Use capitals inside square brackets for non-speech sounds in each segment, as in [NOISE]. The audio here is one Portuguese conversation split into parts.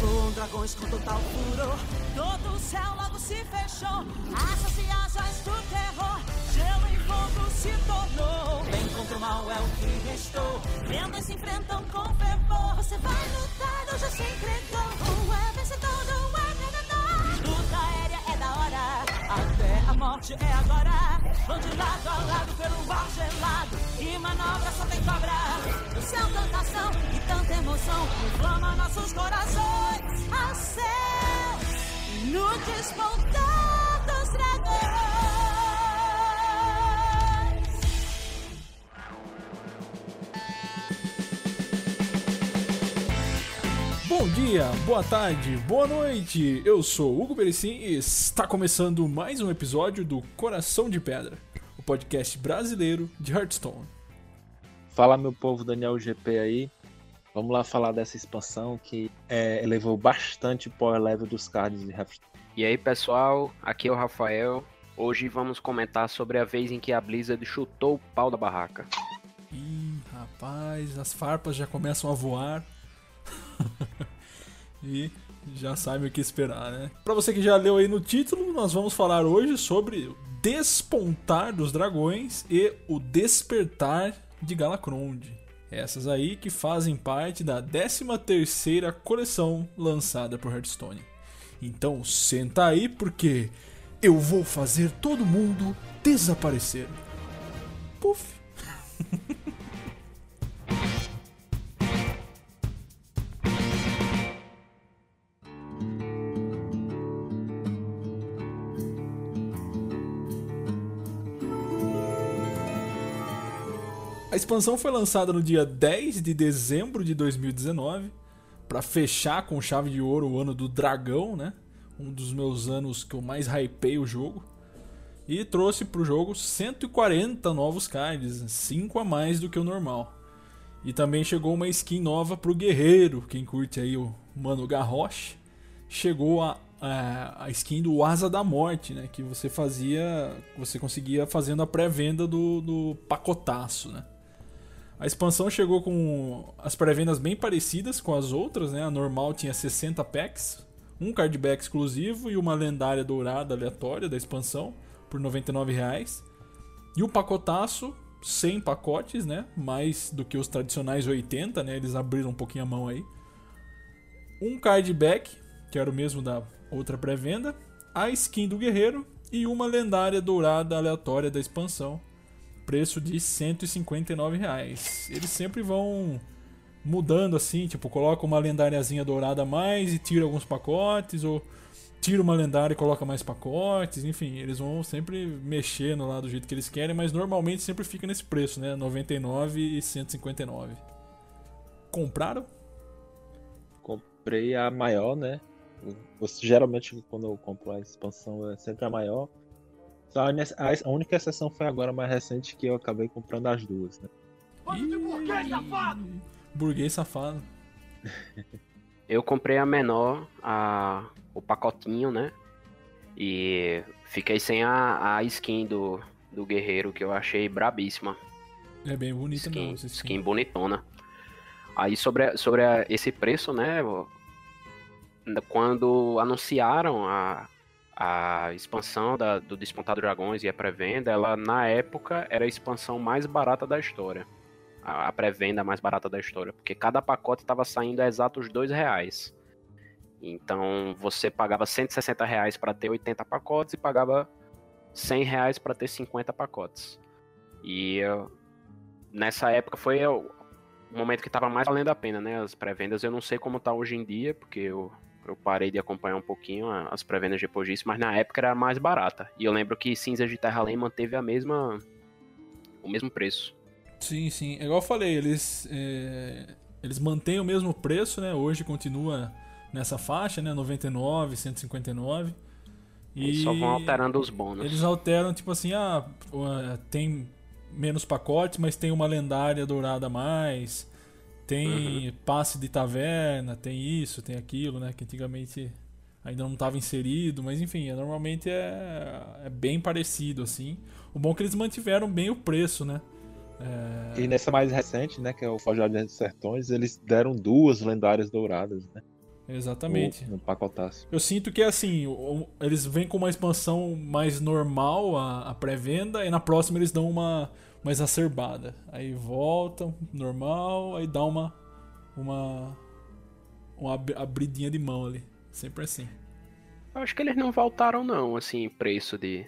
Com dragões com total furor, todo o céu logo se fechou. A é agora. Vão de lado a lado pelo ar gelado. E manobra só tem cobra. No céu tanta ação e tanta emoção. Inflama nossos corações aos céus. No despontar dia, boa tarde, boa noite. Eu sou Hugo Berecim e está começando mais um episódio do Coração de Pedra, o podcast brasileiro de Hearthstone. Fala meu povo, Daniel GP aí. Vamos lá falar dessa expansão que é, elevou bastante o power level dos cards de Hearthstone. E aí pessoal, aqui é o Rafael. Hoje vamos comentar sobre a vez em que a Blizzard chutou o pau da barraca. Ih, rapaz, as farpas já começam a voar. [LAUGHS] e já sabe o que esperar, né? Pra você que já leu aí no título, nós vamos falar hoje sobre o despontar dos dragões e o despertar de Galacrond. Essas aí que fazem parte da 13ª coleção lançada por Hearthstone. Então senta aí porque eu vou fazer todo mundo desaparecer. Puf. Expansão foi lançada no dia 10 de dezembro de 2019 para fechar com chave de ouro o ano do dragão, né? Um dos meus anos que eu mais hypei o jogo. E trouxe pro jogo 140 novos cards, 5 a mais do que o normal. E também chegou uma skin nova pro guerreiro, quem curte aí o Mano Garrosh. Chegou a, a, a skin do Asa da Morte, né? Que você fazia. Você conseguia fazendo a pré-venda do, do pacotaço, né? A expansão chegou com as pré-vendas bem parecidas com as outras, né? A normal tinha 60 packs, um cardback exclusivo e uma lendária dourada aleatória da expansão por 99 reais. E o pacotaço, 100 pacotes, né? Mais do que os tradicionais 80, né? Eles abriram um pouquinho a mão aí. Um cardback, que era o mesmo da outra pré-venda, a skin do guerreiro e uma lendária dourada aleatória da expansão preço de 159 reais. Eles sempre vão mudando assim, tipo, coloca uma lendáriazinha dourada a mais e tira alguns pacotes, ou tira uma lendária e coloca mais pacotes, enfim, eles vão sempre mexendo lá do jeito que eles querem, mas normalmente sempre fica nesse preço, né? 99 e 159. Compraram? Comprei a maior, né? Geralmente quando eu compro a expansão é sempre a maior. Só a, a única exceção foi agora mais recente que eu acabei comprando as duas, né? burguês safado! Burguês safado. [LAUGHS] Eu comprei a menor, a, o pacotinho, né? E fiquei sem a, a skin do, do guerreiro, que eu achei brabíssima. É bem bonita skin, não, skin. skin bonitona. Aí sobre, sobre a, esse preço, né? Quando anunciaram a, a expansão da, do Despontado Dragões e a pré-venda, ela na época era a expansão mais barata da história. A, a pré-venda mais barata da história, porque cada pacote estava saindo a exatos dois reais. Então você pagava 160 reais para ter 80 pacotes e pagava 100 reais para ter 50 pacotes. E nessa época foi o momento que estava mais valendo a pena, né? As pré-vendas eu não sei como tá hoje em dia, porque eu eu parei de acompanhar um pouquinho as pré-vendas depois disso, mas na época era mais barata. E eu lembro que Cinzas de Terra Além manteve a mesma o mesmo preço. Sim, sim. É igual eu falei, eles é, eles mantêm o mesmo preço, né? Hoje continua nessa faixa, né? 99, 159. E eles só vão alterando os bônus. Eles alteram, tipo assim, ah, tem menos pacotes, mas tem uma lendária dourada a mais. Tem uhum. passe de taverna, tem isso, tem aquilo, né? Que antigamente ainda não estava inserido, mas enfim, é, normalmente é, é bem parecido assim. O bom é que eles mantiveram bem o preço, né? É... E nessa mais recente, né, que é o Forjado dos Sertões, eles deram duas lendárias douradas, né? Exatamente. No, pacotaço. Eu sinto que assim, eles vêm com uma expansão mais normal a, a pré-venda e na próxima eles dão uma, uma exacerbada. Aí voltam, normal, aí dá uma uma uma abridinha de mão ali. Sempre assim. Eu acho que eles não voltaram não, assim, preço de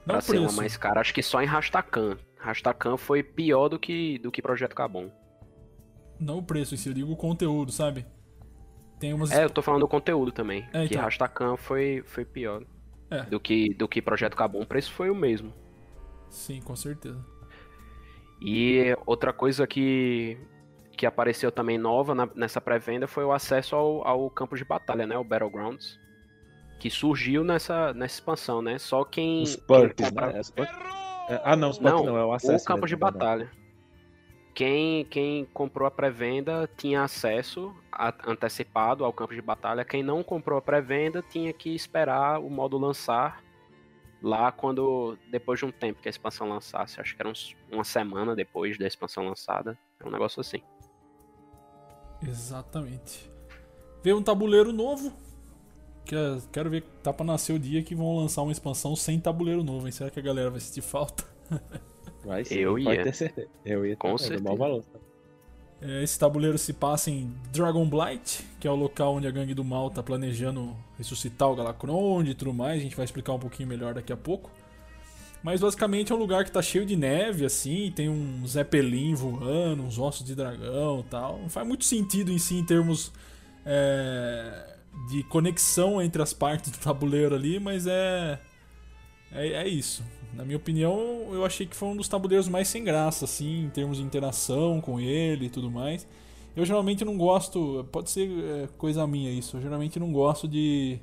não pra preço. ser uma mais cara. Acho que só em Rastakan. Rastakan foi pior do que do que Projeto Cabum. Não o preço, se eu digo o conteúdo, sabe? Tem umas... É, eu tô falando do conteúdo também. É, que então. Rastakan foi, foi pior. É. Do que do que Projeto Cabum. O preço foi o mesmo. Sim, com certeza. E outra coisa que, que apareceu também nova na, nessa pré-venda foi o acesso ao, ao campo de batalha, né? O Battlegrounds. Que surgiu nessa, nessa expansão, né? Só quem. Os perks, quem compra... né? É, ah, não, os perks não, não, é o acesso. O campo mesmo, de batalha. Quem, quem comprou a pré-venda tinha acesso a, antecipado ao campo de batalha. Quem não comprou a pré-venda tinha que esperar o modo lançar lá quando depois de um tempo que a expansão lançasse, acho que era uns, uma semana depois da expansão lançada, é um negócio assim. Exatamente. Veio um tabuleiro novo. Que é, quero ver, tá pra nascer o dia que vão lançar uma expansão sem tabuleiro novo, hein? Será que a galera vai sentir falta? [LAUGHS] Vai sim, eu ia. ter certeza. Eu ia Com certeza. Valor, tá? É, esse tabuleiro se passa em Dragonblight, que é o local onde a gangue do mal tá planejando ressuscitar o Galacron e tudo mais. A gente vai explicar um pouquinho melhor daqui a pouco. Mas basicamente é um lugar que tá cheio de neve, assim, tem um Zeppelin voando, uns ossos de dragão tal. Não faz muito sentido em si em termos é, de conexão entre as partes do tabuleiro ali, mas é, é, é isso. Na minha opinião, eu achei que foi um dos tabuleiros mais sem graça, assim, em termos de interação com ele e tudo mais. Eu geralmente não gosto, pode ser é, coisa minha isso, eu geralmente não gosto de.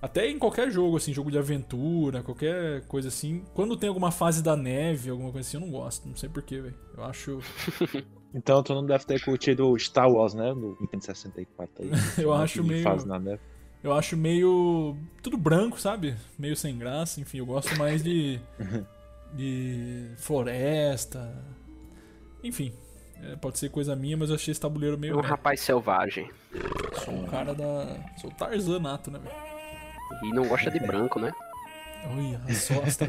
Até em qualquer jogo, assim, jogo de aventura, qualquer coisa assim. Quando tem alguma fase da neve, alguma coisa assim, eu não gosto. Não sei porquê, velho. Eu acho. [LAUGHS] então tu não deve ter curtido Star Wars, né? No Nintendo 64 aí. [LAUGHS] eu acho meio. Fase na neve eu acho meio. tudo branco, sabe? Meio sem graça, enfim, eu gosto mais de. [LAUGHS] de floresta. Enfim, é, pode ser coisa minha, mas eu achei esse tabuleiro meio. Um rapaz selvagem. Sou um cara da. Sou Tarzan nato, né, velho? E não gosta de branco, né? Olha, raçosta.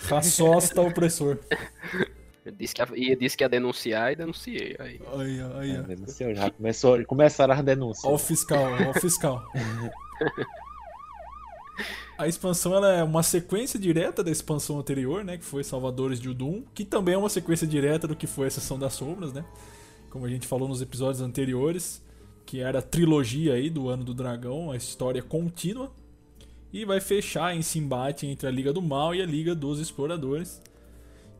raçosta [LAUGHS] opressor. Disse que ia, disse que ia denunciar e denunciei. Aí. Aí, aí, é, denunciou, já começou, começaram as denúncias. Ó o fiscal, ó o fiscal. [LAUGHS] A expansão ela é uma sequência direta da expansão anterior, né, que foi Salvadores de Udum, que também é uma sequência direta do que foi a Sessão das Sombras, né? Como a gente falou nos episódios anteriores, que era a trilogia aí do Ano do Dragão, a história contínua, e vai fechar esse embate entre a Liga do Mal e a Liga dos Exploradores.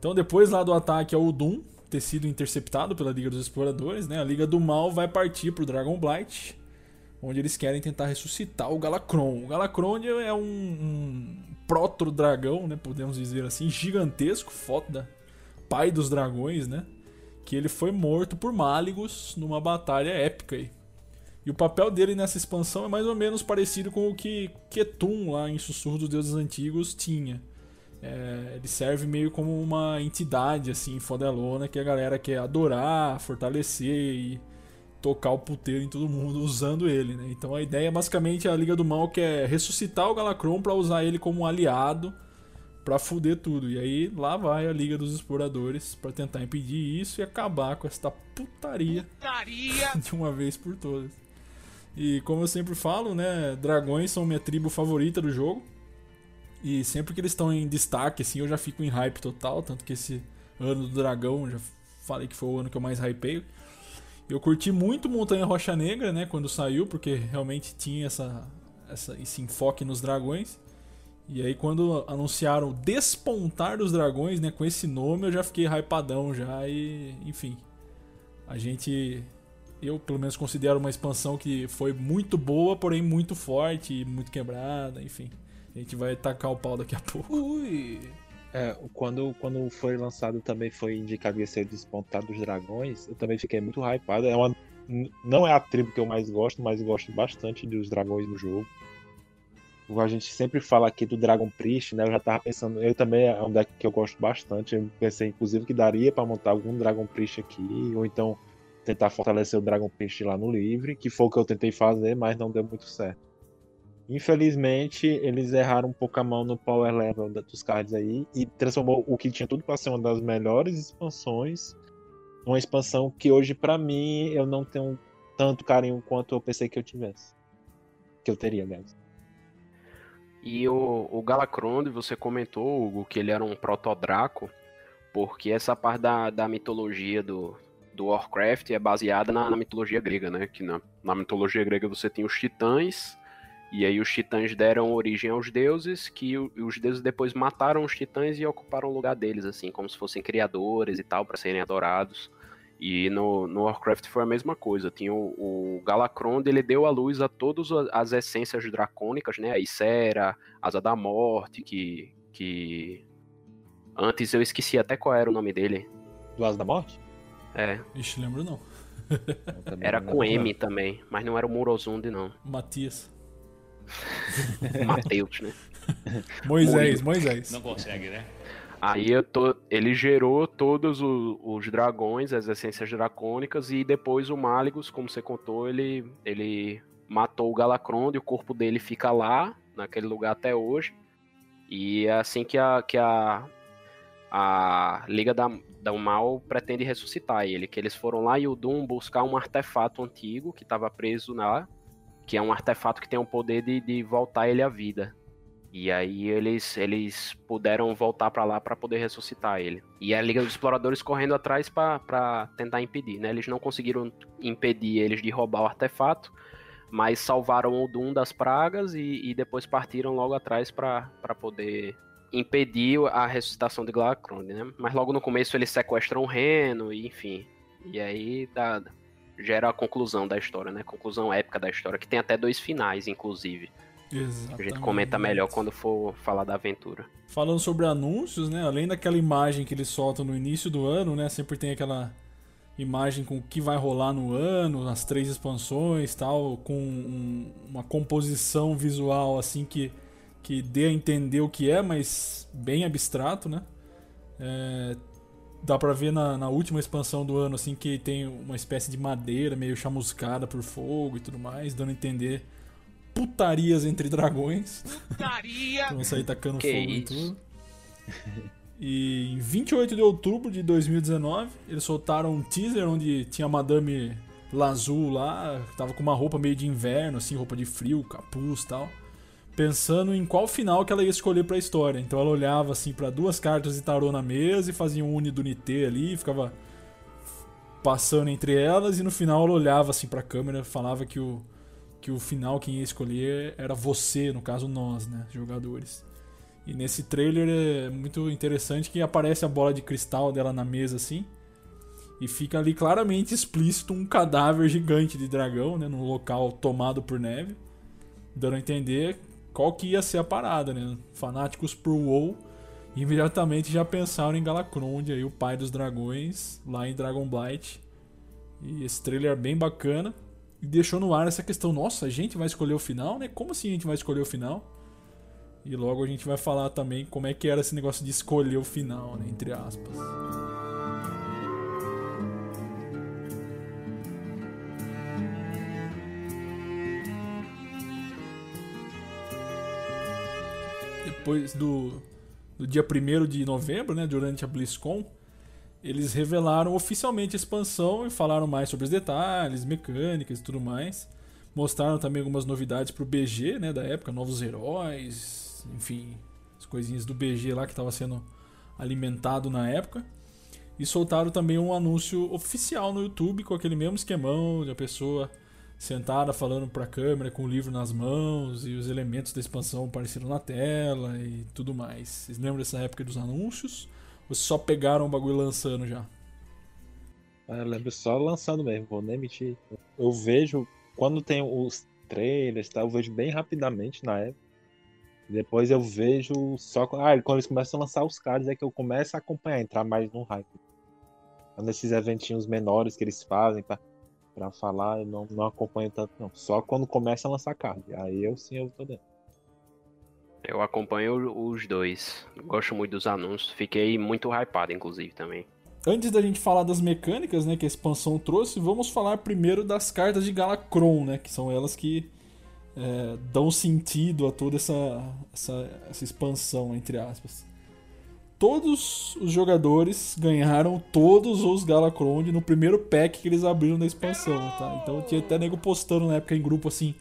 Então, depois lá do ataque ao Doom ter sido interceptado pela Liga dos Exploradores, né, a Liga do Mal vai partir para o Dragon Blight, onde eles querem tentar ressuscitar o Galacron. O Galacron é um, um proto-dragão, né, podemos dizer assim, gigantesco, foda, pai dos dragões, né, que ele foi morto por Maligos numa batalha épica aí. E o papel dele nessa expansão é mais ou menos parecido com o que Ketum lá em Sussurro dos Deuses Antigos tinha. É, ele serve meio como uma entidade, assim, fodelona, que a galera quer adorar, fortalecer e tocar o puteiro em todo mundo usando ele, né? Então a ideia basicamente a Liga do Mal quer ressuscitar o Galacron para usar ele como um aliado para fuder tudo. E aí lá vai a Liga dos Exploradores para tentar impedir isso e acabar com esta putaria, putaria. [LAUGHS] de uma vez por todas. E como eu sempre falo, né, dragões são minha tribo favorita do jogo. E sempre que eles estão em destaque, assim, eu já fico em hype total. Tanto que esse ano do dragão, já falei que foi o ano que eu mais hypei. Eu curti muito Montanha Rocha Negra, né, quando saiu, porque realmente tinha essa, essa, esse enfoque nos dragões. E aí quando anunciaram Despontar dos Dragões, né, com esse nome, eu já fiquei hypadão já e, enfim. A gente eu pelo menos considero uma expansão que foi muito boa, porém muito forte e muito quebrada, enfim. A gente vai tacar o pau daqui a pouco. Ui. É, quando, quando foi lançado também foi indicado que ia ser despontado dos dragões, eu também fiquei muito hypado. É uma, não é a tribo que eu mais gosto, mas gosto bastante dos dragões no jogo. A gente sempre fala aqui do Dragon Priest, né? Eu já tava pensando, eu também é um deck que eu gosto bastante. Eu pensei, inclusive, que daria para montar algum Dragon Priest aqui, ou então tentar fortalecer o Dragon Priest lá no livre, que foi o que eu tentei fazer, mas não deu muito certo. Infelizmente, eles erraram um pouco a mão no power level dos cards aí e transformou o que tinha tudo para ser uma das melhores expansões numa expansão que hoje, para mim, eu não tenho tanto carinho quanto eu pensei que eu tivesse. Que eu teria, aliás. E o, o Galacronde, você comentou, Hugo, que ele era um protodraco, porque essa parte da, da mitologia do, do Warcraft é baseada na, na mitologia grega, né? Que na, na mitologia grega você tem os titãs, e aí os titãs deram origem aos deuses, que os deuses depois mataram os titãs e ocuparam o lugar deles, assim, como se fossem criadores e tal, para serem adorados. E no, no, Warcraft foi a mesma coisa. Tinha o, o Galacrond, ele deu a luz a todas as essências dracônicas, né? A Ysera, Asa da Morte, que, que... Antes eu esqueci até qual era o nome dele. Do Asa da Morte? É. Ixi, lembro não. Era com M também, mas não era o Murozund, não. Matias. [LAUGHS] Mateus, né? Moisés, Moisés. Não consegue, né? Aí tô, ele gerou todos os, os, dragões, as essências dracônicas, e depois o Malygos, como você contou, ele, ele matou o Galacrond e o corpo dele fica lá, naquele lugar até hoje. E é assim que a, que a, a Liga da, da Mal pretende ressuscitar ele, que eles foram lá em Udum buscar um artefato antigo que estava preso lá, que é um artefato que tem o poder de, de voltar ele à vida. E aí eles, eles puderam voltar para lá para poder ressuscitar ele. E a Liga dos Exploradores correndo atrás para tentar impedir, né? Eles não conseguiram impedir eles de roubar o artefato, mas salvaram o Doom das pragas e, e depois partiram logo atrás para poder impedir a ressuscitação de Glacron, né? Mas logo no começo eles sequestram o Reno, e enfim. E aí dá, gera a conclusão da história, né? Conclusão épica da história, que tem até dois finais, inclusive. Exatamente. A gente comenta melhor quando for falar da aventura. Falando sobre anúncios, né? Além daquela imagem que eles soltam no início do ano, né? Sempre tem aquela imagem com o que vai rolar no ano, as três expansões, tal, com um, uma composição visual assim que que dê a entender o que é, mas bem abstrato, né? É, dá pra ver na, na, última expansão do ano assim que tem uma espécie de madeira meio chamuscada por fogo e tudo mais, dando a entender putarias entre dragões. Putaria! [LAUGHS] Vão sair tacando que fogo isso? em tudo. E em 28 de outubro de 2019, eles soltaram um teaser onde tinha a Madame Lazul lá, tava com uma roupa meio de inverno, assim, roupa de frio, capuz e tal. Pensando em qual final que ela ia escolher para a história. Então ela olhava assim para duas cartas de tarô na mesa e fazia um Unidunité ali, ficava passando entre elas e no final ela olhava assim para a câmera, falava que o que o final quem ia escolher era você, no caso nós, né, jogadores. E nesse trailer é muito interessante que aparece a bola de cristal dela na mesa assim. E fica ali claramente explícito um cadáver gigante de dragão, né, num local tomado por neve, dando a entender qual que ia ser a parada, né? Fanáticos pro WoW imediatamente já pensaram em Galacrond, aí o pai dos dragões, lá em Dragonblight. E esse trailer é bem bacana e deixou no ar essa questão, nossa, a gente vai escolher o final, né? Como assim a gente vai escolher o final? E logo a gente vai falar também como é que era esse negócio de escolher o final, né? Entre aspas. Depois do, do dia 1 de novembro, né? Durante a BlizzCon eles revelaram oficialmente a expansão e falaram mais sobre os detalhes, mecânicas e tudo mais. Mostraram também algumas novidades pro BG, né, da época, novos heróis, enfim, as coisinhas do BG lá que estava sendo alimentado na época. E soltaram também um anúncio oficial no YouTube com aquele mesmo esquemão de a pessoa sentada falando para a câmera com o livro nas mãos e os elementos da expansão apareceram na tela e tudo mais. Vocês lembram dessa época dos anúncios? Ou só pegaram o bagulho lançando já? Ah, eu lembro só lançando mesmo, vou nem mentir. Eu vejo, quando tem os trailers, tá, eu vejo bem rapidamente na época. Depois eu vejo só ah, quando eles começam a lançar os cards é que eu começo a acompanhar, entrar mais no hype. Nesses eventinhos menores que eles fazem pra, pra falar, eu não, não acompanho tanto não. Só quando começa a lançar card. Aí eu sim eu tô dentro. Eu acompanho os dois. Gosto muito dos anúncios. Fiquei muito hypado, inclusive, também. Antes da gente falar das mecânicas, né, que a expansão trouxe, vamos falar primeiro das cartas de Galacron, né, que são elas que é, dão sentido a toda essa, essa, essa expansão, entre aspas. Todos os jogadores ganharam todos os Galacrond no primeiro pack que eles abriram da expansão, tá? Então tinha até nego postando na época em grupo assim: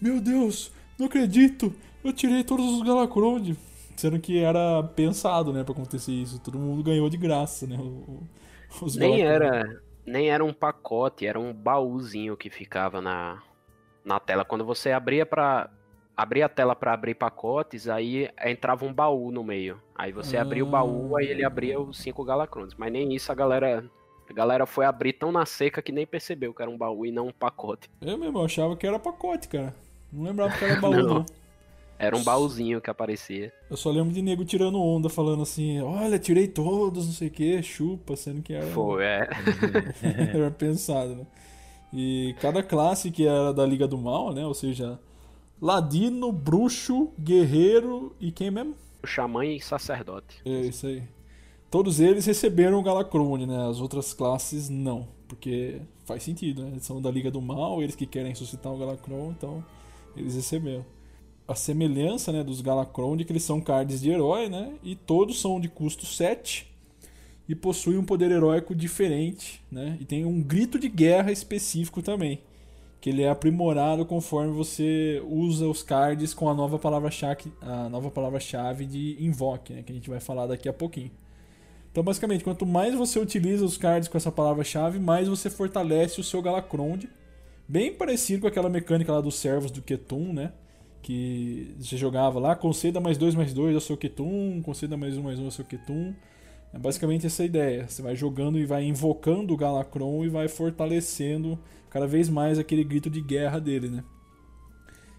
Meu Deus, não acredito, eu tirei todos os Galacrond. Sendo que era pensado, né, pra acontecer isso. Todo mundo ganhou de graça, né? Os nem era, nem era um pacote, era um baúzinho que ficava na, na tela. Quando você abria para abrir a tela para abrir pacotes, aí entrava um baú no meio. Aí você ah. abria o baú, aí ele abria os cinco Galacrons. Mas nem isso a galera a galera foi abrir tão na seca que nem percebeu que era um baú e não um pacote. Eu mesmo achava que era pacote, cara. Não lembrava que era baú, não. [LAUGHS] não. Era um baúzinho que aparecia. Eu só lembro de nego tirando onda, falando assim: olha, tirei todos, não sei o que, chupa, sendo que era. Foi, é. [LAUGHS] era pensado, né? E cada classe que era da Liga do Mal, né? Ou seja, Ladino, Bruxo, Guerreiro e quem mesmo? O Xamã e Sacerdote. É, isso aí. Todos eles receberam o Galacrone, né? As outras classes não. Porque faz sentido, né? Eles são da Liga do Mal, eles que querem ressuscitar o Galacron, então eles receberam a semelhança né, dos Galacron de que eles são cards de herói, né? E todos são de custo 7 e possuem um poder heróico diferente, né? E tem um grito de guerra específico também, que ele é aprimorado conforme você usa os cards com a nova palavra-chave, a nova palavra-chave de invoke, né? Que a gente vai falar daqui a pouquinho. Então, basicamente, quanto mais você utiliza os cards com essa palavra-chave, mais você fortalece o seu Galacronde. Bem parecido com aquela mecânica lá dos servos do Ketum, né? que você jogava lá, conceda mais dois mais dois ao seu Ketum, conceda mais um mais um ao seu Ketum. É basicamente essa ideia. Você vai jogando e vai invocando o Galacron e vai fortalecendo cada vez mais aquele grito de guerra dele, né?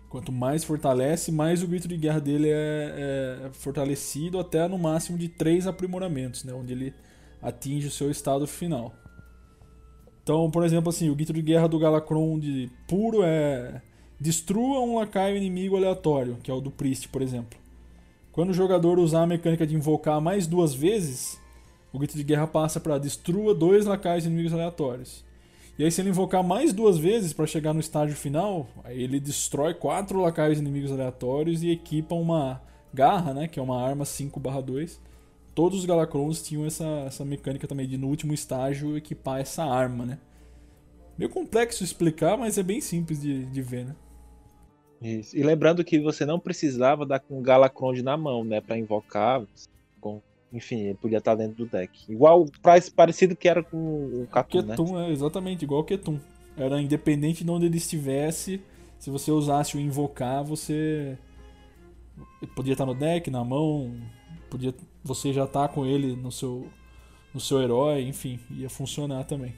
Quanto mais fortalece, mais o grito de guerra dele é, é fortalecido até no máximo de três aprimoramentos, né? Onde ele atinge o seu estado final. Então, por exemplo, assim, o grito de guerra do Galacron de puro é Destrua um lacaio inimigo aleatório, que é o do Priest, por exemplo. Quando o jogador usar a mecânica de invocar mais duas vezes, o grito de guerra passa para destrua dois lacaios inimigos aleatórios. E aí, se ele invocar mais duas vezes para chegar no estágio final, ele destrói quatro lacaios inimigos aleatórios e equipa uma garra, né, que é uma arma 5/2. Todos os Galacrons tinham essa, essa mecânica também de no último estágio equipar essa arma, né? Meio complexo explicar, mas é bem simples de, de ver, né? Isso. E lembrando que você não precisava dar com o Galacronde na mão, né, para invocar. Enfim, ele podia estar dentro do deck. Igual, parecido que era com o Ketum, né? Ketum, é exatamente igual o Ketum. Era independente de onde ele estivesse, se você usasse o invocar, você podia estar no deck, na mão, podia você já tá com ele no seu no seu herói, enfim, ia funcionar também.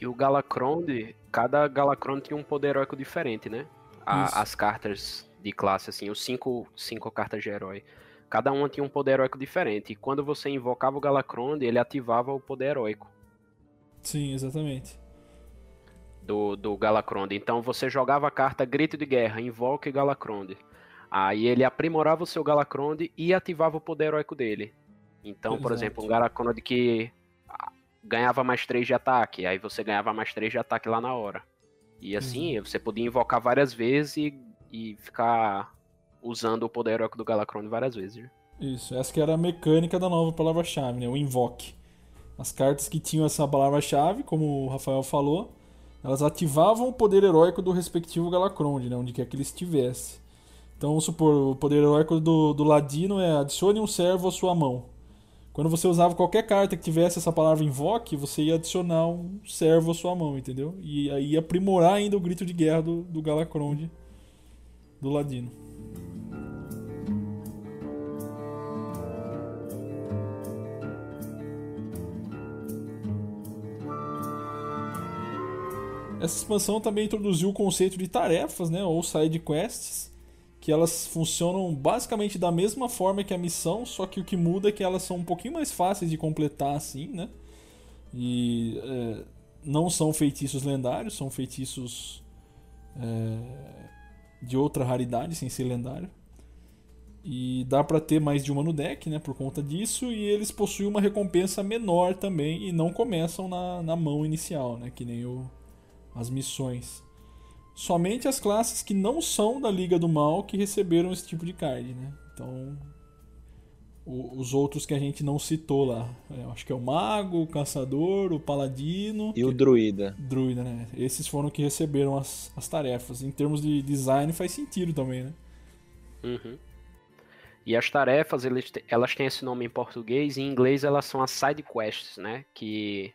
E o Galacronde, cada Galacronde tinha um poder heróico diferente, né? a, as cartas de classe, assim, os cinco, cinco cartas de herói. Cada uma tinha um poder heróico diferente. E quando você invocava o Galacronde, ele ativava o poder heróico. Sim, exatamente. Do, do Galacronde. Então você jogava a carta Grito de Guerra, invoque Galacronde. Aí ele aprimorava o seu Galacronde e ativava o poder heróico dele. Então, Exato. por exemplo, um Galacronde que ah, ganhava mais 3 de ataque, aí você ganhava mais 3 de ataque lá na hora. E assim, uhum. você podia invocar várias vezes e, e ficar usando o poder heróico do Galacrone várias vezes. Né? Isso, essa que era a mecânica da nova palavra-chave, né? O invoke. As cartas que tinham essa palavra-chave, como o Rafael falou, elas ativavam o poder heróico do respectivo Galacronde, né? onde quer que ele estivesse. Então, vamos supor, o poder heróico do, do Ladino é adicione um servo à sua mão. Quando você usava qualquer carta que tivesse essa palavra invoque, você ia adicionar um servo à sua mão, entendeu? E aí aprimorar ainda o grito de guerra do, do Galacronde do Ladino. Essa expansão também introduziu o conceito de tarefas, né, ou side quests, que elas funcionam basicamente da mesma forma que a missão, só que o que muda é que elas são um pouquinho mais fáceis de completar assim, né? E é, não são feitiços lendários, são feitiços é, de outra raridade, sem ser lendário. E dá para ter mais de uma no deck, né, por conta disso, e eles possuem uma recompensa menor também e não começam na, na mão inicial, né, que nem o, as missões. Somente as classes que não são da Liga do Mal que receberam esse tipo de card, né? Então, o, os outros que a gente não citou lá, é, acho que é o Mago, o Caçador, o Paladino e o Druida. Druida, né? Esses foram que receberam as, as tarefas. Em termos de design faz sentido também, né? Uhum. E as tarefas, elas têm esse nome em português, e em inglês elas são as side quests, né? Que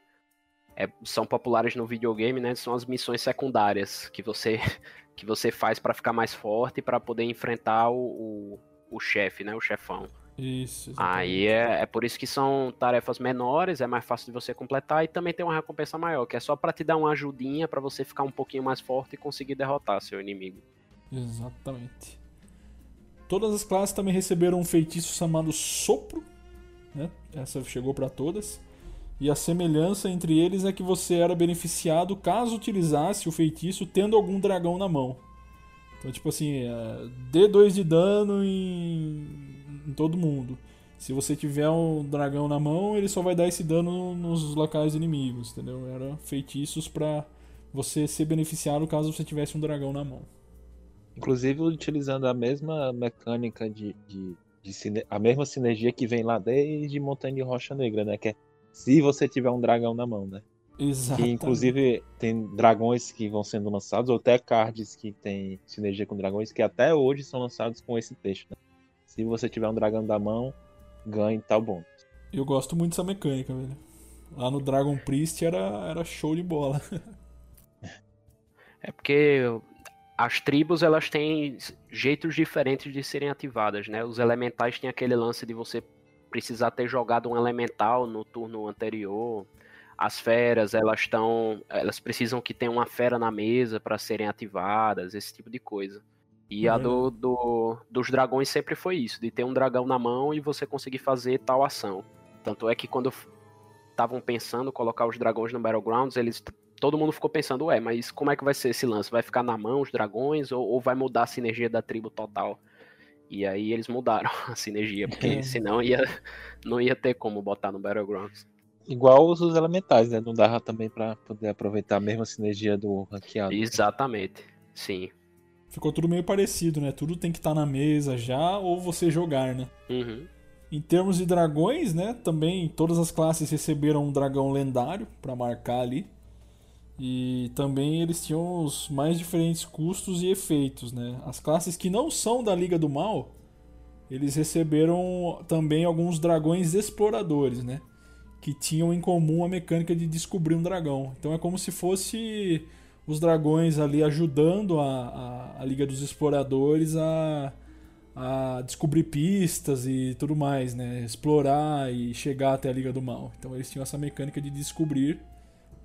é, são populares no videogame, né? São as missões secundárias que você [LAUGHS] que você faz para ficar mais forte para poder enfrentar o, o, o chefe, né? O chefão. Isso. Exatamente. Aí é, é por isso que são tarefas menores, é mais fácil de você completar e também tem uma recompensa maior, que é só para te dar uma ajudinha para você ficar um pouquinho mais forte e conseguir derrotar seu inimigo. Exatamente. Todas as classes também receberam um feitiço chamado Sopro, né? Essa chegou para todas e a semelhança entre eles é que você era beneficiado caso utilizasse o feitiço tendo algum dragão na mão. Então, tipo assim, é, dê 2 de dano em, em todo mundo. Se você tiver um dragão na mão, ele só vai dar esse dano nos locais inimigos, entendeu? Era feitiços para você ser beneficiado caso você tivesse um dragão na mão. Inclusive utilizando a mesma mecânica de, de, de, a mesma sinergia que vem lá desde Montanha de Rocha Negra, né? Que é se você tiver um dragão na mão, né? Exato. Que inclusive tem dragões que vão sendo lançados, ou até cards que tem sinergia com dragões, que até hoje são lançados com esse texto. Né? Se você tiver um dragão da mão, ganhe tal bônus. Eu gosto muito dessa mecânica, velho. Lá no Dragon Priest era, era show de bola. é porque as tribos elas têm jeitos diferentes de serem ativadas, né? Os elementais têm aquele lance de você precisar ter jogado um elemental no turno anterior. As feras, elas estão. Elas precisam que tenha uma fera na mesa para serem ativadas, esse tipo de coisa. E uhum. a do, do, dos dragões sempre foi isso, de ter um dragão na mão e você conseguir fazer tal ação. Tanto é que quando estavam pensando colocar os dragões no Battlegrounds, eles. Todo mundo ficou pensando, ué, mas como é que vai ser esse lance? Vai ficar na mão os dragões ou, ou vai mudar a sinergia da tribo total? E aí eles mudaram [LAUGHS] a sinergia, porque é. senão ia, não ia ter como botar no Battlegrounds. Igual os elementais, né? Não dava também para poder aproveitar a mesma sinergia do ranqueado. Exatamente, sim. Ficou tudo meio parecido, né? Tudo tem que estar tá na mesa já ou você jogar, né? Uhum. Em termos de dragões, né? Também todas as classes receberam um dragão lendário para marcar ali. E também eles tinham os mais diferentes custos e efeitos, né? As classes que não são da Liga do Mal, eles receberam também alguns dragões exploradores, né? Que tinham em comum a mecânica de descobrir um dragão. Então é como se fosse os dragões ali ajudando a, a, a Liga dos Exploradores a, a descobrir pistas e tudo mais, né? Explorar e chegar até a Liga do Mal. Então eles tinham essa mecânica de descobrir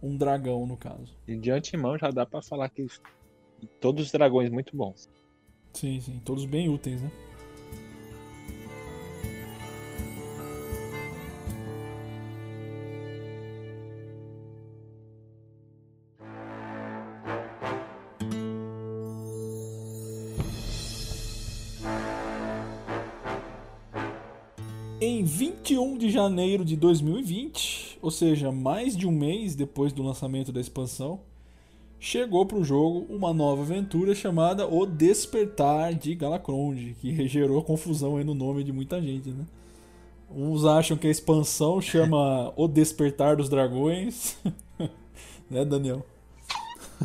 um dragão, no caso. E de antemão já dá para falar que todos os dragões muito bons. Sim, sim, todos bem úteis, né? 21 de janeiro de 2020, ou seja, mais de um mês depois do lançamento da expansão, chegou para o jogo uma nova aventura chamada O Despertar de Galacronde, que gerou confusão aí no nome de muita gente, né? Uns acham que a expansão chama [LAUGHS] O Despertar dos Dragões, [LAUGHS] né, Daniel?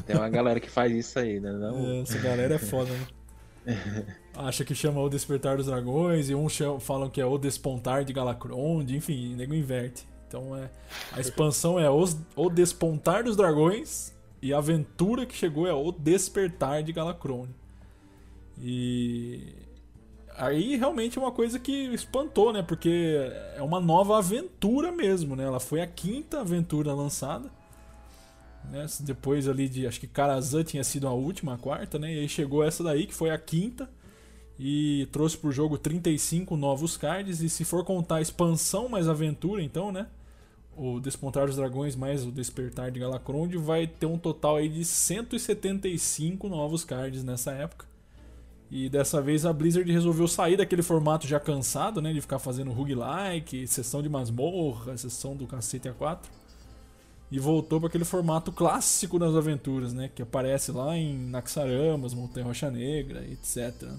Tem uma galera que faz isso aí, né? Não... É, essa galera é foda, né? [LAUGHS] acha que chama O Despertar dos Dragões, e uns falam que é O Despontar de Galacronde, enfim, nego inverte. Então é, a expansão é os, O Despontar dos Dragões, e a aventura que chegou é O Despertar de Galacrone. E aí realmente é uma coisa que espantou, né? Porque é uma nova aventura mesmo, né? Ela foi a quinta aventura lançada. Né? Depois ali de. Acho que Karazhan tinha sido a última, a quarta, né? E aí chegou essa daí, que foi a quinta. E trouxe pro jogo 35 novos cards. E se for contar expansão mais aventura, então, né? O Despontar dos Dragões mais o Despertar de Galacronde vai ter um total aí de 175 novos cards nessa época. E dessa vez a Blizzard resolveu sair daquele formato já cansado, né? De ficar fazendo roguelike, sessão de masmorra, sessão do cacete A4. E voltou para aquele formato clássico das aventuras, né? Que aparece lá em Naxaramas, Montanha Rocha Negra, etc.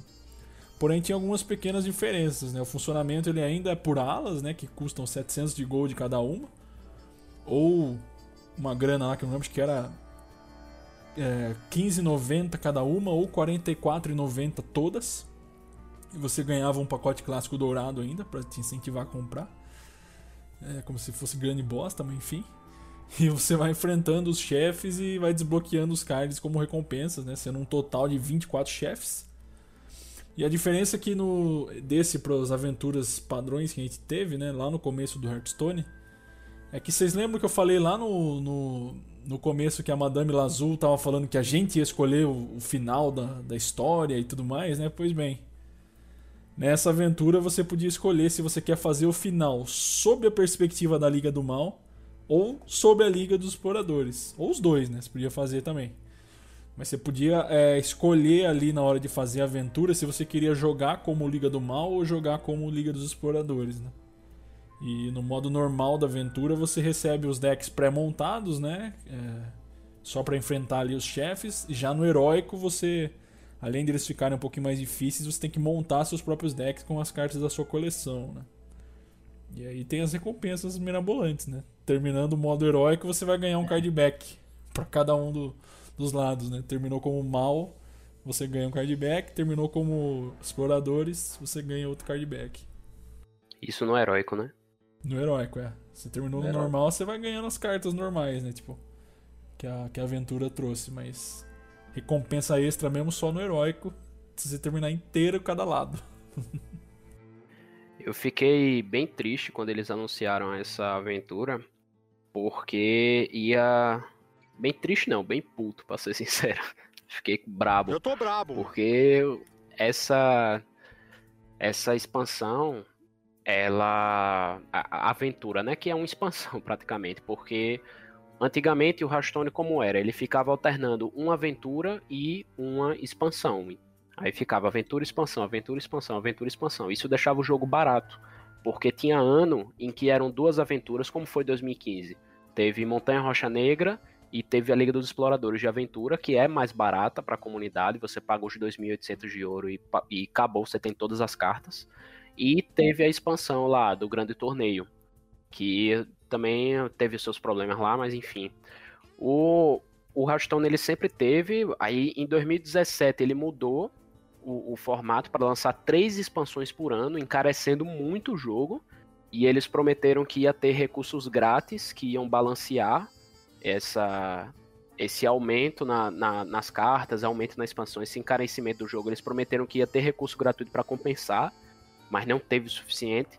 Porém tinha algumas pequenas diferenças, né? O funcionamento ele ainda é por alas, né? Que custam 700 de gold cada uma. Ou uma grana lá que eu não lembro que era é, 15,90 cada uma ou 44,90 todas. E você ganhava um pacote clássico dourado ainda para te incentivar a comprar. É como se fosse grande bosta, mas enfim. E você vai enfrentando os chefes e vai desbloqueando os cards como recompensas, né? Sendo um total de 24 chefes. E a diferença é que no desse para as aventuras padrões que a gente teve, né, lá no começo do Hearthstone, é que vocês lembram que eu falei lá no, no, no começo que a Madame Lazul tava falando que a gente ia escolher o, o, final da, da história e tudo mais, né? Pois bem. Nessa aventura você podia escolher se você quer fazer o final sob a perspectiva da Liga do Mal ou sob a Liga dos Exploradores. Ou os dois, né? Você podia fazer também. Mas você podia é, escolher ali na hora de fazer a aventura se você queria jogar como Liga do Mal ou jogar como Liga dos Exploradores, né? E no modo normal da aventura você recebe os decks pré-montados, né? É, só para enfrentar ali os chefes. Já no heróico você, além deles ficarem um pouquinho mais difíceis, você tem que montar seus próprios decks com as cartas da sua coleção, né? E aí tem as recompensas mirabolantes, né? Terminando o modo heróico você vai ganhar um card back para cada um do, dos lados, né? Terminou como mal, você ganha um card back. Terminou como exploradores, você ganha outro card back. Isso no heróico, né? No heróico, é. Você terminou no, no normal, você vai ganhando as cartas normais, né? Tipo, que a, que a aventura trouxe, mas recompensa extra mesmo só no heróico, se você terminar inteiro cada lado. Eu fiquei bem triste quando eles anunciaram essa aventura, porque ia. Bem triste não, bem puto, pra ser [LAUGHS] sincero. Fiquei brabo. Eu tô brabo. Porque essa. Essa expansão ela a, aventura, né, que é uma expansão [LAUGHS] praticamente, porque antigamente o Rastone como era, ele ficava alternando uma aventura e uma expansão. Aí ficava aventura, expansão, aventura, expansão, aventura, expansão. Isso deixava o jogo barato, porque tinha ano em que eram duas aventuras, como foi 2015. Teve Montanha Rocha Negra e teve a Liga dos Exploradores de Aventura, que é mais barata para a comunidade. Você paga os 2.800 de ouro e, e acabou, você tem todas as cartas. E teve a expansão lá do grande torneio, que também teve seus problemas lá, mas enfim. O, o Hearthstone ele sempre teve, aí em 2017 ele mudou o, o formato para lançar três expansões por ano, encarecendo muito o jogo. E eles prometeram que ia ter recursos grátis que iam balancear essa, esse aumento na, na, nas cartas, aumento na expansão, esse encarecimento do jogo. Eles prometeram que ia ter recurso gratuito para compensar mas não teve o suficiente.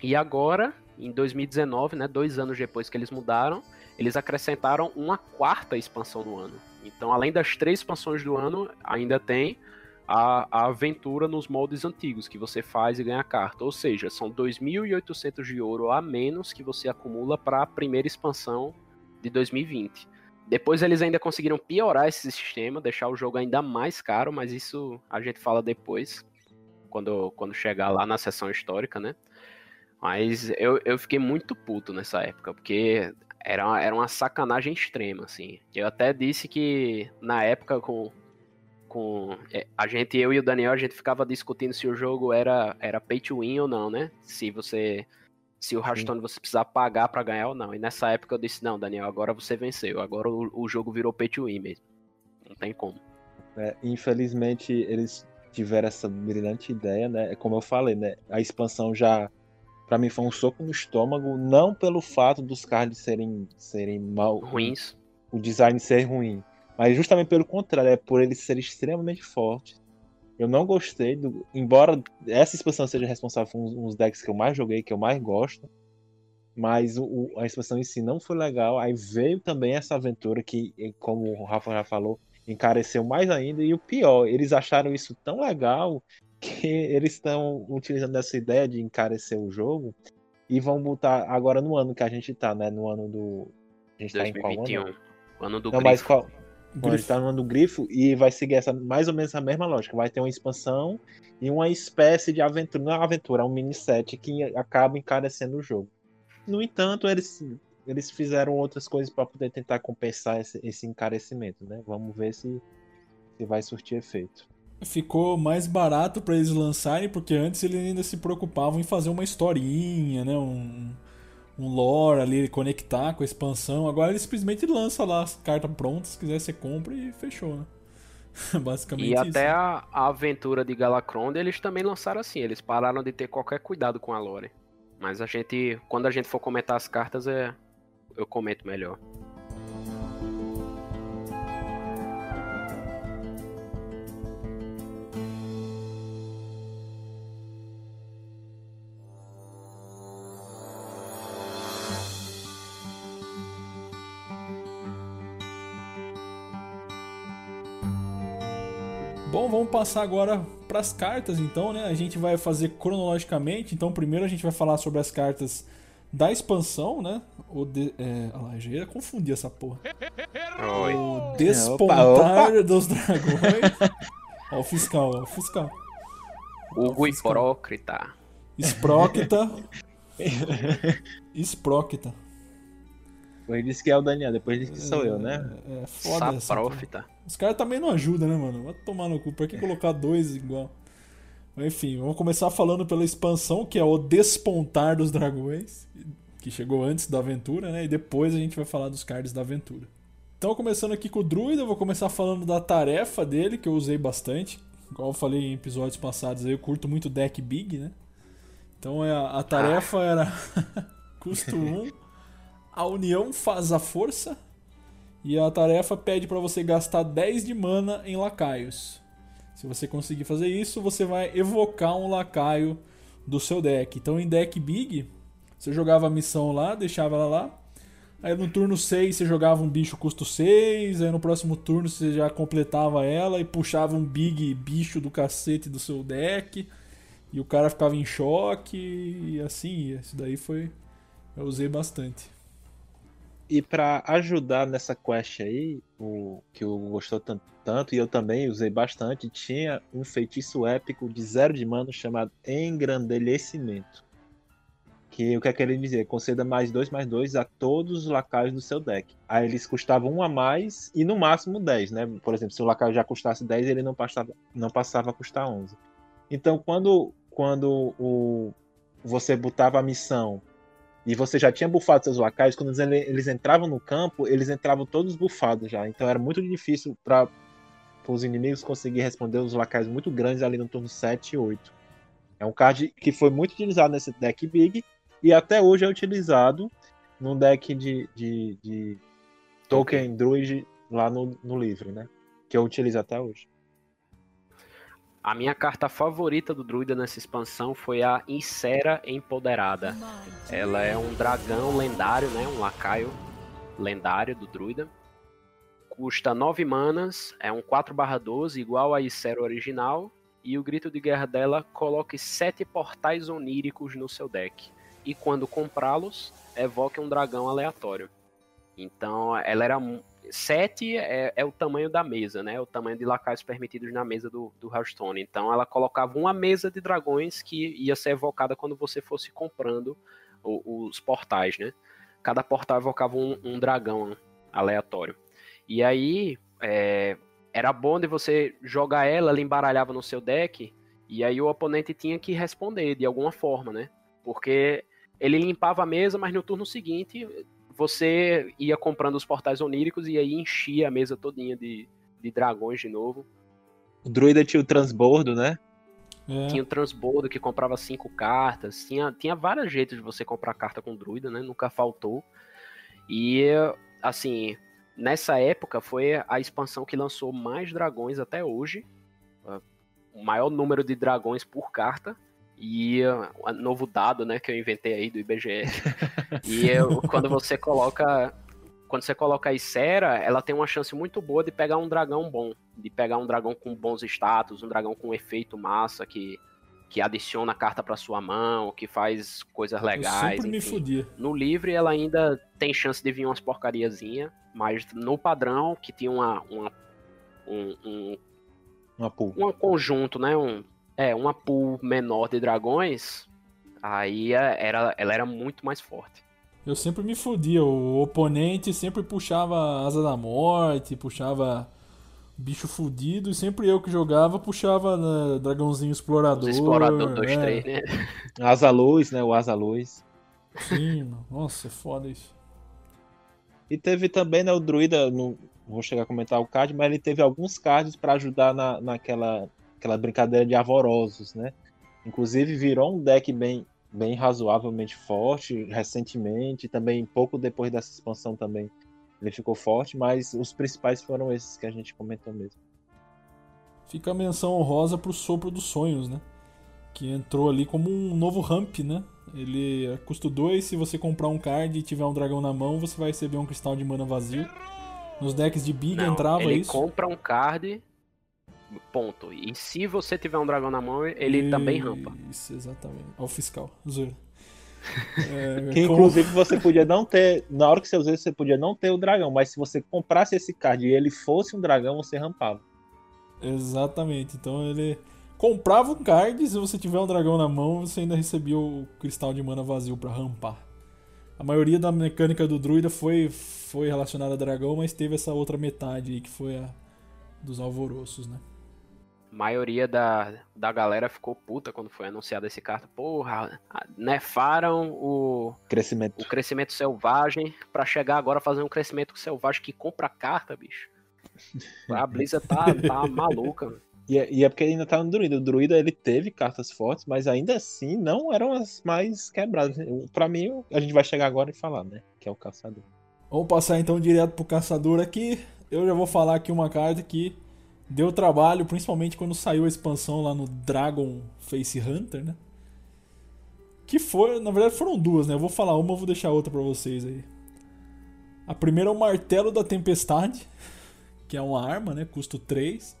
E agora, em 2019, né, dois anos depois que eles mudaram, eles acrescentaram uma quarta expansão no ano. Então, além das três expansões do ano, ainda tem a, a aventura nos moldes antigos que você faz e ganha carta. Ou seja, são 2.800 de ouro a menos que você acumula para a primeira expansão de 2020. Depois eles ainda conseguiram piorar esse sistema, deixar o jogo ainda mais caro, mas isso a gente fala depois quando, quando chegar lá na sessão histórica, né? Mas eu, eu fiquei muito puto nessa época, porque era, era uma sacanagem extrema, assim. Eu até disse que na época com, com é, a gente, eu e o Daniel, a gente ficava discutindo se o jogo era, era pay to win ou não, né? Se você. Se o Hearthstone você precisar pagar para ganhar ou não. E nessa época eu disse, não, Daniel, agora você venceu. Agora o, o jogo virou pay to win mesmo. Não tem como. É, infelizmente, eles tiveram essa brilhante ideia, né? É como eu falei, né? A expansão já para mim foi um soco no estômago, não pelo fato dos cards serem serem mal ruins, o design ser ruim, mas justamente pelo contrário, é por eles serem extremamente fortes. Eu não gostei do, embora essa expansão seja responsável por uns decks que eu mais joguei, que eu mais gosto, mas o, a expansão em si não foi legal. Aí veio também essa aventura que, como o Rafa já falou, encareceu mais ainda. E o pior, eles acharam isso tão legal que eles estão utilizando essa ideia de encarecer o jogo e vão botar agora no ano que a gente tá, né? No ano do. A gente tá em qual 2021. ano? Ano do Não, mas qual? Grifo. tá no do grifo e vai seguir essa, mais ou menos a mesma lógica. Vai ter uma expansão e uma espécie de aventura. Não é uma aventura, é um mini set que acaba encarecendo o jogo. No entanto, eles, eles fizeram outras coisas para poder tentar compensar esse, esse encarecimento, né? Vamos ver se, se vai surtir efeito. Ficou mais barato pra eles lançarem, porque antes eles ainda se preocupavam em fazer uma historinha, né? Um, um lore ali, conectar com a expansão. Agora eles simplesmente lançam lá as cartas prontas, se quiser você compra e fechou, né? [LAUGHS] Basicamente E isso. até a, a aventura de Galacronde eles também lançaram assim, eles pararam de ter qualquer cuidado com a lore. Mas a gente, quando a gente for comentar as cartas, é, eu comento melhor. Vamos passar agora para as cartas, então, né? A gente vai fazer cronologicamente. Então, primeiro a gente vai falar sobre as cartas da expansão, né? O de... é... Ah lá, eu já ia confundir essa porra. Oi. O Despontar dos Dragões. [LAUGHS] Ó, o fiscal, ó, o fiscal. Hugo fiscal. Hipócrita. Sprocta. [LAUGHS] Ele disse que é o Daniel, depois disse que sou eu, né? É, é foda essa. porra. Saprófita. Os caras também não ajudam, né, mano? Vai tomar no cu. Por que colocar dois igual? Mas, Enfim, vamos começar falando pela expansão, que é o Despontar dos Dragões, que chegou antes da aventura, né? E depois a gente vai falar dos cards da aventura. Então, começando aqui com o Druida, eu vou começar falando da tarefa dele, que eu usei bastante. Igual eu falei em episódios passados, aí eu curto muito deck big, né? Então é, a, a tarefa era [LAUGHS] custo 1, a união faz a força, e a tarefa pede para você gastar 10 de mana em lacaios. Se você conseguir fazer isso, você vai evocar um lacaio do seu deck. Então em deck big, você jogava a missão lá, deixava ela lá. Aí no turno 6 você jogava um bicho custo 6, aí no próximo turno você já completava ela e puxava um big bicho do cacete do seu deck. E o cara ficava em choque e assim. Isso daí foi. Eu usei bastante. E pra ajudar nessa quest aí, o que o gostou tanto, tanto, e eu também usei bastante, tinha um feitiço épico de zero de mana chamado Engrandelecimento. Que o que é que ele dizia? Conceda mais dois mais dois a todos os lacaios do seu deck. Aí eles custavam um a mais e no máximo 10, né? Por exemplo, se o lacaio já custasse 10, ele não passava, não passava a custar 11. Então, quando, quando o, você botava a missão e você já tinha bufado seus lacaios, quando eles, eles entravam no campo, eles entravam todos bufados já. Então era muito difícil para os inimigos conseguir responder os lacaios muito grandes ali no turno 7 e 8. É um card que foi muito utilizado nesse deck Big e até hoje é utilizado num deck de, de, de Token Druid lá no, no livro, né? Que eu utilizo até hoje. A minha carta favorita do druida nessa expansão foi a Insera Empoderada. Ela é um dragão lendário, né? Um lacaio lendário do druida. Custa 9 manas, é um 4/12 igual a Icero original. E o grito de guerra dela coloque 7 portais oníricos no seu deck. E quando comprá-los, evoque um dragão aleatório. Então ela era. 7 é, é o tamanho da mesa, né? É o tamanho de lacaios permitidos na mesa do, do Hearthstone. Então ela colocava uma mesa de dragões que ia ser evocada quando você fosse comprando o- os portais, né? Cada portal evocava um, um dragão aleatório. E aí é, era bom de você jogar ela, ela embaralhava no seu deck, e aí o oponente tinha que responder de alguma forma, né? Porque ele limpava a mesa, mas no turno seguinte você ia comprando os portais oníricos e aí enchia a mesa todinha de, de dragões de novo. O druida tinha o transbordo, né? É, Tinha o transbordo que comprava cinco cartas. Tinha, tinha vários jeitos de você comprar carta com druida, né? Nunca faltou. E, assim, nessa época foi a expansão que lançou mais dragões até hoje. O maior número de dragões por carta. E o novo dado, né, que eu inventei aí do IBGE. [LAUGHS] e eu- quando você coloca. Quando você coloca a Isera, ela tem uma chance muito boa de pegar um dragão bom de pegar um dragão com bons status, um dragão com efeito massa que, que adiciona a carta para sua mão, que faz coisas legais. Eu sempre me fudia. No livre ela ainda tem chance de vir umas porcariazinha, mas no padrão que tinha uma, uma um, um, Uma pool. um conjunto, né, um é uma pool menor de dragões, aí é, era ela era muito mais forte. Eu sempre me fudia. O oponente sempre puxava Asa da Morte, puxava bicho fudido, e sempre eu que jogava puxava né, Dragãozinho Explorador. Os explorador 2 é, 3, né? Asa Luz, né? O Asa Luz. Sim, nossa, é foda isso. E teve também, né, o druida, não vou chegar a comentar o card, mas ele teve alguns cards para ajudar na, naquela aquela brincadeira de avorosos, né? Inclusive virou um deck bem, bem razoavelmente forte recentemente, também pouco depois dessa expansão também ele ficou forte, mas os principais foram esses que a gente comentou mesmo. Fica a menção honrosa pro Sopro dos Sonhos, né? Que entrou ali como um novo ramp, né? Ele é custo 2, se você comprar um card e tiver um dragão na mão, você vai receber um cristal de mana vazio. Nos decks de Big Não, entrava ele isso. compra um card, ponto. E se você tiver um dragão na mão, ele também rampa. Isso, exatamente. Ó, o fiscal, zoeira. [LAUGHS] É, Que como- inclusive você podia não ter, na hora que você usou você podia não ter o dragão, mas se você comprasse esse card e ele fosse um dragão, você rampava. Exatamente. Então ele comprava um card, se você tiver um dragão na mão, você ainda recebia o cristal de mana vazio pra rampar. A maioria da mecânica do druida foi, foi relacionada a dragão, mas teve essa outra metade aí que foi a dos alvoroços, né? A maioria da, da galera ficou puta quando foi anunciada esse carta. Porra, nefaram o, Crescimento. o crescimento selvagem pra chegar agora a fazer um crescimento selvagem que compra carta, bicho. [LAUGHS] A Blizzard tá, tá maluca. E é, e é porque ainda tá no druida. O druida ele teve cartas fortes, mas ainda assim não eram as mais quebradas. Pra mim, a gente vai chegar agora e falar, né? Que é o caçador. Vamos passar então direto pro caçador aqui. Eu já vou falar aqui uma carta que deu trabalho, principalmente quando saiu a expansão lá no Dragon Face Hunter, né? Que foi, na verdade foram duas, né? Eu vou falar uma, eu vou deixar outra pra vocês aí. A primeira é o Martelo da Tempestade, que é uma arma, né? Custo 3.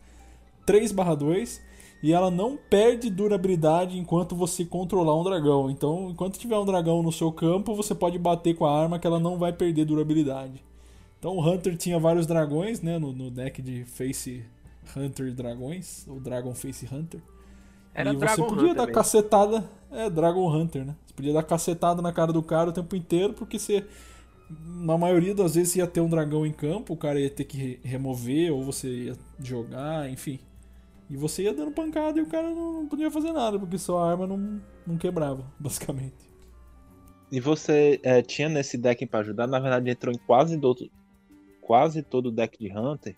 3/2 e ela não perde durabilidade enquanto você controlar um dragão. Então, enquanto tiver um dragão no seu campo, você pode bater com a arma que ela não vai perder durabilidade. Então, o Hunter tinha vários dragões, né, no, no deck de Face Hunter Dragões, ou Dragon Face Hunter. Era e você Dragon podia Hunter dar mesmo. cacetada, é Dragon Hunter, né? Você podia dar cacetada na cara do cara o tempo inteiro, porque você na maioria das vezes ia ter um dragão em campo, o cara ia ter que re- remover ou você ia jogar, enfim. E você ia dando pancada e o cara não, podia fazer nada, porque sua arma não, não quebrava, [LAUGHS] basicamente. E você é, tinha nesse deck pra ajudar, na verdade entrou em quase todo, quase todo o deck de Hunter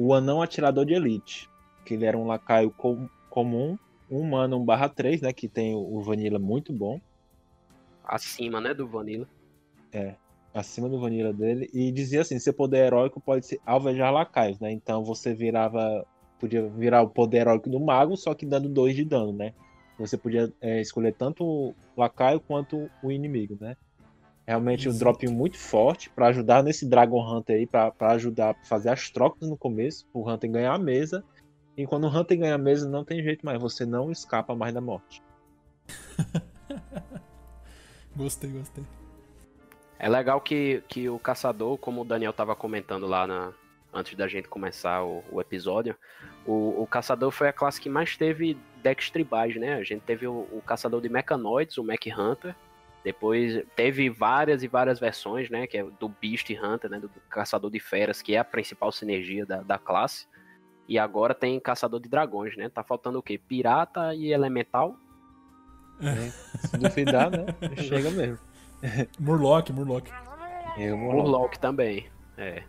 o Anão Atirador de Elite. Que ele era um lacaio com- comum, um mana 1 barra 3, né? Que tem o, Vanilla muito bom, Acima, né, do Vanilla. acima do Vanilla dele. E dizia assim, seu poder heróico pode ser alvejar lacaios, né? Então você virava. Podia virar o poder heróico do mago, só que dando 2 de dano, né? Você podia é, escolher tanto o lacaio quanto o inimigo, né? Realmente um Exato. drop muito forte pra ajudar nesse Dragon Hunter aí, pra pra ajudar a fazer as trocas no começo, o Hunter ganhar a mesa. E quando o Hunter ganha a mesa, não tem jeito mais, você não escapa mais da morte. [LAUGHS] Gostei, gostei. É legal que, que o caçador, como o Daniel tava comentando lá na, antes da gente começar o, o episódio, o, o caçador foi a classe que mais teve decks tribais, né? A gente teve o, o caçador de mecanoides, o Mech Hunter. Depois teve várias e várias versões, né? Que é do Beast Hunter, né? Do caçador de feras, que é a principal sinergia da, da classe. E agora tem caçador de dragões, né? Tá faltando o quê? Pirata e elemental. Se duvidar, né? [LAUGHS] Chega mesmo. Murloc, Murloc. Eu lá. Murloc também. É.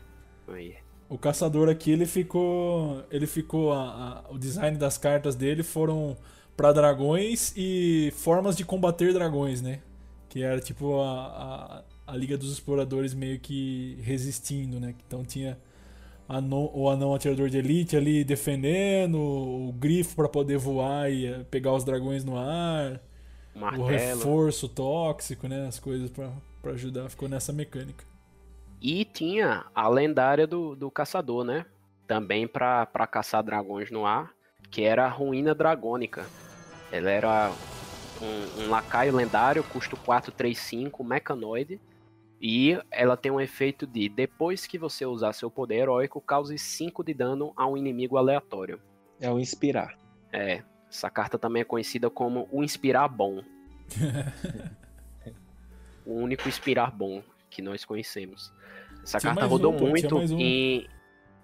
Aí. O caçador aqui, ele ficou. Ele ficou. a- a- o design das cartas dele foram pra dragões e formas de combater dragões, né? Que era tipo a, a, a Liga dos Exploradores meio que resistindo, né? Então tinha ano- o anão atirador de elite ali defendendo, o grifo pra poder voar e eh, pegar os dragões no ar, O o martelo. reforço tóxico, né? As coisas pra, pra ajudar. Ficou nessa mecânica. E tinha a lendária do, do caçador, né? também para caçar dragões no ar, que era a Ruína Dragônica. Ela era um, um lacaio lendário, custo 435, mecanoide. E ela tem um efeito de, depois que você usar seu poder heróico, cause 5 de dano a um inimigo aleatório. É o inspirar. É, essa carta também é conhecida como o Inspirar Bom. [LAUGHS] o único Inspirar Bom que nós conhecemos. Essa Tinha carta rodou um, tinha muito mais um. em.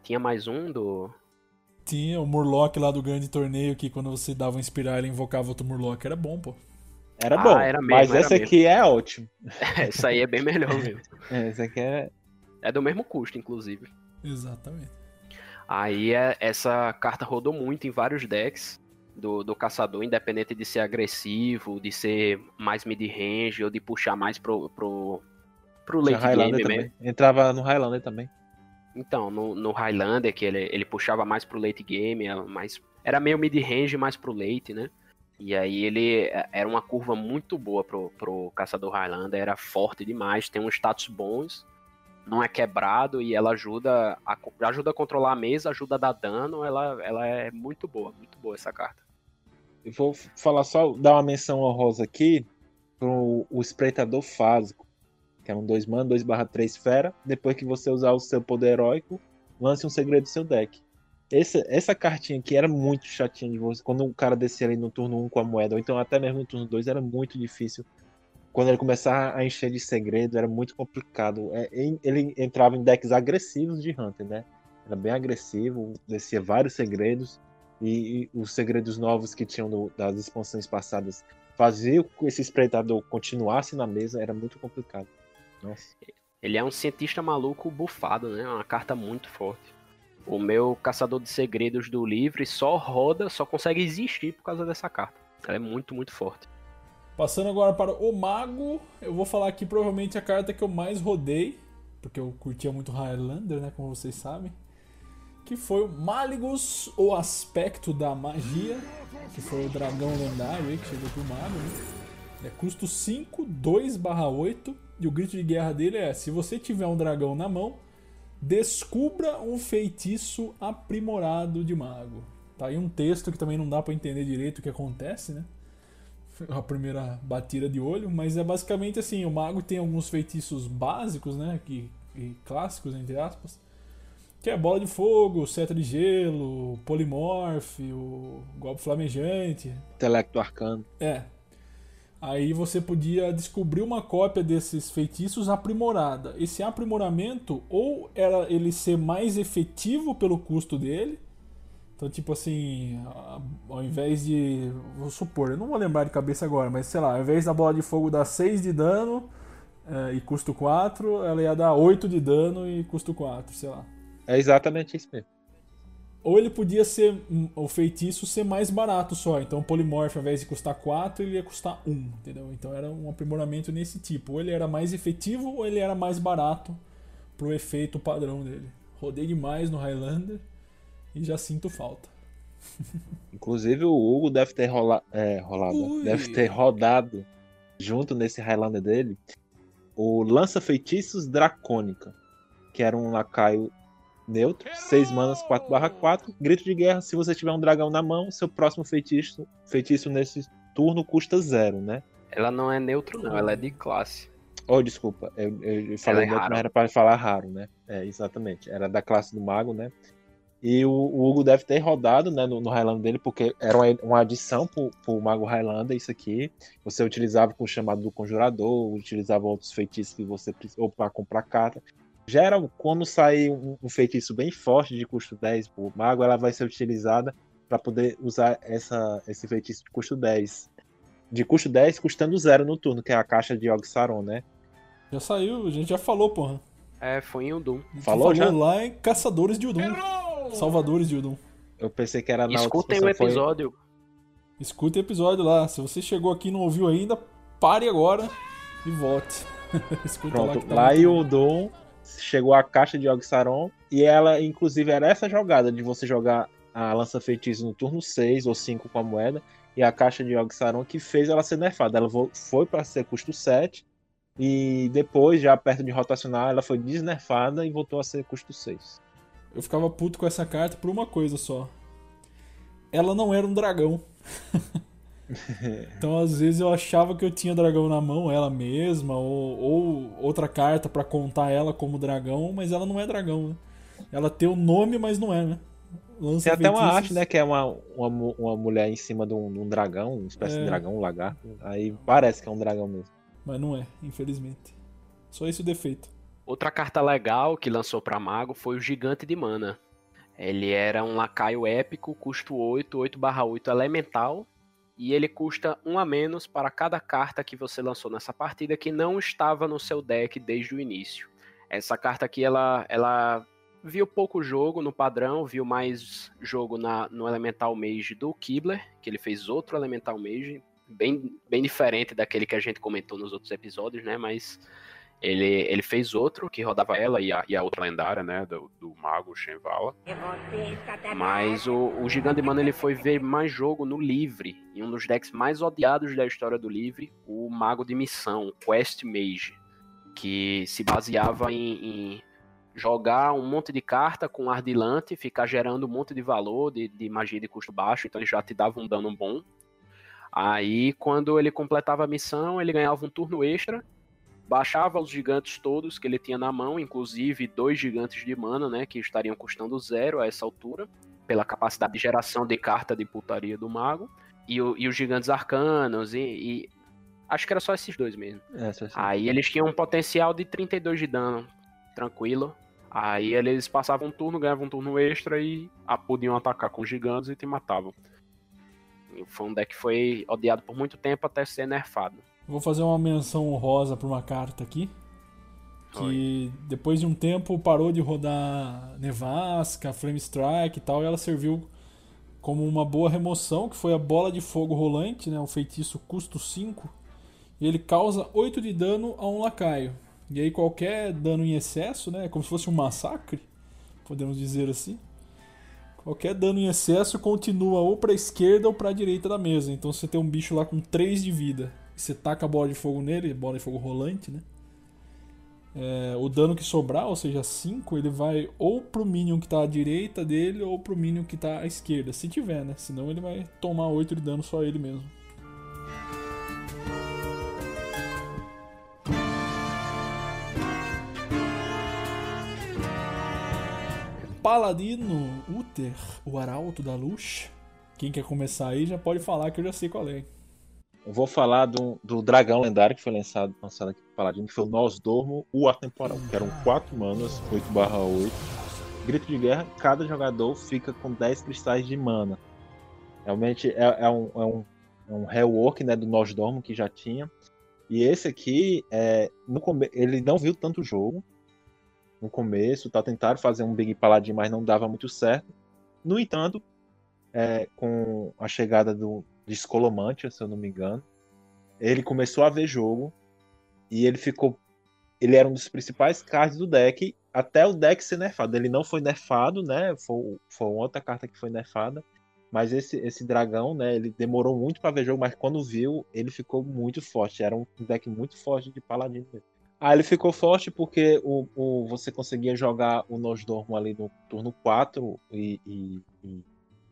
Tinha mais um do. Tinha o Murloc lá do grande torneio que quando você dava um inspirar ele invocava outro Murloc. Era bom, pô. Era Ah, bom, era mesmo, mas era essa mesmo. aqui é ótimo. [LAUGHS] Essa aí é bem melhor mesmo. [LAUGHS] É, Essa aqui é. É do mesmo custo, inclusive. Exatamente. Aí é- essa carta rodou muito em vários decks do, do caçador, independente de ser agressivo, de ser mais mid-range ou de puxar mais pro, pro, pro late game Highlander mesmo. também. Entrava no Highlander também. Então, no, no Highlander, que ele, ele puxava mais pro late game, era mais, era meio mid-range, mais pro late, né? E aí ele é, era uma curva muito boa pro, pro caçador Highlander, era forte demais, tem uns status bons, não é quebrado e ela ajuda a, ajuda a controlar a mesa, ajuda a dar dano, ela, ela é muito boa, muito boa essa carta. Eu vou falar só, dar uma menção honrosa aqui pro o espreitador fásico, que é um 2 mana, 2 barra 3 fera. Depois que você usar o seu poder heróico, lance um segredo do seu deck. Essa, essa cartinha aqui era muito chatinha de você. Quando o cara descia ali no turno 1 com a moeda, ou então até mesmo no turno 2, era muito difícil. Quando ele começava a encher de segredo, era muito complicado. É, ele entrava em decks agressivos de Hunter, né? Era bem agressivo, descia vários segredos. E, e os segredos novos que tinham no- das expansões passadas faziam que esse espreitador continuasse na mesa, era muito complicado. Nossa. Ele é um cientista maluco bufado, né? Uma carta muito forte. O meu caçador de segredos do livre só roda, só consegue existir por causa dessa carta. Ela é muito, muito forte. Passando agora para o Mago, eu vou falar aqui provavelmente a carta que eu mais rodei, porque eu curtia muito Highlander, né, como vocês sabem, que foi o Maligus, o aspecto da magia, que foi o dragão lendário aí que chegou pro Mago, né? É custo 5, 2 8, e o grito de guerra dele é: se você tiver um dragão na mão, descubra um feitiço aprimorado de mago. Tá aí um texto que também não dá pra entender direito o que acontece, né? [LAUGHS] a primeira batida de olho, mas é basicamente assim, o mago tem alguns feitiços básicos, né, que, e clássicos entre aspas, que é bola de fogo, seta de gelo, polimorfe, o golpe flamejante, Intelecto arcano. é. Aí você podia descobrir uma cópia desses feitiços aprimorada. Esse aprimoramento ou era ele ser mais efetivo pelo custo dele, então, tipo assim, ao invés de. Vou supor, eu não vou lembrar de cabeça agora, mas sei lá, ao invés da bola de fogo dar 6 de dano eh, e custo 4, ela ia dar 8 de dano e custo 4, sei lá. É exatamente isso mesmo. Ou ele podia ser. hum, O feitiço ser mais barato só. Então o polimorfo, ao invés de custar 4, ele ia custar 1, entendeu? Então era um aprimoramento nesse tipo. Ou ele era mais efetivo ou ele era mais barato pro efeito padrão dele. Rodei demais no Highlander e já sinto falta. [LAUGHS] Inclusive o Hugo deve ter rola... é, rolado, Ui. deve ter rodado junto nesse Highlander dele o Lança Feitiços Dracônica, que era um lacaio neutro, 6 manas 4/4, grito de guerra, se você tiver um dragão na mão, seu próximo feitiço, feitiço nesse turno custa zero, né? Ela não é neutro, não, ela é de classe. Oh, desculpa, eu, eu- falei é neutro, mas era para falar raro, né? É, exatamente, era da classe do mago, né? E o, o Hugo deve ter rodado né, no, no Highlander dele, porque era uma, uma adição pro, pro Mago Highlander, isso aqui. Você utilizava com o chamado do Conjurador, utilizava outros feitiços que você ou para comprar carta. Já era, quando sair um, um feitiço bem forte de custo 10 pro Mago, ela vai ser utilizada para poder usar essa, esse feitiço de custo 10. De custo 10, custando zero no turno, que é a caixa de Og-Saron, né? Já saiu, a gente já falou, porra. É, foi em Udum. A gente Falou já? lá em Caçadores de Udum. Salvadores de Udum. Eu pensei que era na Escutem o expansão, foi- episódio. Escute o episódio lá. Se você chegou aqui e não ouviu ainda, pare agora e volte. [LAUGHS] Escuta lá Pronto, que tá lá muito em bom. Chegou a caixa de Og-Saron e ela, inclusive, era essa jogada de você jogar a lança feitiço no turno 6 ou 5 com a moeda e a caixa de Og-Saron que fez ela ser nerfada. Ela foi para ser custo 7 e depois, já perto de rotacionar, ela foi desnerfada e voltou a ser custo 6. eu ficava puto com essa carta por uma coisa só. Ela não era um dragão. [LAUGHS] [LAUGHS] então às vezes eu achava que eu tinha dragão na mão, ela mesma, ou, ou outra carta para contar ela como dragão, mas ela não é dragão, né? Ela tem o nome, mas não é, né? Lança tem até uma arte, né? Que é uma, uma, uma mulher em cima de um, de um dragão, uma espécie é. de dragão, um lagarto. Aí parece que é um dragão mesmo. Mas não é, infelizmente. Só esse o defeito. Outra carta legal que lançou para Mago foi o Gigante de Mana. Ele era um lacaio épico, custo 8, 8/8 elemental, e ele custa um a menos para cada carta que você lançou nessa partida que não estava no seu deck desde o início. Essa carta aqui ela, ela viu pouco jogo no padrão, viu mais jogo na, no Elemental Mage do Kibler, que ele fez outro Elemental Mage, bem, bem diferente daquele que a gente comentou nos outros episódios, né? Mas ele, ele fez outro que rodava ela e a, e a outra lendária, né? Do, do Mago Shenvala. Mas o, o Gigante de Mana ele foi ver mais jogo no Livre, em um dos decks mais odiados da história do Livre, o Mago de Missão, Quest Mage, que se baseava em, em jogar um monte de carta com Ardilante, ficar gerando um monte de valor de, de magia de custo baixo, então ele já te dava um dano bom. Aí, quando ele completava a missão, ele ganhava um turno extra baixava os gigantes todos que ele tinha na mão, inclusive dois gigantes de mana, né, que estariam custando zero a essa altura, pela capacidade de geração de carta de putaria do mago, e, o, e os gigantes arcanos, e, e, acho que era só esses dois mesmo. É, Aí eles tinham um potencial de 32 de dano, tranquilo. Aí eles passavam um turno, ganhavam um turno extra e a, podiam atacar com gigantes e te matavam. Foi um deck que foi odiado por muito tempo até ser nerfado. Vou fazer uma menção honrosa para uma carta aqui. Que Oi. depois de um tempo parou de rodar Nevasca, Flame Strike e tal, e ela serviu como uma boa remoção, que foi a bola de fogo rolante, né, o feitiço custo 5, e ele causa 8 de dano a um lacaio. E aí qualquer dano em excesso, né, é como se fosse um massacre, podemos dizer assim. Qualquer dano em excesso continua ou para a esquerda ou para a direita da mesa. Então você tem um bicho lá com 3 de vida você taca a bola de fogo nele, bola de fogo rolante, né? É, o dano que sobrar, ou seja, 5, ele vai ou pro minion que tá à direita dele ou pro minion que tá à esquerda, se tiver, né? Senão ele vai tomar 8 de dano só ele mesmo. Paladino Uther, o Arauto da Luz. Quem quer começar aí já pode falar que eu já sei qual é. Eu vou falar do, do dragão lendário que foi lançado, lançado aqui Paladino, que foi o Nós Dormo, o Atemporal, que eram 4 manas, 8 barra 8. Grito de guerra, cada jogador fica com 10 cristais de mana. Realmente é, é um, é um, é um rework né, do Nós Dormo que já tinha. E esse aqui, é, no ele não viu tanto jogo no começo, tá tentaram fazer um Big Paladin, mas não dava muito certo. No entanto, é, com a chegada do, de Scolomantia, se eu não me engano. Ele começou a ver jogo e ele ficou. Ele era um dos principais cards do deck até o deck ser nerfado. Ele não foi nerfado, né? Foi, foi outra carta que foi nerfada. Mas esse, esse dragão, né? Ele demorou muito para ver jogo, mas quando viu, ele ficou muito forte. Era um deck muito forte de paladino. Ah, ele ficou forte porque o, o, você conseguia jogar o Nosdormo ali no turno 4 e, e, e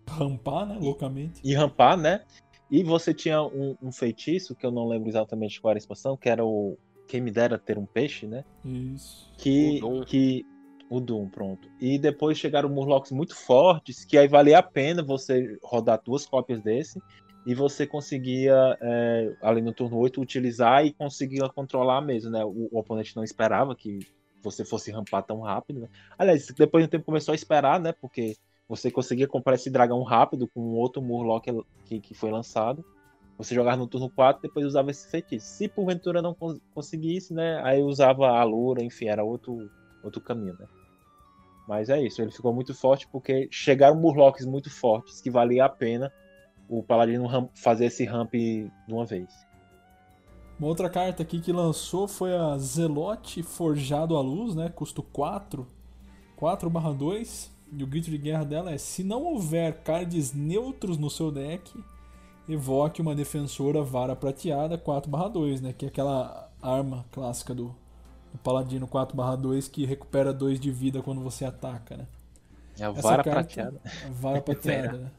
rampar, né? Loucamente. E, e rampar, né? E você tinha um, um, feitiço, que eu não lembro exatamente qual era a expansão, que era o Quem Me Dera Ter um Peixe, né? Isso. Que. O Doom. Que, o Doom, pronto. E depois chegaram Murlocs muito fortes, que aí valia a pena você rodar duas cópias desse. E você conseguia, é, ali no turno 8, utilizar e conseguia controlar mesmo, né? O, o oponente não esperava que você fosse rampar tão rápido, né? Aliás, depois do tempo começou a esperar, né? Porque você conseguia comprar esse dragão rápido com outro Murloc que, que foi lançado. Você jogava no turno 4 depois usava esse feitiço. Se porventura não conseguisse, né? Aí usava a Lura, enfim, era outro, outro caminho, né? Mas é isso, ele ficou muito forte porque chegaram Murlocs muito fortes que valia a pena o Paladino fazer esse ramp de uma vez. Uma outra carta aqui que lançou foi a Zelote Forjado à Luz, né? Custo 4, 4/2. E o grito de guerra dela é: se não houver cards neutros no seu deck, evoque uma defensora vara prateada 4/2, né? Que é aquela arma clássica do, do paladino 4/2 que recupera 2 de vida quando você ataca, né? É a vara carta- prateada. Vara [LAUGHS] prateada, né?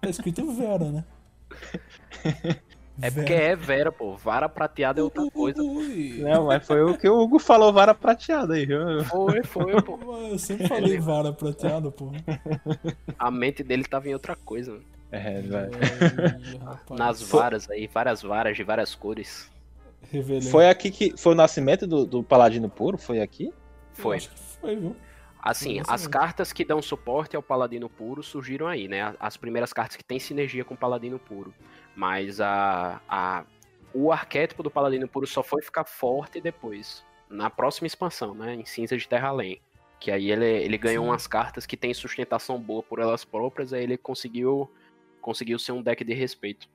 Tá escrito Vera, né? [LAUGHS] É porque é Vera, pô. Vara prateada é outra coisa. Não, mas foi o que o Hugo falou, vara prateada aí, viu? Foi, foi, pô. Eu sempre falei vara prateada, pô. A mente dele tava em outra coisa. mano. É, velho. Ai, rapaz. Nas varas aí, várias varas de várias cores. Revelei. Foi aqui que foi o nascimento do, do Paladino Puro? Foi aqui? Foi. foi, viu? Assim, as cartas que dão suporte ao Paladino Puro surgiram aí, né? As primeiras cartas que têm sinergia com o Paladino Puro. Mas a, a, o arquétipo do Paladino Puro só foi ficar forte depois. Na próxima expansão, né? Em Cinza de Terra Além. Que aí ele, ele ganhou Sim. umas cartas que têm sustentação boa por elas próprias, aí ele conseguiu, conseguiu ser um deck de respeito.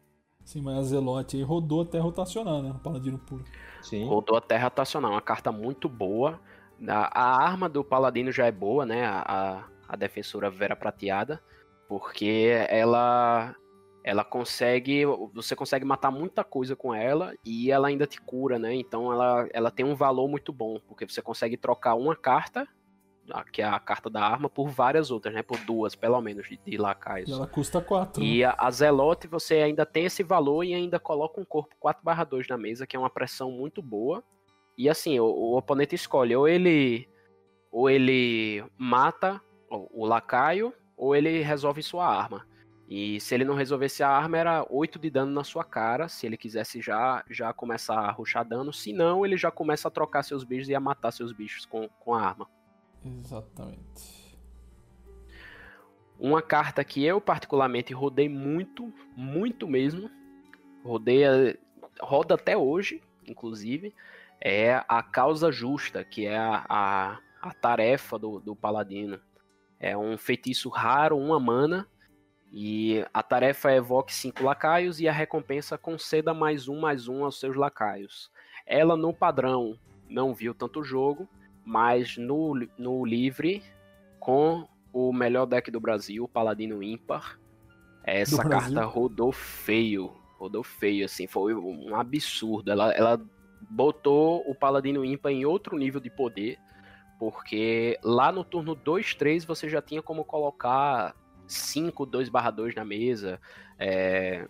Sim, mas a Zelote aí rodou até rotacionar, né? O Paladino Puro. Sim. Rodou a Terra Tacional, uma carta muito boa. A, a arma do Paladino já é boa, né? A, a, a defensora Vera Prateada, porque ela ela consegue, você consegue matar muita coisa com ela e ela ainda te cura, né? Então ela, ela tem um valor muito bom, porque você consegue trocar uma carta, que é a carta da arma, por várias outras, né? Por duas, pelo menos, de, de lacaios. E ela custa 4. E a, a Zelote você ainda tem esse valor e ainda coloca um corpo 4/2 na mesa, que é uma pressão muito boa. E assim, o, o oponente escolhe ou ele ou ele mata o, o lacaio ou ele resolve sua arma. E se ele não resolvesse a arma, era 8 de dano na sua cara. Se ele quisesse já, já começar a ruxar dano. Se não, ele já começa a trocar seus bichos e a matar seus bichos com, com a arma. Exatamente. Uma carta que eu particularmente rodei muito, muito mesmo. Rodei, a- roda até hoje, inclusive, é a causa justa, que é a, a, a tarefa do, do paladino. É um feitiço raro, uma mana, e a tarefa é evoque cinco lacaios e a recompensa conceda mais um, mais um aos seus lacaios. Ela no padrão não viu tanto jogo, mas no, no livre, com o melhor deck do Brasil, o Paladino Ímpar. Essa Do Brasil? carta rodou feio. Rodou feio, assim, foi um absurdo. Ela, ela botou o Paladino Ímpar em outro nível de poder, porque lá no turno 2-3 você já tinha como colocar 5 2/2 na mesa. é,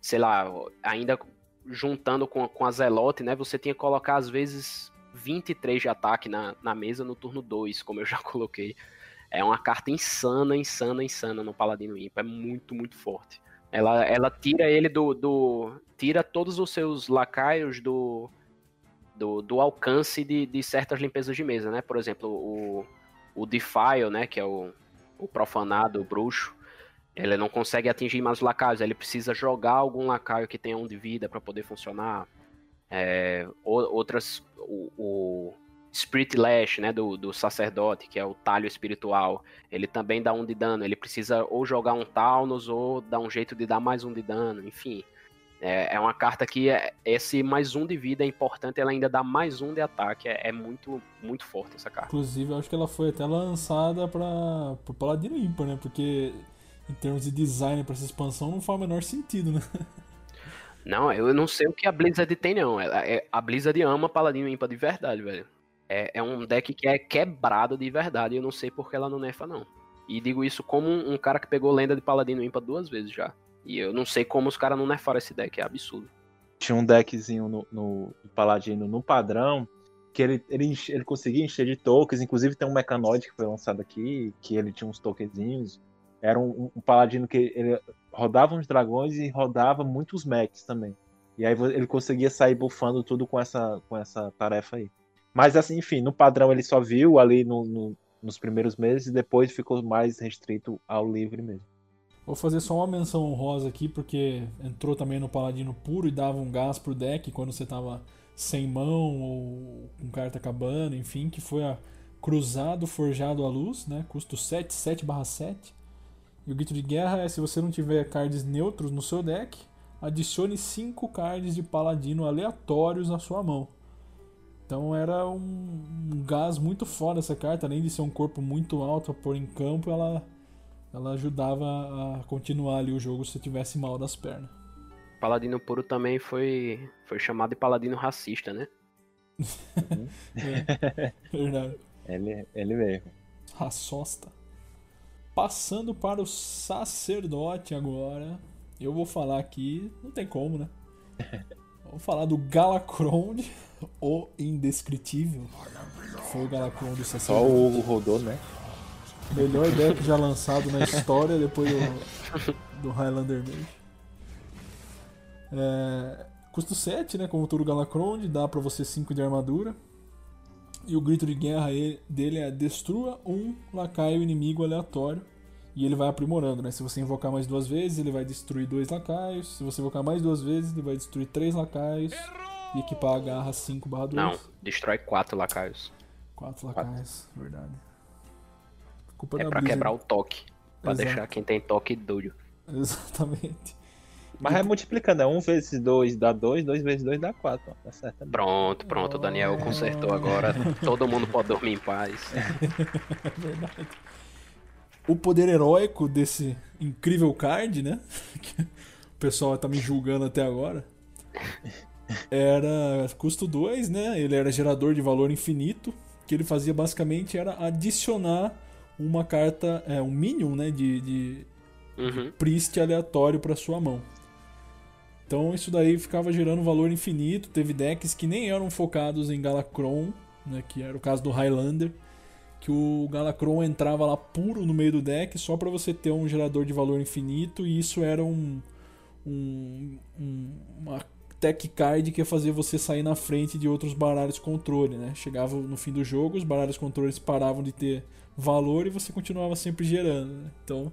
sei lá, ainda juntando com, com a Zelote, né? Você tinha que colocar às vezes 23 de ataque na, na mesa no turno 2, como eu já [LAUGHS] coloquei. É uma carta insana, insana, insana no Paladino Ímpar. É muito, muito forte. Ela, ela tira ele do, do. Tira todos os seus lacaios do. Do, do alcance de, de certas limpezas de mesa, né? Por exemplo, o, o Defile, né? Que é o, o profanado, o bruxo. Ele não consegue atingir mais os lacaios. Ele precisa jogar algum lacaio que tenha um de vida para poder funcionar. É, outras. O, o Spirit Lash, né? Do, do sacerdote, que é o talho espiritual. Ele também dá um de dano. Ele precisa ou jogar um Taunus ou dar um jeito de dar mais um de dano. Enfim. É, é uma carta que é- esse mais um de vida é importante. Ela ainda dá mais um de ataque. É, é muito, muito forte essa carta. Inclusive, eu acho que ela foi até lançada para pro Paladino Ímpar, né? Porque em termos de design pra essa expansão não faz o menor sentido, né? [LAUGHS] Não, eu não sei o que a Blizzard tem, não. Ela- é- a Blizzard ama Paladino Ímpar de verdade, velho. É, é um deck que é quebrado de verdade. e Eu não sei por que ela não nerfa, não. E digo isso como um, um cara que pegou lenda de Paladino Ímpar duas vezes já. E eu não sei como os caras não nerfaram esse deck. É absurdo. Tinha um deckzinho no, no no Paladino no padrão que ele, ele, ele conseguia encher de tokens. Inclusive tem um Mecanoid que foi lançado aqui, que ele tinha uns tokenzinhos. Era um, um Paladino que ele rodava uns dragões e rodava muitos mechs também. E aí ele conseguia sair buffando tudo com essa, com essa tarefa aí. Mas assim, enfim, no padrão ele só viu ali no- no- nos primeiros meses e depois ficou mais restrito ao livre mesmo. Vou fazer só uma menção honrosa aqui, porque entrou também no Paladino puro e dava um gás pro deck quando você tava sem mão ou com carta acabando, enfim, que foi a Cruzado Forjado à Luz, né? Custo 7, 7 barra 7. E o grito de guerra é se você não tiver cards neutros no seu deck, adicione 5 cards de Paladino aleatórios à sua mão. Então era um, um gás muito foda essa carta, além de ser um corpo muito alto a pôr em campo, ela ela ajudava a continuar ali o jogo se tivesse mal das pernas. Paladino Puro também foi, foi chamado de Paladino racista, né? [LAUGHS] É, verdade. Ele, ele mesmo. Raçosta. Passando para o sacerdote agora. Eu vou falar aqui, não tem como, né? [LAUGHS] Vou falar do Galacron, o indescritível. Foi o Galacron do Só sacerdote. o Hugo rodou, né? Melhor deck já lançado na história depois do, do Highlander Mage. É, custo 7, né? Como todo Galacron, dá pra você 5 de armadura. E o grito de guerra ele- dele é destrua um lacaio inimigo aleatório. E ele vai aprimorando, né? Se você invocar mais duas vezes, ele vai destruir dois lacaios. Se você invocar mais duas vezes, ele vai destruir três lacaios. E equipar a garra 5 barra 2. Não, destrói quatro lacaios. Quatro lacaios, verdade. Culpa É da pra Blizzard. quebrar o toque. Pra Exato. deixar quem tem toque doido. Exatamente. Mas é multiplicando, é 1 vezes 2 dá 2, 2 vezes 2 dá 4. Tá certo. Pronto, pronto, o Daniel consertou agora. Todo mundo pode dormir em paz. [LAUGHS] É verdade. O poder heróico desse incrível card, né? Que o pessoal tá me julgando até agora. Era custo 2, né? Ele era gerador de valor infinito. O que ele fazia basicamente era adicionar uma carta, é, um minion, né? De, de Uhum. priest aleatório para sua mão. Então isso daí ficava gerando valor infinito. Teve decks que nem eram focados em Galacron, né, que era o caso do Highlander, que o Galacron entrava lá puro no meio do deck só para você ter um gerador de valor infinito e isso era um, um- um- uma tech card que ia fazer você sair na frente de outros baralhos controle, né? Chegava no fim do jogo, os baralhos controles paravam de ter valor e você continuava sempre gerando, né? Então,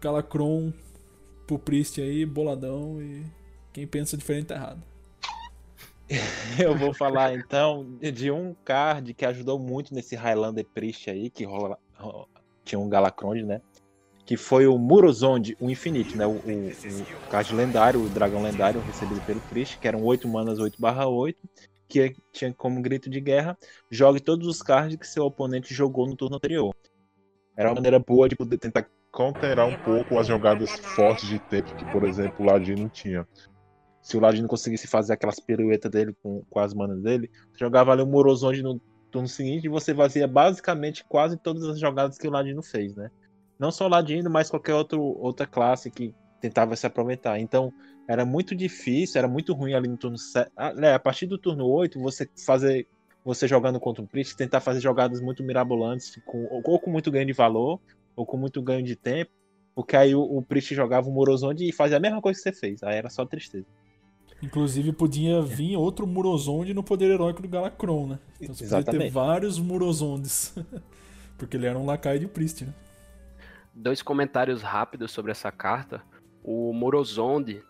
Galacron pro Priest aí, boladão e quem pensa diferente tá errado. [LAUGHS] Eu vou falar então de um card que ajudou muito nesse Highlander Priest aí, que rola, ro- tinha um Galacronde, né? Que foi o Murozond, o Infinite, né? O, o- o card lendário, o dragão lendário recebido pelo Priest, que eram 8 manas 8/8, que tinha como grito de guerra: jogue todos os cards que seu oponente jogou no turno anterior. Era uma maneira boa de poder tentar counterar um pouco as jogadas fortes de tempo que, por exemplo, o Ladino tinha. se o Ladino conseguisse fazer aquelas piruetas dele com, com as manas dele, você jogava ali o Morozonde no turno seguinte e você fazia basicamente quase todas as jogadas que o Ladino fez, né? Não só o Ladino, mas qualquer outro, outra classe que tentava se aproveitar. Então, era muito difícil, era muito ruim ali no turno 7. Ah, né, A partir do turno 8, você fazer. Você jogando contra um Priest, tentar fazer jogadas muito mirabolantes, com, ou com muito ganho de valor, ou com muito ganho de tempo. Porque aí o, o Priest jogava o Morozonde e fazia a mesma coisa que você fez. Aí era só tristeza. Inclusive podia vir outro Murozonde no poder heróico do Galacron, né? Então você podia ter Exatamente. vários Murozondes. [LAUGHS] Porque ele era um lacaio de Priest, né? Dois comentários rápidos sobre essa carta. O Morozonde,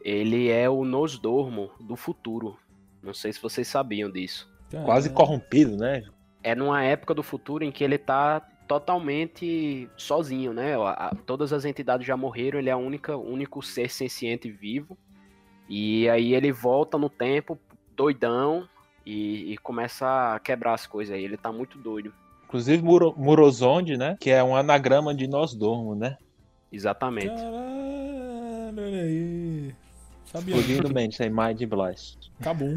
ele é o Nosdormo do futuro. Não sei se vocês sabiam disso. Quase Caralho. corrompido, né? É numa época do futuro em que ele tá totalmente sozinho, né? Todas as entidades já morreram, ele é o única, único ser senciente vivo. E aí ele volta no tempo, doidão, e, e começa a quebrar as coisas aí. Ele tá muito doido. Inclusive Muro, Murozonde, né? Que é um anagrama de nós dormo, né? Exatamente. Caralho, olha aí. Sabia. Explodindo mente aí, Mind Blast. Acabou.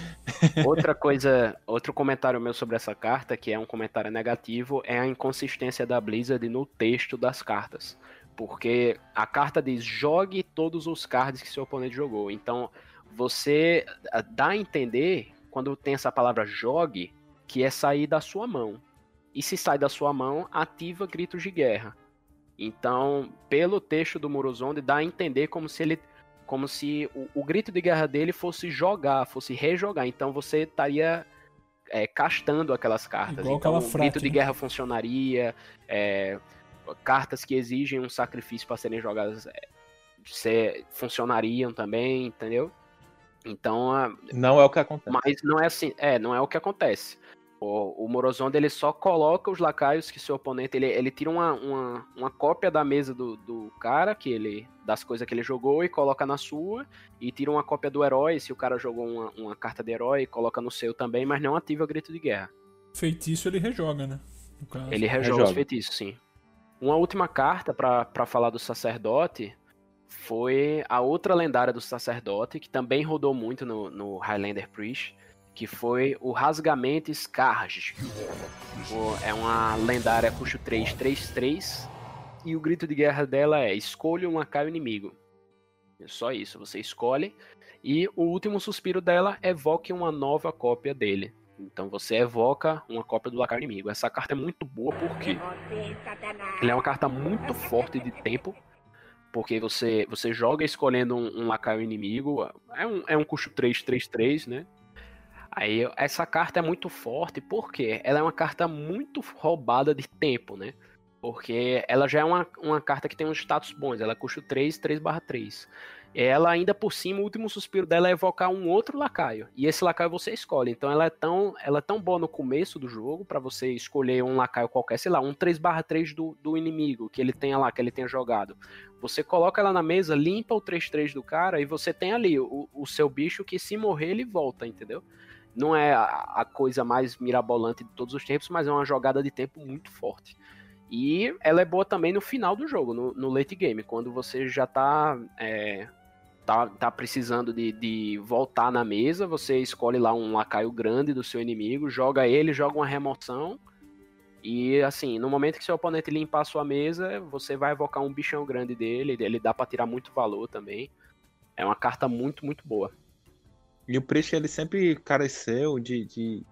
[LAUGHS] Outra coisa, outro comentário meu sobre essa carta, que é um comentário negativo, é a inconsistência da Blizzard no texto das cartas. Porque a carta diz jogue todos os cards que seu oponente jogou. Então, você dá a entender, quando tem essa palavra jogue, que é sair da sua mão. E se sai da sua mão, ativa gritos de guerra. Então, pelo texto do Morozonde, dá a entender como se ele como se o, o grito de guerra dele fosse jogar, fosse rejogar. Então você estaria é, castando aquelas cartas. Igual então o grito de né? guerra funcionaria, é, cartas que exigem um sacrifício para serem jogadas é, ser- funcionariam também, entendeu? Então, a- Não é o que acontece. mas não é assim, é, não é o que acontece. O, o ele só coloca os lacaios que seu oponente ele, ele tira uma, uma, uma cópia da mesa do, do cara que ele das coisas que ele jogou e coloca na sua e tira uma cópia do herói se o cara jogou uma, uma carta de herói coloca no seu também, mas não ativa o grito de guerra. Feitiço ele rejoga, né? No caso. Ele rejoga Rejoga. os feitiços, sim. Uma última carta pra pra falar do sacerdote foi a outra lendária do sacerdote, que também rodou muito no, no Highlander Priest, que foi o Rasgamento Scarge. É uma lendária custo 3, 3, 3. E o grito de guerra dela é: escolha um lacaio inimigo. É só isso, você escolhe. E o último suspiro dela evoque uma nova cópia dele. Então você evoca uma cópia do lacaio inimigo. Essa carta é muito boa porque ela é uma carta muito forte de tempo. Porque você, você joga escolhendo um, um lacaio inimigo. É um, é um custo 3, 3, 3, né? Aí essa carta é muito forte porque ela é uma carta muito roubada de tempo, né? Porque ela já é uma, uma carta que tem uns status bons. Ela custa 3, 3 barra 3. Ela ainda por cima, o último suspiro dela é evocar um outro lacaio. E esse lacaio você escolhe. Então ela é tão, ela é tão boa no começo do jogo para você escolher um lacaio qualquer, sei lá, um 3 barra 3 do, do inimigo que ele tenha lá, que ele tenha jogado. Você coloca ela na mesa, limpa o 3-3 do cara e você tem ali o, o seu bicho que se morrer ele volta, entendeu? Não é a, coisa mais mirabolante de todos os tempos, mas é uma jogada de tempo muito forte. E ela é boa também no final do jogo, no, no late game, quando você já tá, é, tá, tá precisando de, de voltar na mesa, você escolhe lá um lacaio grande do seu inimigo, joga ele, joga uma remoção. E assim, no momento que seu oponente limpar a sua mesa, você vai evocar um bichão grande dele, ele dá pra tirar muito valor também. É uma carta muito, muito boa. E o Priest ele sempre careceu de, de,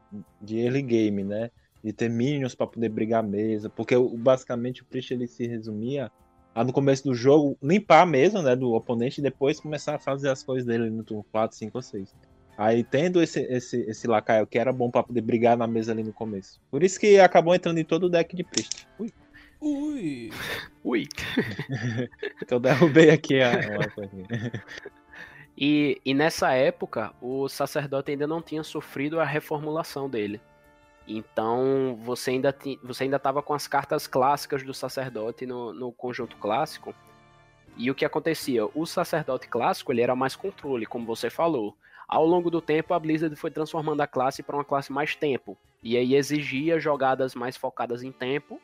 de early game, né? De ter minions pra poder brigar a mesa. Porque o- basicamente o Priest ele se resumia a no começo do jogo limpar a mesa né, do oponente e depois começar a fazer as coisas dele no turno 4, 5 ou 6. Aí tendo esse, esse, esse lacaio que era bom pra poder brigar na mesa ali no começo. Por isso que acabou entrando em todo o deck de Priest. Ui, Ui. Ui! [LAUGHS] eu derrubei aqui a. [LAUGHS] E, e nessa época, o sacerdote ainda não tinha sofrido a reformulação dele. Então você ainda você ainda estava com as cartas clássicas do sacerdote no, no conjunto clássico. E o que acontecia? O sacerdote clássico ele era mais controle, como você falou. Ao longo do tempo, a Blizzard foi transformando a classe para uma classe mais tempo. E aí exigia jogadas mais focadas em tempo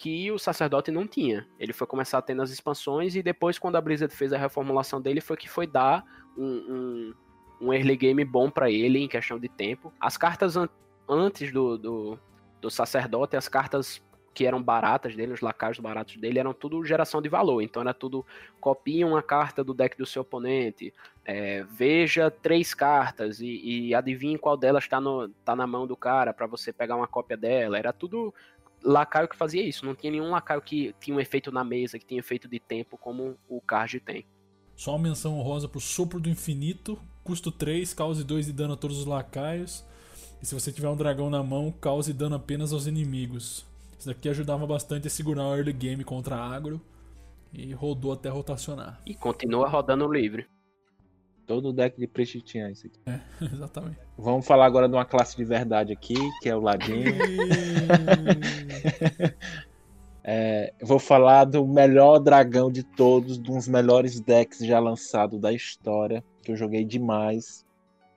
que o sacerdote não tinha. Ele foi começar tendo as expansões e depois, quando a Blizzard fez a reformulação dele, foi que foi dar um, um, um early game bom para ele em questão de tempo. As cartas an- antes do, do, do sacerdote, as cartas que eram baratas dele, os lacaios baratos dele, eram tudo geração de valor. Então era tudo copia uma carta do deck do seu oponente, é, veja três cartas e, e adivinhe qual delas está tá na mão do cara para você pegar uma cópia dela. Era tudo lacaio que fazia isso. Não tinha nenhum lacaio que tinha um efeito na mesa, que tinha efeito de tempo como o card tem. Só uma menção honrosa pro Sopro do Infinito. Custo 3, cause 2 de dano a todos os lacaios. E se você tiver um dragão na mão, cause dano apenas aos inimigos. Isso daqui ajudava bastante a segurar o early game contra a agro. E rodou até rotacionar. E continua rodando livre. Todo deck de Priest tinha isso aqui. [LAUGHS] Exatamente. Vamos falar agora de uma classe de verdade aqui, que é o Ladino. [LAUGHS] É, eu vou falar do melhor dragão de todos, de um dos melhores decks já lançados da história, que eu joguei demais.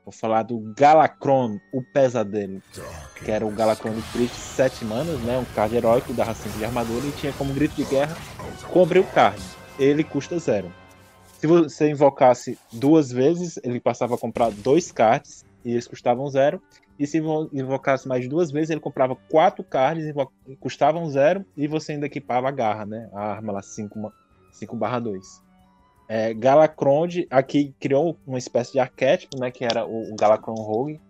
Vou falar do Galacron, o pesadelo, que era o Galacron de Priest 7 manas, né, um card heróico da 5 de armadura e tinha como grito de guerra compre o card. Ele custa zero. Se você invocasse duas vezes, ele passava a comprar dois cards e eles custavam zero. E se invo- invocasse mais duas vezes, ele comprava quatro cards, custavam zero, e você ainda equipava a garra, né? A arma lá 5 barra 2. É, Galacrond aqui criou uma espécie de arquétipo, né? Que era o, o Galacron Rogue,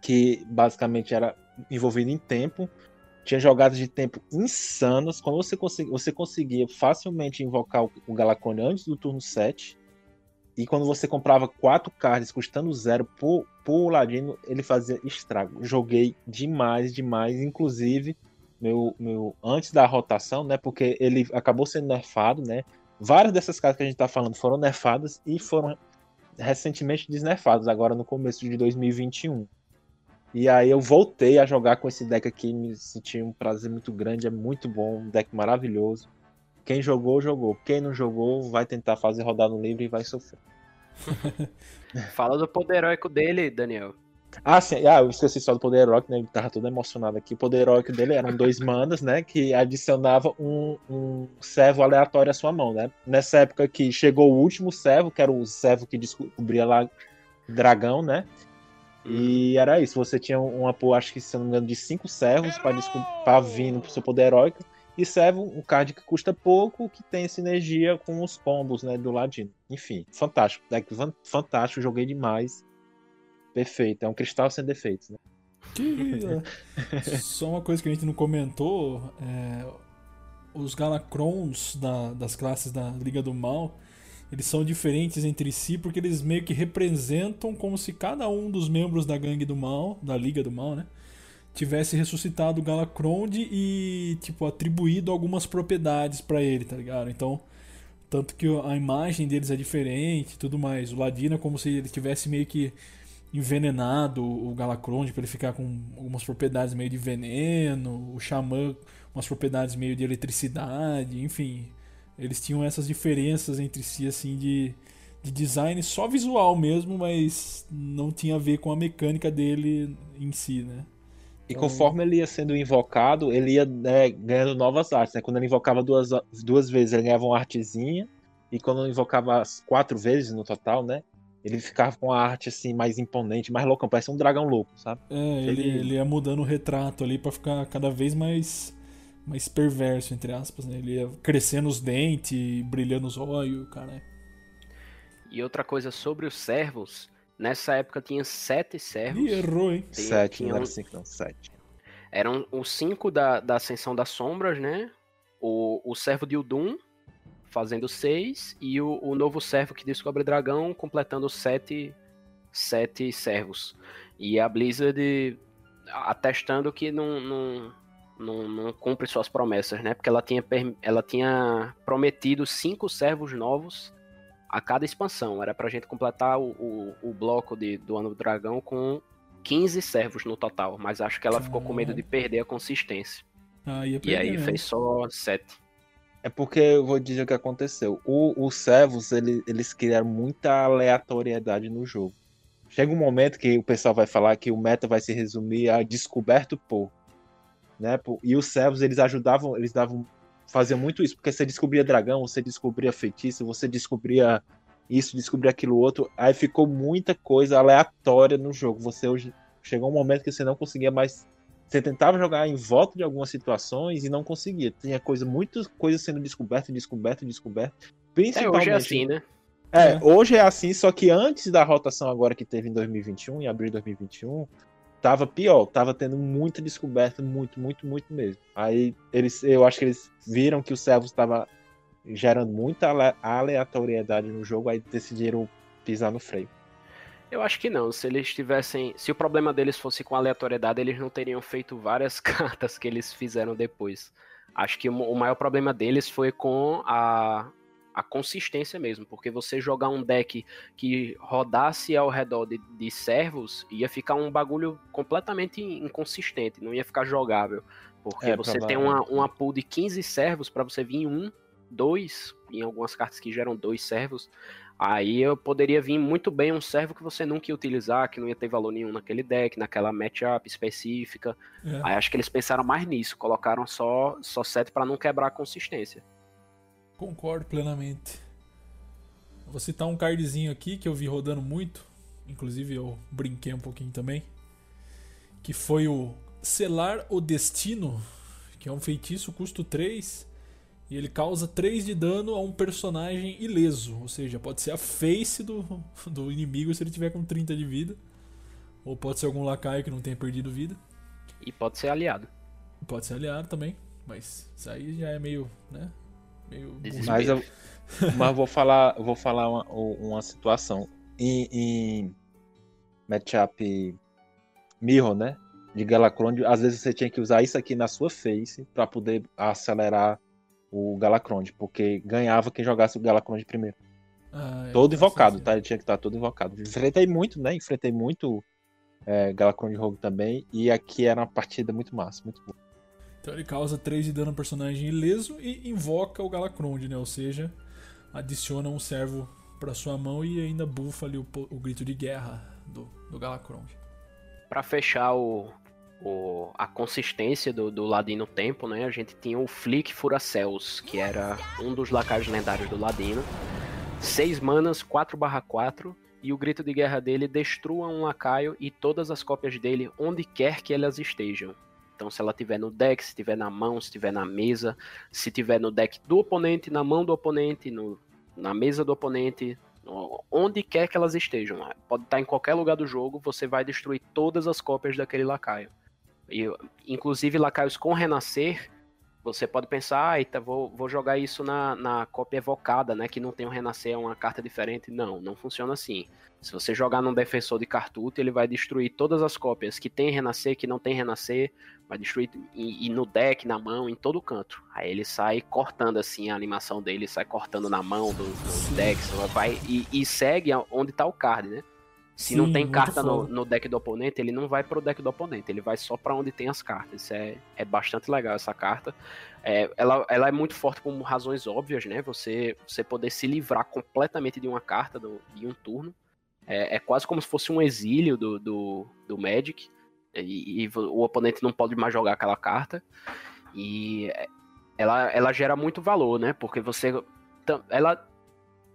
que basicamente era envolvido em tempo. Tinha jogadas de tempo insanas. Quando você, você conseguia facilmente invocar o, o antes do turno 7. E quando você comprava quatro cards custando zero por, por Ladino, ele fazia estrago. Joguei demais, demais. Inclusive, meu, meu, antes da rotação, né? Porque ele acabou sendo nerfado, né? Várias dessas cartas que a gente tá falando foram nerfadas e foram recentemente desnerfadas, agora no começo de 2021. E aí eu voltei a jogar com esse deck aqui, me senti um prazer muito grande, é muito bom, um deck maravilhoso. Quem jogou, jogou. Quem não jogou, vai tentar fazer rodar no livro e vai sofrer. [LAUGHS] Fala do poder heróico dele, Daniel. Ah, sim. Ah, eu esqueci só do poder heróico, né? Ele tava todo emocionado aqui. O poder heróico dele eram dois manas, né? Que adicionava um, um servo aleatório à sua mão, né? Nessa época que chegou o último servo, que era o servo que descobria lá dragão, né? E era isso, você tinha uma pool, acho que se eu não me engano, de cinco servos pra vir no seu poder heróico. E servo, um card que custa pouco, que tem sinergia com os combos, né, do ladino. Enfim, fantástico. Deck fantástico, joguei demais. Perfeito, é um cristal sem defeitos, né? Que- [LAUGHS] Só uma coisa que a gente não comentou: é, os Galacrons da- das classes da Liga do Mal eles são diferentes entre si porque eles meio que representam como se cada um dos membros da Gangue do Mal, da Liga do Mal, né? Tivesse ressuscitado o Galacrond e, tipo, atribuído algumas propriedades pra ele, tá ligado? Então, tanto que a imagem deles é diferente tudo mais. O Ladino é como se ele tivesse meio que envenenado o Galacrond para ele ficar com algumas propriedades meio de veneno, o Xamã umas propriedades meio de eletricidade, enfim. Eles tinham essas diferenças entre si, assim, de, de design só visual mesmo, mas não tinha a ver com a mecânica dele em si, né? E conforme ele ia sendo invocado, ele ia né, ganhando novas artes. Né? Quando ele invocava duas, duas vezes, ele ganhava uma artezinha. E quando invocava as quatro vezes no total, né? Ele ficava com a arte assim mais imponente, mais loucão, parece um dragão louco, sabe? É, ele, Ele- ele ia mudando o retrato ali pra ficar cada vez mais mais perverso, entre aspas, né? Ele ia crescendo os dentes, brilhando os olhos, cara. E outra coisa sobre os servos, nessa época tinha sete servos. Ih, errou, hein? Tem- sete, tinha não era um- cinco, não, sete. Eram os cinco da, da Ascensão das Sombras, né? O, o servo de Udum, fazendo seis, e o, o novo servo que descobre dragão, completando sete, sete servos. E a Blizzard atestando que não, não, não, não cumpre suas promessas, né? Porque ela tinha, ela tinha prometido cinco servos novos a cada expansão. Era pra gente completar o, o, o bloco de, do Ano do Dragão com 15 servos no total, mas acho que ela ficou com medo de perder a consistência. Ah, ia E perder aí mesmo. fez só 7. É porque eu vou dizer o que aconteceu. O, os servos, ele- eles criaram muita aleatoriedade no jogo. Chega um momento que o pessoal vai falar que o meta vai se resumir a descoberto por. Né? E os servos, eles ajudavam, eles davam. Faziam muito isso, porque você descobria dragão, você descobria feitiço, você descobria isso, descobria aquilo outro. Aí ficou muita coisa aleatória no jogo. Você hoje. Chegou um momento que você não conseguia mais você tentava jogar em volta de algumas situações e não conseguia. Tinha coisa, muitas coisas sendo descobertas, descobertas, descobertas. É, Principalmente. hoje é assim, né? É, É. hoje é assim, só que antes da rotação agora que teve em 2021, em abril de 2021, tava pior, tava tendo muita descoberta, muito, muito, muito mesmo. Aí eles, eu acho que eles viram que o servos estava gerando muita ale- aleatoriedade no jogo, aí decidiram pisar no freio. Eu acho que não. Se eles tivessem. Se o problema deles fosse com aleatoriedade, eles não teriam feito várias [LAUGHS] cartas que eles fizeram depois. Acho que o maior problema deles foi com a, a consistência mesmo. Porque você jogar um deck que rodasse ao redor de, de servos ia ficar um bagulho completamente inconsistente, não ia ficar jogável. Porque É, você tem uma, uma pool de 15 servos para você vir um, dois, em algumas cartas que geram dois servos. Aí eu poderia vir muito bem um servo que você nunca ia utilizar, que não ia ter valor nenhum naquele deck, naquela matchup específica. É. Aí acho que eles pensaram mais nisso, colocaram só, só set para não quebrar a consistência. Concordo plenamente. Vou citar um cardzinho aqui que eu vi rodando muito. Inclusive eu brinquei um pouquinho também. Que foi o Selar o Destino. Que é um feitiço custo 3. E ele causa 3 de dano a um personagem ileso. Ou seja, pode ser a face do, do inimigo se ele tiver com 30 de vida. Ou pode ser algum lacaio que não tenha perdido vida. E pode ser aliado. Pode ser aliado também. Mas isso aí já é meio, né? Meio. Mas eu, [LAUGHS] mas vou falar, vou falar uma, uma situação. Em, em matchup Mirror, né? De Galacrond, às vezes você tinha que usar isso aqui na sua face pra poder acelerar o Galacrond, porque ganhava quem jogasse o Galacrond primeiro. Ah, Todo invocado, tá? Ele tinha que estar todo invocado. Enfrentei muito, né? Enfrentei muito é, Galacrond Rogue também, e aqui era uma partida muito massa, muito boa. Então ele causa 3 de dano ao personagem ileso e invoca o Galacrond, né? Ou seja, adiciona um servo pra sua mão e ainda bufa ali o, o grito de guerra do, do Galacrond. Pra fechar o, o- a consistência do, do Ladino Tempo, né? A gente tinha o Flick Furacels, que era um dos lacaios lendários do Ladino. 6 manas, 4/4 e o grito de guerra dele destrua um lacaio e todas as cópias dele onde quer que elas estejam. Então, se ela estiver no deck, se estiver na mão, se estiver na mesa, se estiver no deck do oponente, na mão do oponente, no, na mesa do oponente, onde quer que elas estejam. Pode estar em qualquer lugar do jogo, você vai destruir todas as cópias daquele lacaio. E, inclusive, lacaios com renascer, você pode pensar, ah, eita, vou, vou jogar isso na, na cópia evocada, né? Que não tem um renascer, é uma carta diferente. Não, não funciona assim. Se você jogar num defensor de cartucho, ele vai destruir todas as cópias que tem renascer, que não tem renascer, vai destruir e, e no deck, na mão, em todo canto. Aí ele sai cortando assim a animação dele, sai cortando na mão dos, decks, vai e, e segue onde tá o card, né? Se não Sim, tem muito carta no, no deck do oponente, ele não vai pro deck do oponente, ele vai só pra onde tem as cartas. Isso é, é bastante legal essa carta. É, ela, ela é muito forte por razões óbvias, né? Você, você poder se livrar completamente de uma carta do, em um turno. É, é quase como se fosse um exílio do, do, do Magic. E, e o oponente não pode mais jogar aquela carta. E é, ela, ela gera muito valor, né? Porque você. Ela,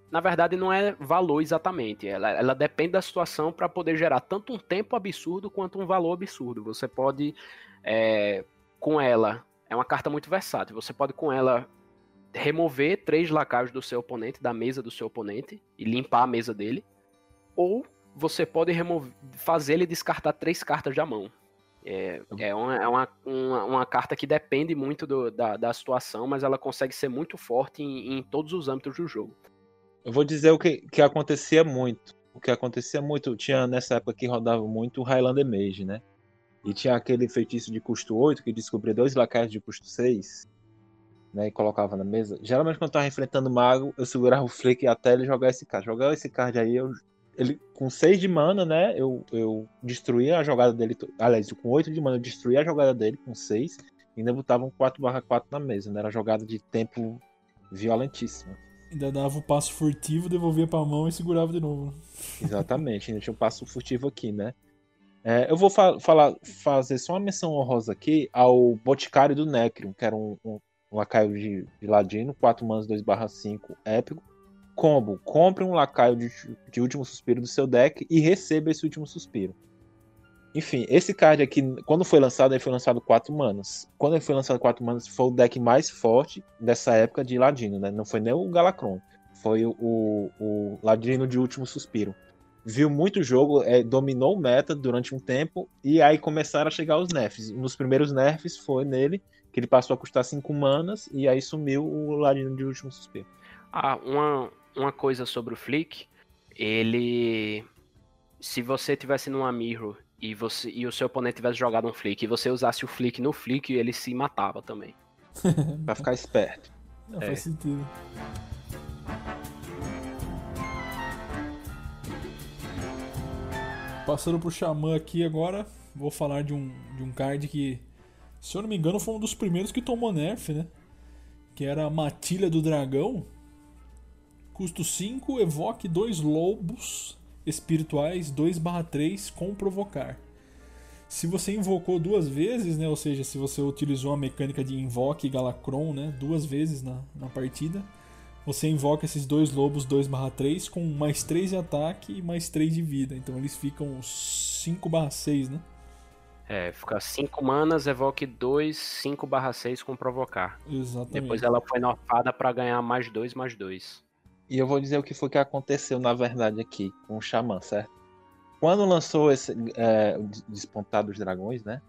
na verdade, não é valor exatamente. Ela, ela depende da situação para poder gerar tanto um tempo absurdo quanto um valor absurdo. Você pode, é, com ela, é uma carta muito versátil. Você pode, com ela, remover três lacaios do seu oponente, da mesa do seu oponente, e limpar a mesa dele. Ou você pode remover, fazer ele descartar três cartas da mão. É, é, uma, é uma, uma, uma carta que depende muito do- da, da situação, mas ela consegue ser muito forte em, em todos os âmbitos do jogo. Eu vou dizer o que, que acontecia muito. O que acontecia muito, tinha nessa época que rodava muito o Highlander Mage, né? E tinha aquele feitiço de custo 8 que descobria dois lacaios de custo 6, né? E colocava na mesa. Geralmente quando eu tava enfrentando o mago, eu segurava o flick até ele jogar esse card. Jogar esse card aí, eu, ele com 6 de mana, né? Eu, eu destruía a jogada dele. Aliás, com 8 de mana eu destruía a jogada dele com 6 e ainda botava um 4/4 na mesa, né? Era jogada de tempo violentíssima. Ainda dava o passo furtivo, devolvia pra mão e segurava de novo. Exatamente, ainda tinha um passo furtivo aqui, né? É, eu vou fa- falar, fazer só uma menção honrosa aqui ao Boticário do Necron, que era um, um, um lacaio de, de ladino, 4 manas 2 5 épico. Combo, compre um lacaio de, de último suspiro do seu deck e receba esse último suspiro. Enfim, esse card aqui, quando foi lançado, ele foi lançado 4 manas. Quando ele foi lançado 4 manas, foi o deck mais forte dessa época de ladino, né? Não foi nem o Galacron, foi o, o, ladino de último suspiro viu muito jogo, é, dominou o meta durante um tempo, e aí começaram a chegar os nerfs. Nos primeiros nerfs foi nele, que ele passou a custar 5 manas, e aí sumiu o Ladino de Último Suspiro. Ah, uma, uma coisa sobre o Flick, ele. Se você tivesse numa mirror e, você, e o seu oponente tivesse jogado um Flick e você usasse o Flick no Flick, ele se matava também. [LAUGHS] Pra ficar esperto. Não, É. faz sentido. Passando pro Xamã aqui agora, vou falar de um, de um card que, se eu não me engano, foi um dos primeiros que tomou nerf, né? Que era a Matilha do Dragão. Custo 5, evoque dois lobos espirituais 2/3 com provocar. Se você invocou duas vezes, né? Ou seja, se você utilizou a mecânica de invoque Galacron, né? Duas vezes na, na partida, você invoca esses dois lobos 2/3 com mais 3 de ataque e mais 3 de vida. Então eles ficam 5/6, né? É, fica 5 manas, evoque 2, 5 6 com provocar. Exatamente. Depois ela foi nerfada pra ganhar mais 2, mais 2. E eu vou dizer o que foi que aconteceu, na verdade, aqui com o Xamã, certo? Quando lançou esse é, o Despontar dos Dragões, né?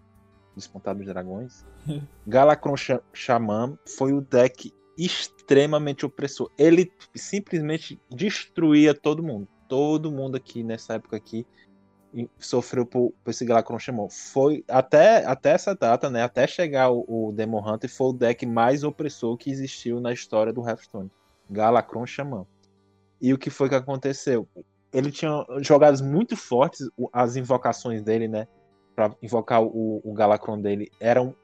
Despontar dos Dragões, [LAUGHS] Galacron Xa- Xamã foi o deck extremamente opressor. Ele simplesmente destruía todo mundo. Todo mundo aqui nessa época aqui sofreu por, por esse Galacron Xamã. Foi até, até essa data, né? Até chegar o, o Demon Hunter, foi o deck mais opressor que existiu na história do Hearthstone. Galacron Xamã. E o que foi que aconteceu? Ele tinha jogadas muito fortes, as invocações dele, né? Pra invocar o, o Galacron dele, eram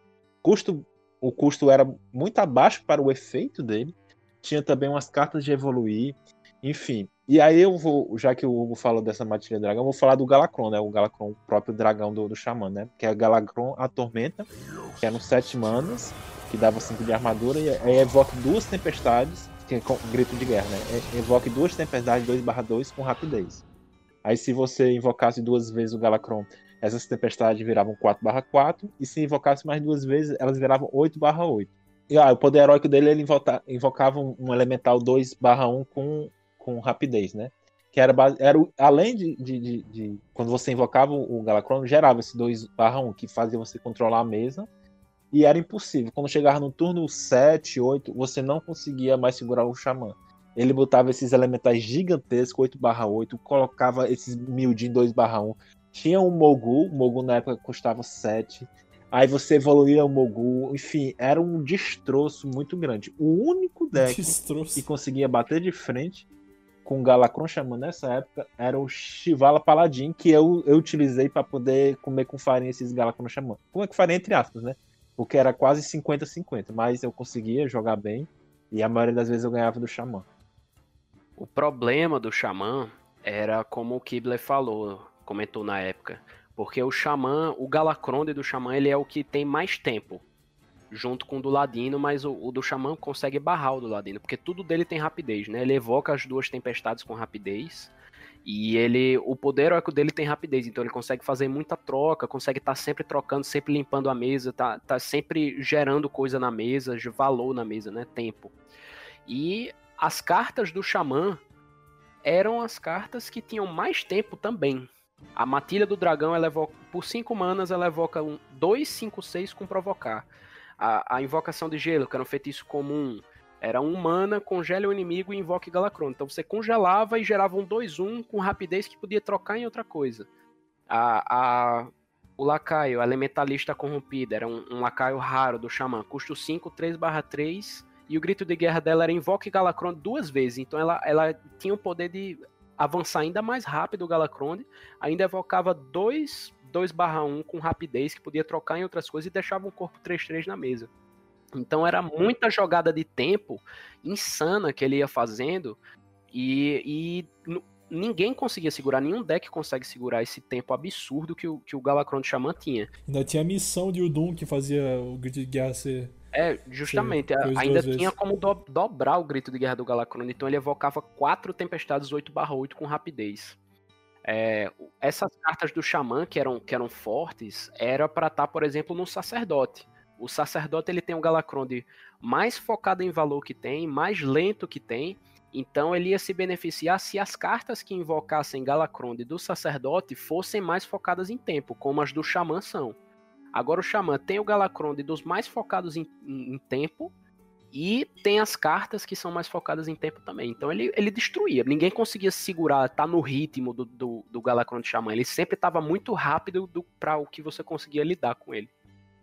custo, o custo era muito abaixo para o efeito dele. Tinha também umas cartas de evoluir, enfim. E aí eu vou, já que o Hugo falou dessa matilha dragão, eu vou falar do Galacron, né? O Galacron, o próprio dragão do, do Xamã, né? Que é o Galacron a Tormenta, que eram sete manas, que dava 5 de armadura, e aí evoca duas tempestades, que é com grito de guerra, né? E- Evoque duas tempestades 2/2 com rapidez. Aí se você invocasse duas vezes o Galacron, essas tempestades viravam 4/4, e se invocasse mais duas vezes, elas viravam 8/8. E ah, o poder heróico dele, ele invota- invocava um, um elemental 2/1 com, com rapidez, né? Que era, era além de, de, de- de- Quando você invocava o Galacron, gerava esse 2/1 que fazia você controlar a mesa. E era impossível. Quando chegava no turno 7, 8, você não conseguia mais segurar o Xamã. Ele botava esses elementais gigantescos, 8/8, colocava esses Mildin 2/1. Tinha um Mogul, o Mogul na época custava 7. Aí você evoluía o Mogul, enfim, era um destroço muito grande. O único deck Destroço. que conseguia bater de frente com o Galacron Xamã nessa época era o Shivala Paladin, que eu, eu utilizei para poder comer com farinha esses Galacron Xamã. Comer com farinha entre aspas, né? Porque era quase 50-50, mas eu conseguia jogar bem e a maioria das vezes eu ganhava do Xamã. O problema do Xamã era como o Kibler falou, comentou na época. Porque o Xamã, o Galacronde do Xamã, ele é o que tem mais tempo. Junto com o do Ladino, mas o, o do Xamã consegue barrar o do Ladino. Porque tudo dele tem rapidez, né? Ele evoca as duas tempestades com rapidez. E ele. O poder heróico dele tem rapidez. Então ele consegue fazer muita troca, consegue estar sempre trocando, sempre limpando a mesa, tá, tá sempre gerando coisa na mesa, valor na mesa, né? Tempo. E as cartas do Xamã eram as cartas que tinham mais tempo também. A Matilha do Dragão, ela evoca, por 5 manas, ela evoca um 2, 5, 6 com provocar. A, a invocação de gelo, que era um feitiço comum, era um mana, congele o inimigo e invoque Galacron. Então você congelava e gerava um 2-1 com rapidez que podia trocar em outra coisa. A, a, o lacaio, a elementalista corrompida, era um, um lacaio raro do Xamã. Custo 5, 3/3 e o grito de guerra dela era invoque Galacron duas vezes. Então ela, ela tinha o poder de avançar ainda mais rápido o Galacron. Ainda evocava 2 2/1 com rapidez que podia trocar em outras coisas e deixava um corpo 3-3 na mesa. Então era muita jogada de tempo insana que ele ia fazendo e, e ninguém conseguia segurar, nenhum deck consegue segurar esse tempo absurdo que o, que o Galacron de Xamã tinha. Ainda tinha a missão de Udum que fazia o grito de guerra ser. É, justamente. Coisa ainda tinha vezes. como do- dobrar o grito de guerra do Galacron. Então ele evocava quatro tempestades 8/8 com rapidez. É, essas cartas do Xamã, que eram, que eram fortes, era para estar, por exemplo, no Sacerdote. O Sacerdote ele tem um Galacron de mais focado em valor que tem, mais lento que tem. Então ele ia se beneficiar se as cartas que invocassem Galacron do Sacerdote fossem mais focadas em tempo, como as do Xamã são. Agora o Xamã tem o Galacron dos mais focados em, em- em tempo e tem as cartas que são mais focadas em tempo também. Então ele, ele destruía. Ninguém conseguia segurar, tá no ritmo do, do, do Galacron de Xamã. Ele sempre estava muito rápido do, para o que você conseguia lidar com ele.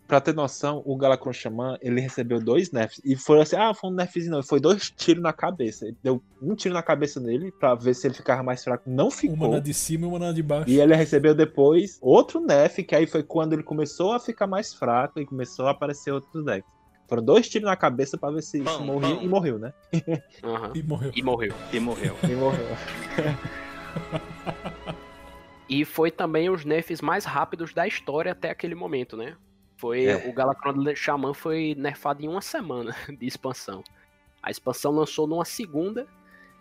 Pra ter noção, o Galacron Xamã, ele recebeu dois nerfs. E foi assim, ah, foi um nerfzinho não. Foi dois tiros na cabeça. Ele deu um tiro na cabeça dele pra ver se ele ficava mais fraco. Não Uma ficou. na de cima e uma na de baixo. E ele recebeu depois outro nerf, que aí foi quando ele começou a ficar mais fraco e começou a aparecer outros decks. Foram dois tiros na cabeça pra ver se, Pão, morria. pão. E morreu, né? Aham. E morreu. E morreu. E morreu. E morreu. [LAUGHS] E foi também os nerfs mais rápidos da história até aquele momento, né? Foi É. o Galacron de Xamã foi nerfado em uma semana [LAUGHS] de expansão. A expansão lançou numa segunda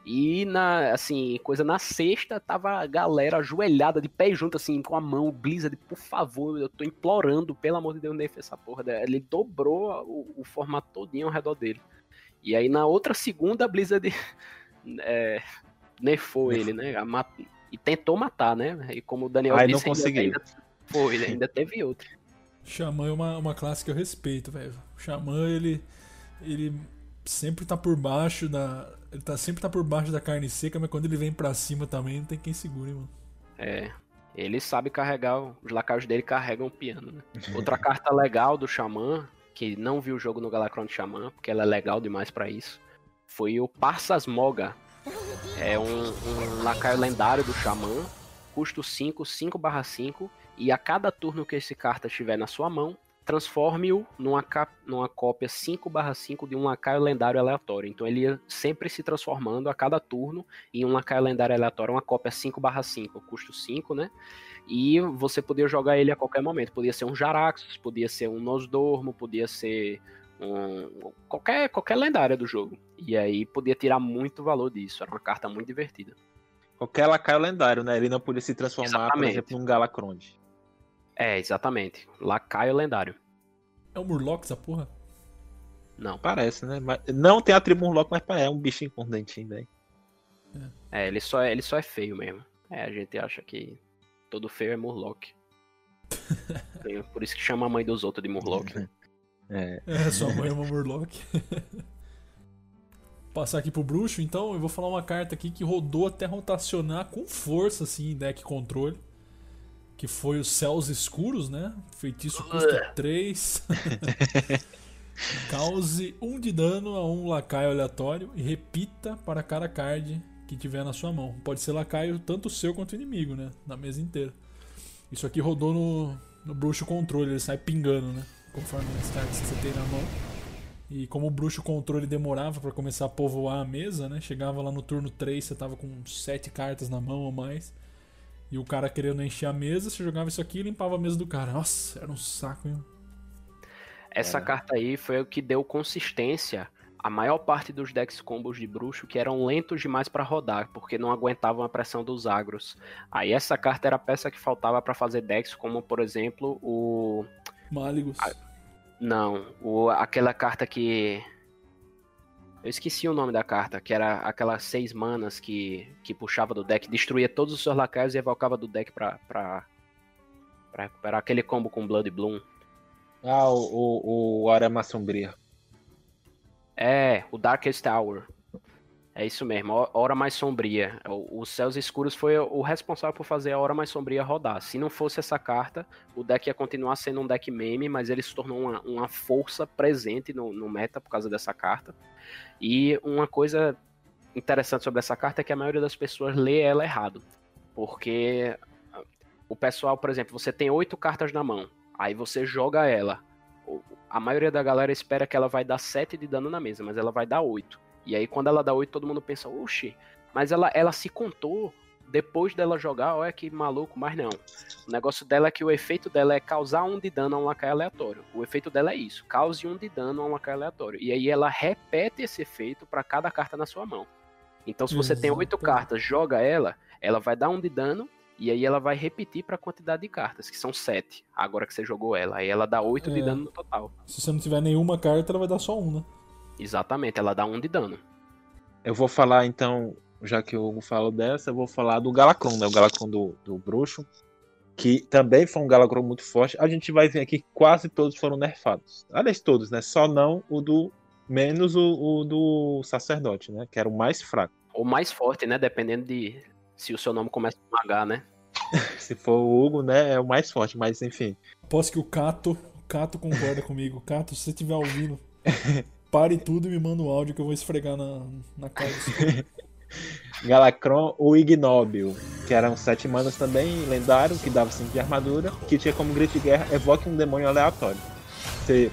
e na assim, coisa na sexta tava a galera ajoelhada de pé junto assim com a mão, o Blizzard, por favor, eu tô implorando, pelo amor de Deus, nerf essa porra. Ele dobrou o, o formato todinho ao redor dele. E aí na outra segunda a Blizzard [LAUGHS] é, nerfou ele, né? E tentou matar, né? E como o Daniel Aí não disse, ainda- conseguiu. ainda foi, ainda teve outra. Xamã é uma, uma classe que eu respeito, velho. O Xamã, ele. Ele sempre tá por baixo da. Ele tá, sempre tá por baixo da carne seca, mas quando ele vem pra cima também não tem quem segure, mano. É. Ele sabe carregar, os lacaios dele carregam o piano, né? Outra [LAUGHS] carta legal do Xamã, que não viu o jogo no Galacron de Xamã, porque ela é legal demais pra isso, foi o Parsas Moga. É um, um lacaio lendário do Xamã, custo 5, 5 5, e a cada turno que esse carta estiver na sua mão, transforme-o numa, numa cópia 5 5 de um lacaio lendário aleatório. Então ele ia sempre se transformando a cada turno em um lacaio lendário aleatório, uma cópia 5 5, custo 5, né? E você podia jogar ele a qualquer momento. Podia ser um Jaraxxus, podia ser um Nosdormo, podia ser um, qualquer, qualquer lendária do jogo. E aí podia tirar muito valor disso. Era uma carta muito divertida. Qualquer lacaio lendário, né? Ele não podia se transformar, por Exatamente. exemplo, num Galacronde. É, exatamente. Lacaio lendário. É o Murloc essa porra? Não. Parece, né? Mas, não tem a tribo Murloc, mas. É um bichinho com dentinho, velho. É, ele só é, ele só é feio mesmo. É, a gente acha que todo feio é Murloc. [LAUGHS] É, Por isso que chama a mãe dos outros de Murloc. [LAUGHS] É. É, sua mãe é uma Murloc. [LAUGHS] Passar aqui pro bruxo, então, eu vou falar uma carta aqui que rodou até rotacionar com força, assim, em deck controle. Que foi os Céus Escuros, né? Feitiço custa [LAUGHS] 3. Cause 1 de dano a um lacaio aleatório e repita para cada card que tiver na sua mão. Pode ser lacaio tanto seu quanto inimigo, né? Na mesa inteira. Isso aqui rodou no, no bruxo controle, ele sai pingando, né? Conforme as cartas que você tem na mão. E como o bruxo controle demorava pra começar a povoar a mesa, né? Chegava lá no turno 3, você tava com 7 cartas na mão ou mais. E o cara querendo encher a mesa, você jogava isso aqui e limpava a mesa do cara. Nossa, era um saco, hein? Essa É. carta aí foi o que deu consistência à maior parte dos decks combos de bruxo que eram lentos demais pra rodar, porque não aguentavam a pressão dos agros. Aí essa carta era a peça que faltava pra fazer decks como, por exemplo, o Máligos. não, o aquela carta que eu esqueci o nome da carta, que era aquelas seis manas que, que puxava do deck, destruía todos os seus lacaios e evocava do deck pra, pra, pra recuperar aquele combo com Blood Bloom. Ah, o, o, o Arama Sombria. É, o Darkest Hour. É isso mesmo, Hora Mais Sombria. O- Os Céus Escuros foi o responsável por fazer a Hora Mais Sombria rodar. Se não fosse essa carta, o deck ia continuar sendo um deck meme, mas ele se tornou uma, uma força presente no, no meta por causa dessa carta. E uma coisa interessante sobre essa carta é que a maioria das pessoas lê ela errado. Porque ah, o pessoal, por exemplo, você tem oito cartas na mão, aí você joga ela. A maioria da galera espera que ela vai dar 7 de dano na mesa, mas ela vai dar 8. E aí quando ela dá 8, todo mundo pensa, oxi, mas ela, ela se contou depois dela jogar, olha que maluco, mas não. O negócio dela é que o efeito dela é causar um de dano a um lacaio aleatório. O efeito dela é isso, cause um de dano a um lacaio aleatório. E aí ela repete esse efeito para cada carta na sua mão. Então se você tem oito cartas, joga ela, ela vai dar um de dano e aí ela vai repetir para a quantidade de cartas, que são sete. Agora que você jogou ela, aí ela dá oito de É. dano no total. Se você não tiver nenhuma carta, ela vai dar só um, né? Exatamente, ela dá um de dano. Eu vou falar então, já que o Hugo falou dessa, eu vou falar do Galacron, né? O Galacron do, do Bruxo, que também foi um Galacron muito forte. A gente vai ver aqui que quase todos foram nerfados. Aliás, todos, né? Só não o do. Menos o, o do sacerdote, né? Que era o mais fraco. Ou mais forte, né? Dependendo de se o seu nome começa com H, né? [LAUGHS] Se for o Hugo, né? É o mais forte, mas enfim. Aposto que o Cato, o Cato concorda comigo. Cato, se você estiver ouvindo, pare tudo e me manda um áudio que eu vou esfregar na, na cara. [LAUGHS] Galacron, o Ignóbil, que eram sete manas também, lendário, que dava 5 de armadura, que tinha como grito de guerra, evoque um demônio aleatório. Se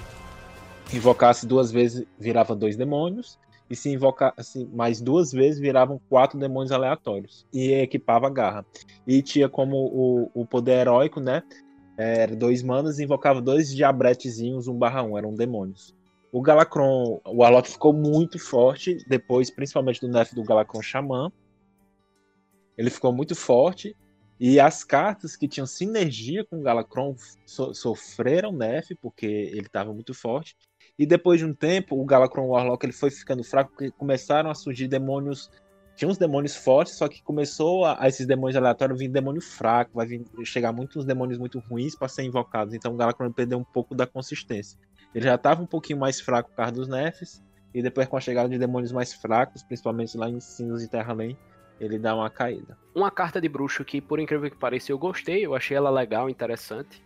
invocasse duas vezes, virava dois demônios, e se invocasse mais duas vezes, viravam quatro demônios aleatórios, e equipava a garra. E tinha como o, o poder heróico, né, era dois manas, e invocava dois diabretezinhos, um barra um, eram demônios. O Galacron, o Warlock ficou muito forte, depois, principalmente do nerf do Galacron Xamã. Ele ficou muito forte. E as cartas que tinham sinergia com o Galacron so- sofreram nerf, porque ele estava muito forte. E depois de um tempo, o Galacron Warlock ele foi ficando fraco, porque começaram a surgir demônios. Tinha uns demônios fortes, só que começou a, a esses demônios aleatórios vir demônio fraco, vai vir, chegar muitos demônios muito ruins para ser invocados. Então o Galacron perdeu um pouco da consistência. Ele já estava um pouquinho mais fraco por causa dos nerfs. E depois, com a chegada de demônios mais fracos, principalmente lá em Sinos e Terra-Além, ele dá uma caída. Uma carta de bruxo que, por incrível que pareça, eu gostei, eu achei ela legal, interessante,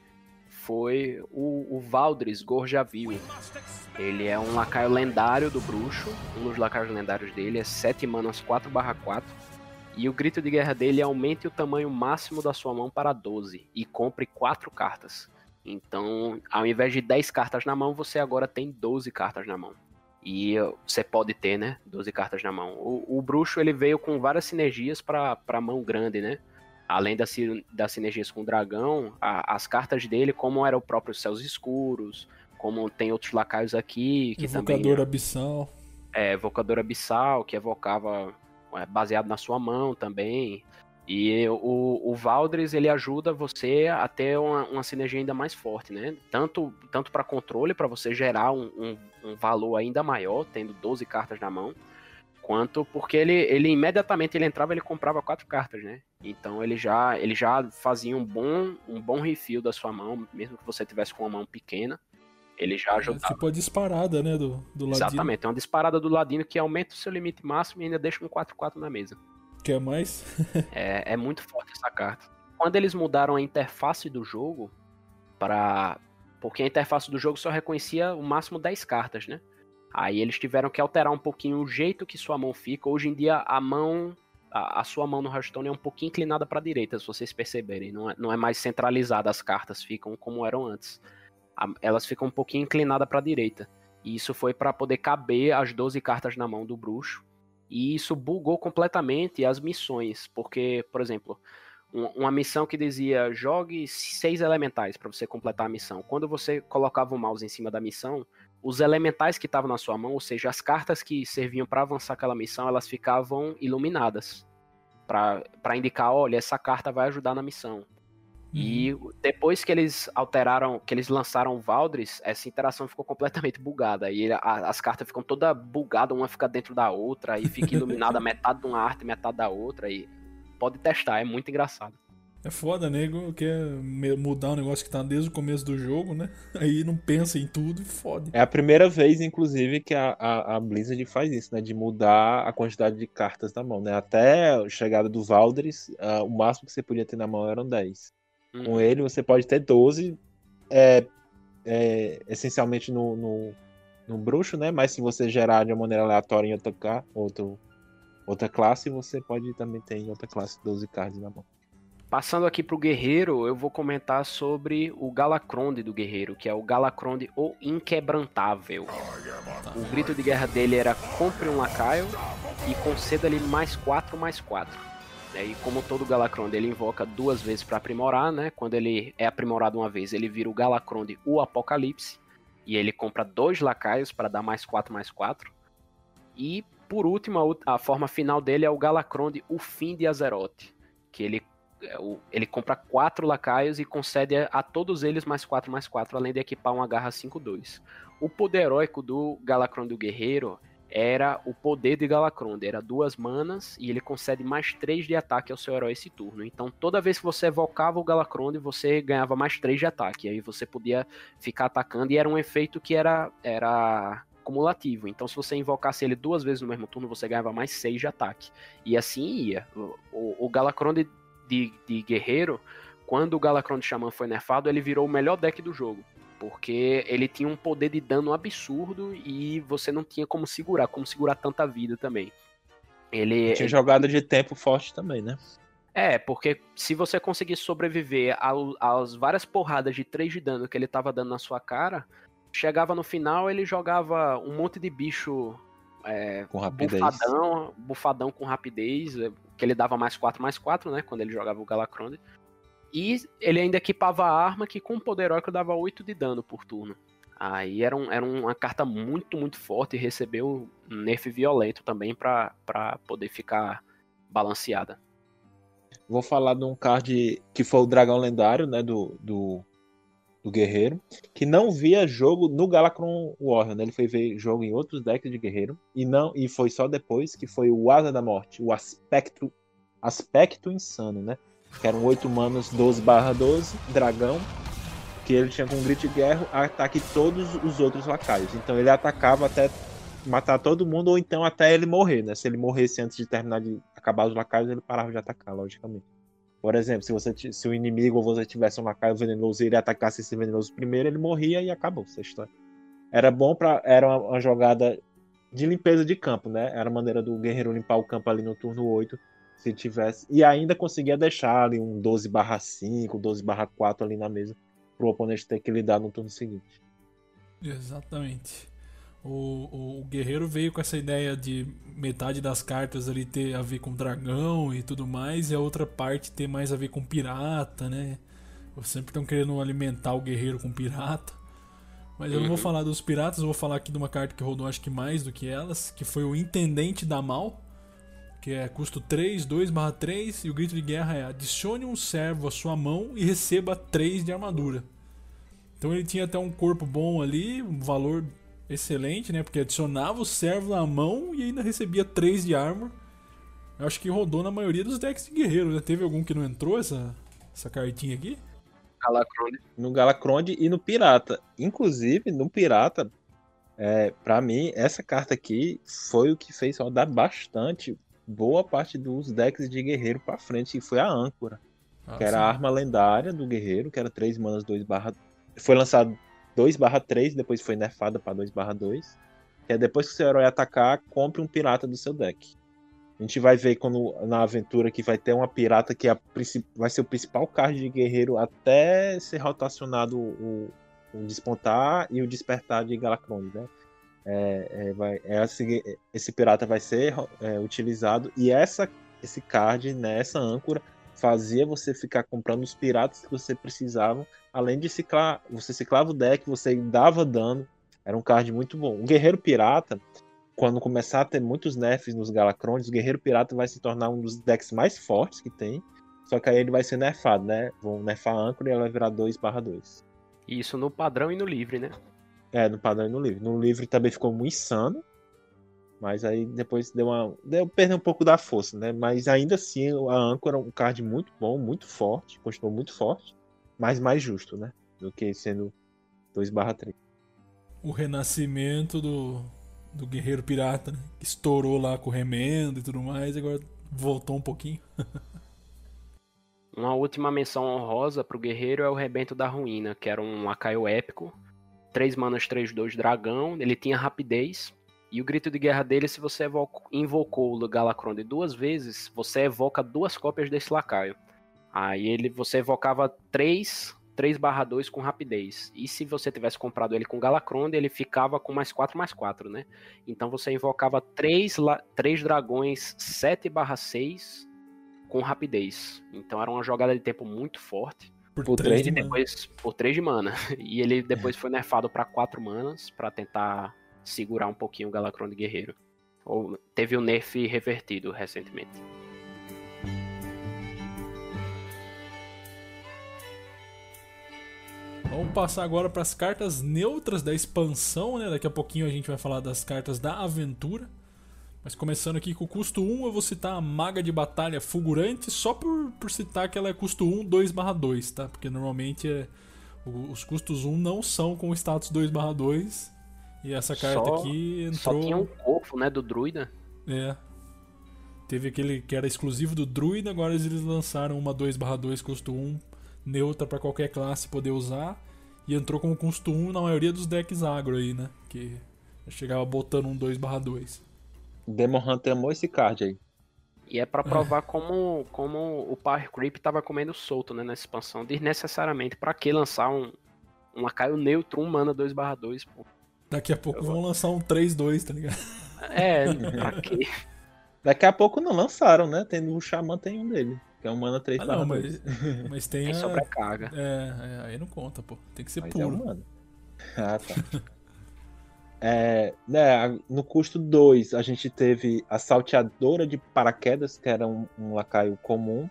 foi o, o Valdris Gorjavil. Ele é um lacaio lendário do bruxo, um dos lacaios lendários dele é 7 manas 4 4 e o grito de guerra dele é aumente o tamanho máximo da sua mão para 12 e compre 4 cartas. Então, ao invés de 10 cartas na mão, você agora tem 12 cartas na mão. E você pode ter, né? 12 cartas na mão. O, o bruxo ele veio com várias sinergias para a mão grande, né? Além das, das sinergias com o dragão, a- as cartas dele, como era o próprio Céus Escuros, como tem outros lacaios aqui, que também Evocador abissal. é, evocador abissal, que evocava é baseado na sua mão também. E o, o Valdres ele ajuda você a ter uma, uma sinergia ainda mais forte, né? Tanto, tanto para controle, para você gerar um, um, um, valor ainda maior, tendo 12 cartas na mão, quanto porque ele, ele imediatamente ele entrava ele comprava quatro cartas, né? Então ele já ele já fazia um bom um bom refil da sua mão, mesmo que você tivesse com uma mão pequena. Ele já ajudava. É tipo a disparada, né, do, do Ladino. Exatamente, é uma disparada do Ladino que aumenta o seu limite máximo e ainda deixa um 4-4 na mesa. Quer mais? [LAUGHS] é, é muito forte essa carta. Quando eles mudaram a interface do jogo para porque a interface do jogo só reconhecia o máximo 10 cartas, né? Aí eles tiveram que alterar um pouquinho o jeito que sua mão fica. Hoje em dia a mão a, a sua mão no Hearthstone é um pouquinho inclinada para a direita, se vocês perceberem. Não é, não é mais centralizada, as cartas ficam como eram antes. A, elas ficam um pouquinho inclinadas para a direita. E isso foi para poder caber as 12 cartas na mão do bruxo e isso bugou completamente as missões, porque, por exemplo, uma missão que dizia jogue seis elementais para você completar a missão. Quando você colocava o mouse em cima da missão, os elementais que estavam na sua mão, ou seja, as cartas que serviam para avançar aquela missão, elas ficavam iluminadas para indicar, olha, essa carta vai ajudar na missão. E uhum. depois que eles alteraram, que eles lançaram o Valdris, essa interação ficou completamente bugada. E a, as cartas ficam toda bugadas, uma fica dentro da outra, e fica iluminada [LAUGHS] metade de uma arte, metade da outra. E pode testar, é muito engraçado. É foda, nego, quer mudar um negócio que tá desde o começo do jogo, né? [LAUGHS] Aí não pensa em tudo e fode. É a primeira vez, inclusive, que a, a, a Blizzard faz isso, né? De mudar a quantidade de cartas na mão, né? Até a chegada do Valdris, uh, o máximo que você podia ter na mão eram 10. Uhum. Com ele você pode ter 12, é, é, essencialmente no, no, no, bruxo, né? Mas se você gerar de uma maneira aleatória em outra, outro, outra classe, você pode também ter em outra classe 12 cards na mão. Passando aqui pro guerreiro, eu vou comentar sobre o Galacronde do guerreiro, que é o Galacronde o Inquebrantável. O grito de guerra dele era compre um lacaio e conceda-lhe mais 4 mais 4. Né? E como todo Galacronde, ele invoca duas vezes para aprimorar, né? Quando ele é aprimorado uma vez, ele vira o Galacronde o Apocalipse. E ele compra dois lacaios para dar mais 4 mais 4. E por último, a, a, forma final dele é o Galacronde o Fim de Azeroth. Que ele, ele compra quatro lacaios e concede a, todos eles mais 4 mais 4, além de equipar uma garra 5-2. O poder heróico do Galacronde o Guerreiro era o poder de Galacronde, era duas manas e ele concede mais três de ataque ao seu herói esse turno. Então toda vez que você evocava o Galacronde, você ganhava mais três de ataque, aí você podia ficar atacando e era um efeito que era era cumulativo. Então se você invocasse ele duas vezes no mesmo turno, você ganhava mais seis de ataque. E assim ia. O, o, de, de guerreiro, quando o Galacronde Xamã foi nerfado, ele virou o melhor deck do jogo porque ele tinha um poder de dano absurdo e você não tinha como segurar, como segurar tanta vida também. Ele tinha jogada de tempo forte também, né? É, porque se você conseguir sobreviver às várias porradas de 3 de dano que ele tava dando na sua cara, chegava no final, ele jogava um monte de bicho é, com rapidez. Bufadão, bufadão com rapidez, é, que ele dava mais 4 mais 4, né? Quando ele jogava o Galacronde. E ele ainda equipava a arma que com poder heróico dava 8 de dano por turno. Aí era, um, era uma carta muito, muito forte e recebeu um nerf violento também para poder ficar balanceada. Vou falar de um card que foi o dragão lendário, né, do, do, do guerreiro, que não via jogo no Galacron Warrior, né? Ele foi ver jogo em outros decks de guerreiro e não e foi só depois que foi o Asa da Morte, o aspecto aspecto insano, né? que eram 8 manos 12 barra 12, dragão, que ele tinha com grito de guerra, ataque todos os outros lacaios. Então ele atacava até matar todo mundo, ou então até ele morrer, né? Se ele morresse antes de terminar de acabar os lacaios, ele parava de atacar, logicamente. Por exemplo, se você se o inimigo ou você tivesse um lacaio venenoso e ele atacasse esse venenoso primeiro, ele morria e acabou essa história. Era bom para era uma, uma, jogada de limpeza de campo, né? Era a maneira do guerreiro limpar o campo ali no turno 8 se tivesse. E ainda conseguia deixar ali um 12 barra 5, 12 barra 4 ali na mesa para o oponente ter que lidar no turno seguinte. Exatamente. O, o, guerreiro veio com essa ideia de metade das cartas ali ter a ver com dragão e tudo mais, e a outra parte ter mais a ver com pirata, né? Sempre estão querendo alimentar o guerreiro com pirata. Mas eu não vou uhum. falar dos piratas, eu vou falar aqui de uma carta que rodou acho que mais do que elas, que foi o Intendente da Mal que é custo 3, 2 barra 3, e o grito de guerra é adicione um servo à sua mão e receba 3 de armadura. Então ele tinha até um corpo bom ali, um valor excelente, né? Porque adicionava o servo na mão e ainda recebia 3 de armor. Eu acho que rodou na maioria dos decks de guerreiro, né? Teve algum que não entrou essa, essa cartinha aqui? Galacrone. No Galacronde e no Pirata. Inclusive, no Pirata, é, para mim, essa carta aqui foi o que fez rodar bastante boa parte dos decks de guerreiro pra frente, e foi a âncora. Ah, que era sim. a arma lendária do guerreiro, que era 3 manas 2 barra... Foi lançado 2 barra 3, depois foi nerfada pra 2 barra 2. Que é depois que o seu herói atacar, compre um pirata do seu deck. A gente vai ver quando na aventura que vai ter uma pirata que é vai ser o principal card de guerreiro até ser rotacionado o, o despontar e o despertar de Galacrone, né? É, é, vai, é assim, esse pirata vai ser é, utilizado e essa esse card, né, essa âncora fazia você ficar comprando os piratas que você precisava, além de ciclar, você ciclava o deck, você dava dano, era um card muito bom. O guerreiro pirata, quando começar a ter muitos nerfs nos Galacrones, o guerreiro pirata vai se tornar um dos decks mais fortes que tem. Só que aí ele vai ser nerfado, né? Vão nerfar a âncora e ela vai virar 2/2. Isso no padrão e no livre, né? É, no padrão e no livre. No livre também ficou muito insano. Mas aí depois deu uma. Deu, perdeu um pouco da força, né? Mas ainda assim, a âncora é um card muito bom, muito forte. Continuou muito forte. Mas mais justo, né? Do que sendo 2/3. O renascimento do, do guerreiro pirata, né? Que estourou lá com o remendo e tudo mais, e agora voltou um pouquinho. [LAUGHS] Uma última menção honrosa pro guerreiro é o Rebento da Ruína, que era um lacaio épico. 3 manas, 3, 2 dragão. Ele tinha rapidez. E o grito de guerra dele, se você evoco- invocou o Galacronde duas vezes, você evoca duas cópias desse lacaio. Aí ele, você evocava 3, 3 barra 2 com rapidez. E se você tivesse comprado ele com Galacronde, ele ficava com mais 4 mais 4, né? Então você invocava 3, 3 dragões 7 barra 6 com rapidez. Então era uma jogada de tempo muito forte. Por, Por três três de de mana. Depois, por 3 de mana. [LAUGHS] E ele depois foi nerfado para 4 manas para tentar segurar um pouquinho o Galacron de Guerreiro. Ou teve o nerf revertido recentemente. Vamos passar agora para as cartas neutras da expansão, né? Daqui a pouquinho a gente vai falar das cartas da aventura. Mas começando aqui com o custo 1, eu vou citar a Maga de Batalha Fulgurante, só por, por citar que ela é custo 1, 2/2, tá? Porque normalmente é, os custos 1 não são com o status 2/2. E essa carta Só- aqui Só entrou. tinha um corpo, né, do druida. É. Teve aquele que era exclusivo do Druida, agora eles lançaram uma 2/2 custo 1 neutra pra qualquer classe poder usar. E entrou como custo 1 na maioria dos decks agro aí, né? Que chegava botando um 2/2. Demon Hunter amou esse card aí. E é pra provar como, como o Power Creep tava comendo solto, né, nessa expansão. Desnecessariamente. Pra que lançar um, um lacaio neutro, um mana 2/2, pô? Daqui a pouco vão lançar um 3/2, tá ligado? É, pra quê? Daqui a pouco não lançaram, né? Tem, o Xamã tem um dele. Que é um mana 3 Ah, não, mas, mas tem [LAUGHS] Tem a... sobrecarga. É, é, aí não conta, pô. Tem que ser Mas é puro. um mana. [LAUGHS] Ah, tá. É, né, no custo 2, a gente teve a Salteadora de Paraquedas, que era um, um lacaio comum.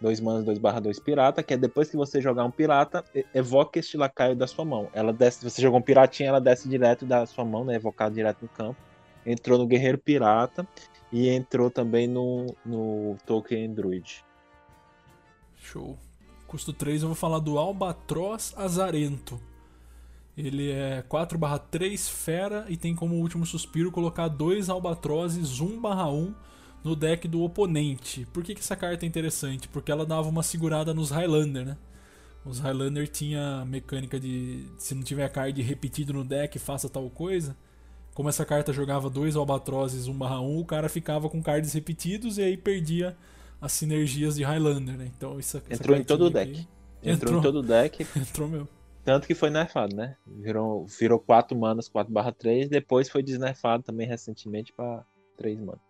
2 manas 2 barra 2 pirata, que é depois que você jogar um pirata, evoca este lacaio da sua mão. Ela desce, se você jogou um piratinha, ela desce direto da sua mão, né? Evocado direto no campo. Entrou no Guerreiro Pirata e entrou também no, no Token Druid. Show. Custo 3 eu vou falar do Albatroz Azarento. Ele é 4/3 fera e tem como último suspiro colocar dois albatrozes 1/1 no deck do oponente. Por que, que essa carta é interessante? Porque ela dava uma segurada nos Highlander, né? Os Highlander tinha mecânica de se não tiver card repetido no deck, faça tal coisa. Como essa carta jogava dois albatrozes 1/1, o cara ficava com cards repetidos e aí perdia as sinergias de Highlander, né? Então isso Entrou em todo o deck. Entrou, Entrou. em todo o deck, [LAUGHS] Entrou mesmo. tanto que foi nerfado, né? Virou, virou 4 manas, 4 barra 3, depois foi desnerfado também recentemente para 3 manas.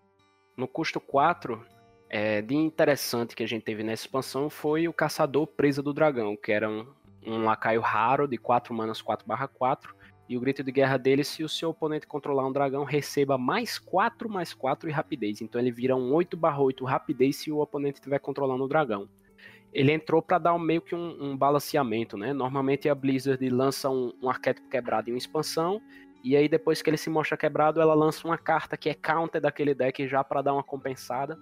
No custo 4, é, de interessante que a gente teve nessa expansão foi o Caçador Presa do Dragão, que era um, um lacaio raro de 4 manas 4 4 E o grito de guerra dele, se o seu oponente controlar um dragão, receba mais 4, mais 4 e rapidez. Então ele vira um 8 barra 8 rapidez se o oponente estiver controlando o dragão. Ele entrou para dar meio que um, um, balanceamento, né? Normalmente a Blizzard lança um, um arquétipo quebrado em uma expansão, e aí depois que ele se mostra quebrado, ela lança uma carta que é counter daquele deck já para dar uma compensada.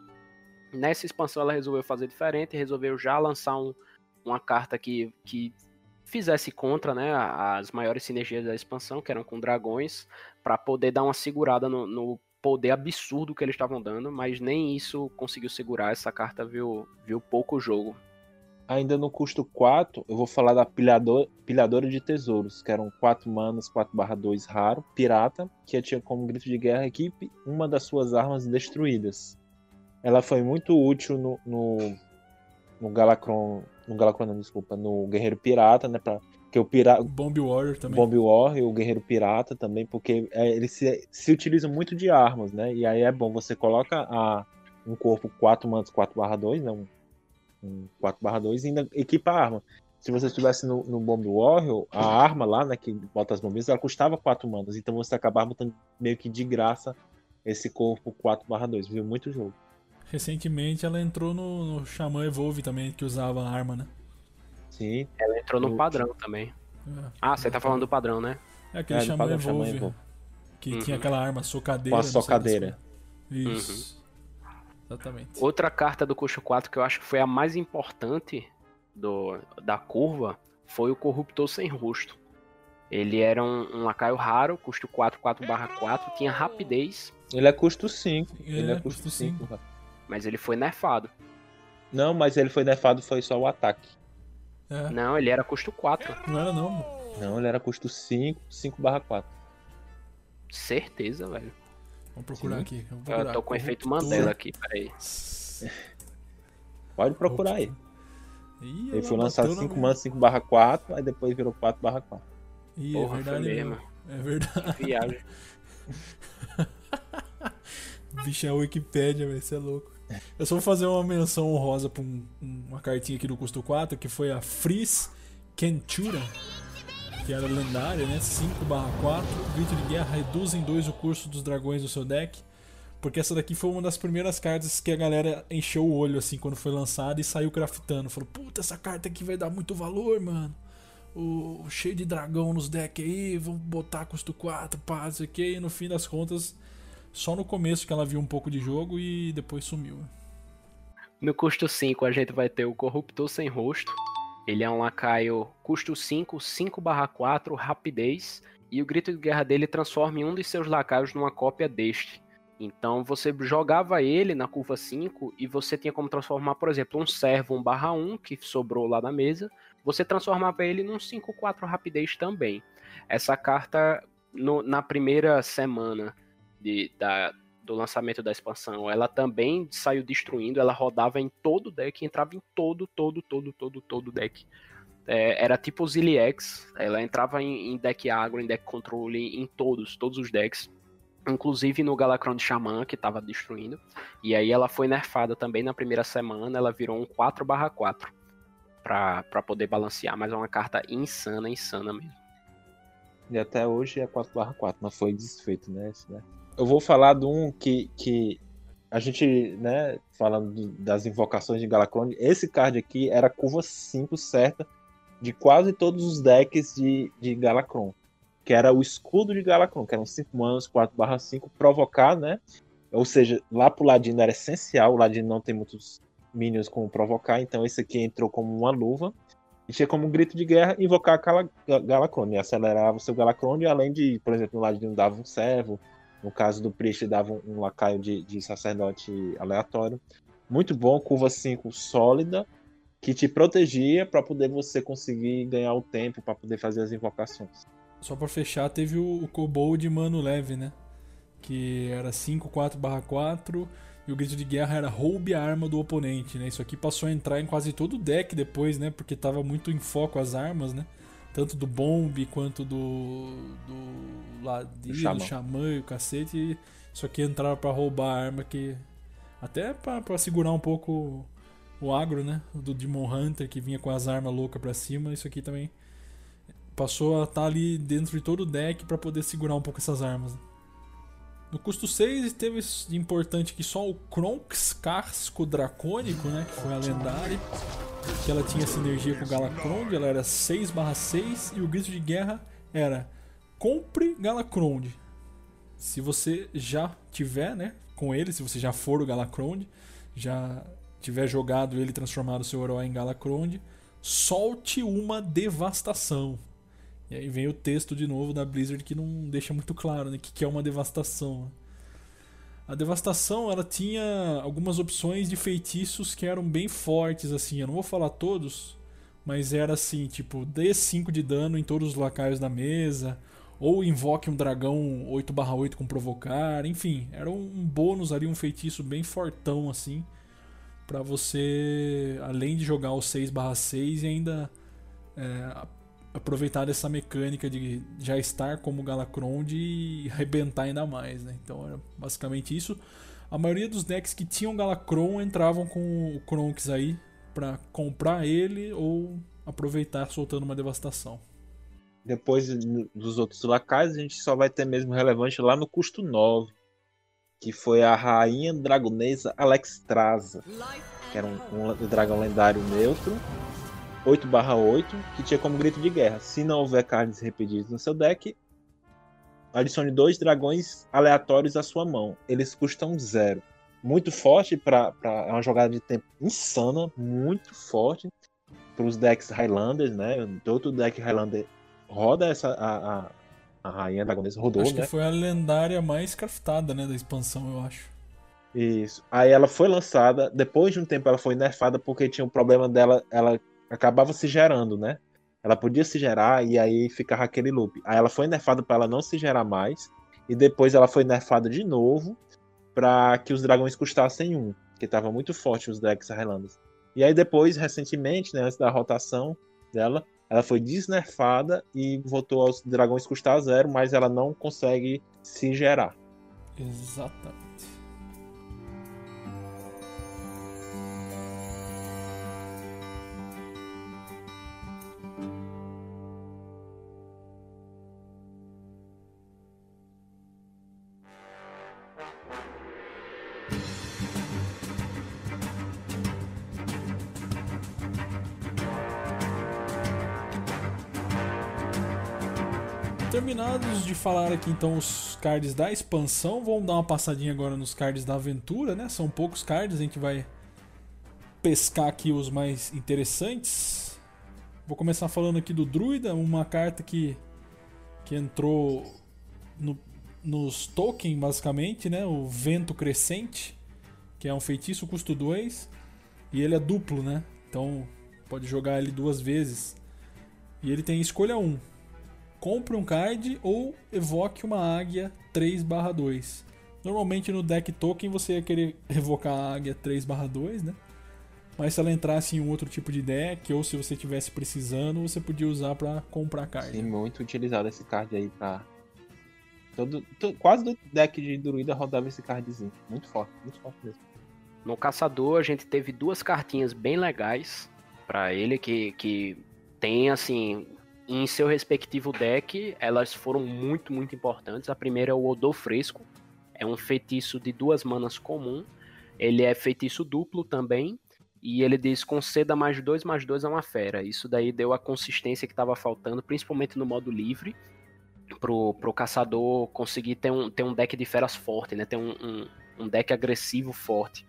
Nessa expansão ela resolveu fazer diferente, resolveu já lançar um, uma carta que, que fizesse contra né, as maiores sinergias da expansão, que eram com dragões, para poder dar uma segurada no, no, poder absurdo que eles estavam dando, mas nem isso conseguiu segurar. Essa carta viu, viu pouco jogo. Ainda no custo 4, eu vou falar da pilhador, Pilhadora de Tesouros, que eram 4 manas, 4/2 raro, pirata, que tinha como grito de guerra equipe uma das suas armas destruídas. Ela foi muito útil no, no, no Galacron no Galacron, não, desculpa, no Guerreiro Pirata, né? Pra, que o pirata. Bomb Warrior também. Bomb Warrior, o Guerreiro Pirata também, porque é, eles se, se utilizam muito de armas, né? E aí é bom, você coloca a, um corpo 4 mantos 4/2, né? Um, um 4/2 e ainda equipa a arma. Se você estivesse no, no Bomb Warrior, a arma lá, né, que bota as bombinhas, ela custava 4 manas. Então você acabava botando meio que de graça esse corpo 4/2. Viu muito jogo. Recentemente ela entrou no, no Xamã Evolve também, que usava a arma, né? Sim. Ela entrou no padrão também. É. Ah, você tá falando do padrão, né? É aquele é, Xamã, Evolve, Xamã Evolve. Que uhum. tinha aquela arma socadeira. Com a socadeira. Isso. Uhum. Exatamente. Outra carta do custo 4 que eu acho que foi a mais importante do, da curva foi o Corruptor Sem Rosto. Ele era um, um lacaio raro, custo 4, 4 barra 4, tinha rapidez. Ele é custo 5. Ele, ele é, é custo 5. Mas ele foi nerfado. Não, mas ele foi nerfado, foi só o ataque. É. Não, ele era custo 4. Não era não. Não, ele era custo 5, 5 barra 4. Certeza, velho. Vamos procurar Sim. aqui. Procurar. Eu tô com efeito Mandela aqui, peraí. [LAUGHS] Pode procurar aí. Ih, ele foi lançado 5 manas, 5 barra 4, aí depois virou 4 barra 4. Ih, é Porra, é verdade mesmo. É verdade. Que viagem. [LAUGHS] Bicho, é a Wikipédia, velho, você é louco. Eu só vou fazer uma menção honrosa pra um, uma cartinha aqui do custo 4, que foi a Freeze Kentura, que era lendária, né? 5 4, grito de guerra, reduz em 2 o curso dos dragões do seu deck. Porque essa daqui foi uma das primeiras cartas que a galera encheu o olho assim quando foi lançada e saiu craftando. Falou, puta, essa carta aqui vai dar muito valor, mano. O, cheio de dragão nos decks aí, vamos botar custo 4, pá, isso aqui. E no fim das contas, só no começo que ela viu um pouco de jogo e depois sumiu. No custo 5 a gente vai ter o Corruptor Sem Rosto. Ele é um lacaio custo 5, 5 4, rapidez. E o grito de guerra dele transforma um dos seus lacaios numa cópia deste. Então você jogava ele na curva 5 e você tinha como transformar, por exemplo, um servo 1 barra 1 que sobrou lá na mesa. Você transformava ele num 5-4 rapidez também. Essa carta, no, na primeira semana de, da, do lançamento da expansão, ela também saiu destruindo, ela rodava em todo o deck, entrava em todo, todo, todo, todo, todo deck. É, era tipo Ziliex, ela entrava em, em, deck agro, em deck controle, em todos, todos os decks. Inclusive no Galacron de Xamã, que estava destruindo. E aí ela foi nerfada também na primeira semana, ela virou um 4 4 para poder balancear, mas é uma carta insana, insana mesmo. E até hoje é 4 4 não foi desfeito, né? Né? Eu vou falar de um que, que a gente, né, falando das invocações de Galacron, esse card aqui era curva 5 certa de quase todos os decks de, de Galacron, que era o escudo de Galacron, que eram 5 manos, 4/5, provocar, né? Ou seja, lá pro Ladino era essencial, o Ladino não tem muitos minions como provocar, então esse aqui entrou como uma luva. E tinha como um grito de guerra invocar a e acelerava o seu Galacron, e além de, por exemplo, no Ladino dava um servo, no caso do Priest, dava um, um lacaio de, de sacerdote aleatório. Muito bom, curva 5 sólida, que te protegia para poder você conseguir ganhar o tempo para poder fazer as invocações. Só para fechar, teve o, o Kobold Mano Leve, né? Que era 5, 4 4 e o grito de guerra era roube a arma do oponente, né? Isso aqui passou a entrar em quase todo o deck depois, né? Porque tava muito em foco as armas, né? Tanto do Bomb quanto do. do Ladino, do Xamã e o cacete. Isso aqui entrava para roubar a arma que. Até para segurar um pouco o agro, né? Do Demon Hunter que vinha com as armas loucas pra cima. Isso aqui também Passou a estar ali dentro de todo o deck para poder segurar um pouco essas armas. né? No custo 6 teve de importante que só o Kronks Casco Dracônico, né? Que foi a lendária. Que ela tinha sinergia com o Galacrond, ela era 6/6 e o grito de guerra era Compre Galacrond. Se você já tiver, né, com ele, se você já for o Galacrond, já tiver jogado ele transformado seu herói em Galacrond, solte uma devastação. E aí vem o texto de novo da Blizzard que não deixa muito claro né, o que que é uma devastação. né. A devastação ela tinha algumas opções de feitiços que eram bem fortes assim. Eu não vou falar todos, mas era assim, tipo, dê 5 de dano em todos os lacaios da mesa, ou invoque um dragão 8/8 com provocar, enfim, era um bônus ali, um feitiço bem fortão assim, Pra você além de jogar o 6/6 e ainda é, aproveitar dessa mecânica de já estar como Galacrond e arrebentar ainda mais, né? Então era basicamente isso. A maioria dos decks que tinham Galacron entravam com o Kronks aí pra comprar ele ou aproveitar soltando uma devastação. Depois dos outros lacais, a gente só vai ter mesmo relevante lá no custo 9, que foi a rainha dragonesa Alexstrasza, que era um, um dragão lendário neutro, 8/8, que tinha como grito de guerra. Se não houver cards repetidas no seu deck, adicione dois dragões aleatórios à sua mão. Eles custam zero. Muito forte para é uma jogada de tempo insana, muito forte para os decks Highlanders, né? Todo deck Highlander roda essa a, a, a rainha dragonesa rodou, acho né? que foi a lendária mais craftada, né, da expansão, eu acho. Isso. Aí ela foi lançada, depois de um tempo ela foi nerfada porque tinha um problema dela, ela acabava se gerando, né? Ela podia se gerar e aí ficava aquele loop. Aí ela foi nerfada para ela não se gerar mais e depois ela foi nerfada de novo para que os dragões custassem um, que tava muito forte os decks Highlanders. E aí depois, recentemente, né, antes da rotação dela, ela foi desnerfada e voltou aos dragões custar zero, mas ela não consegue se gerar. Exatamente. Falar aqui então os cards da expansão, vamos dar uma passadinha agora nos cards da aventura, né? São poucos cards, a gente vai pescar aqui os mais interessantes. Vou começar falando aqui do Druida, uma carta que, que entrou no, nos token basicamente, né? O Vento Crescente, que é um feitiço custo 2 e ele é duplo, né? Então pode jogar ele duas vezes. E ele tem escolha 1 compre um card ou evoque uma águia 3/2. Normalmente no deck token você ia querer evocar a águia 3/2, né? Mas se ela entrasse em um outro tipo de deck ou se você tivesse precisando, você podia usar para comprar card. Sim, muito utilizado esse card aí pra. Todo, to- quase do deck de druida rodava esse cardzinho. Muito forte, muito forte mesmo. No caçador a gente teve duas cartinhas bem legais pra ele que, que tem assim em seu respectivo deck elas foram muito muito importantes. A primeira é o Odor Fresco, é um feitiço de duas manas comum. Ele é feitiço duplo também e ele diz conceda mais dois mais dois a uma fera. Isso daí deu a consistência que estava faltando, principalmente no modo livre, pro, pro caçador conseguir ter um, ter um deck de feras forte, né? Ter um, um, um deck agressivo forte.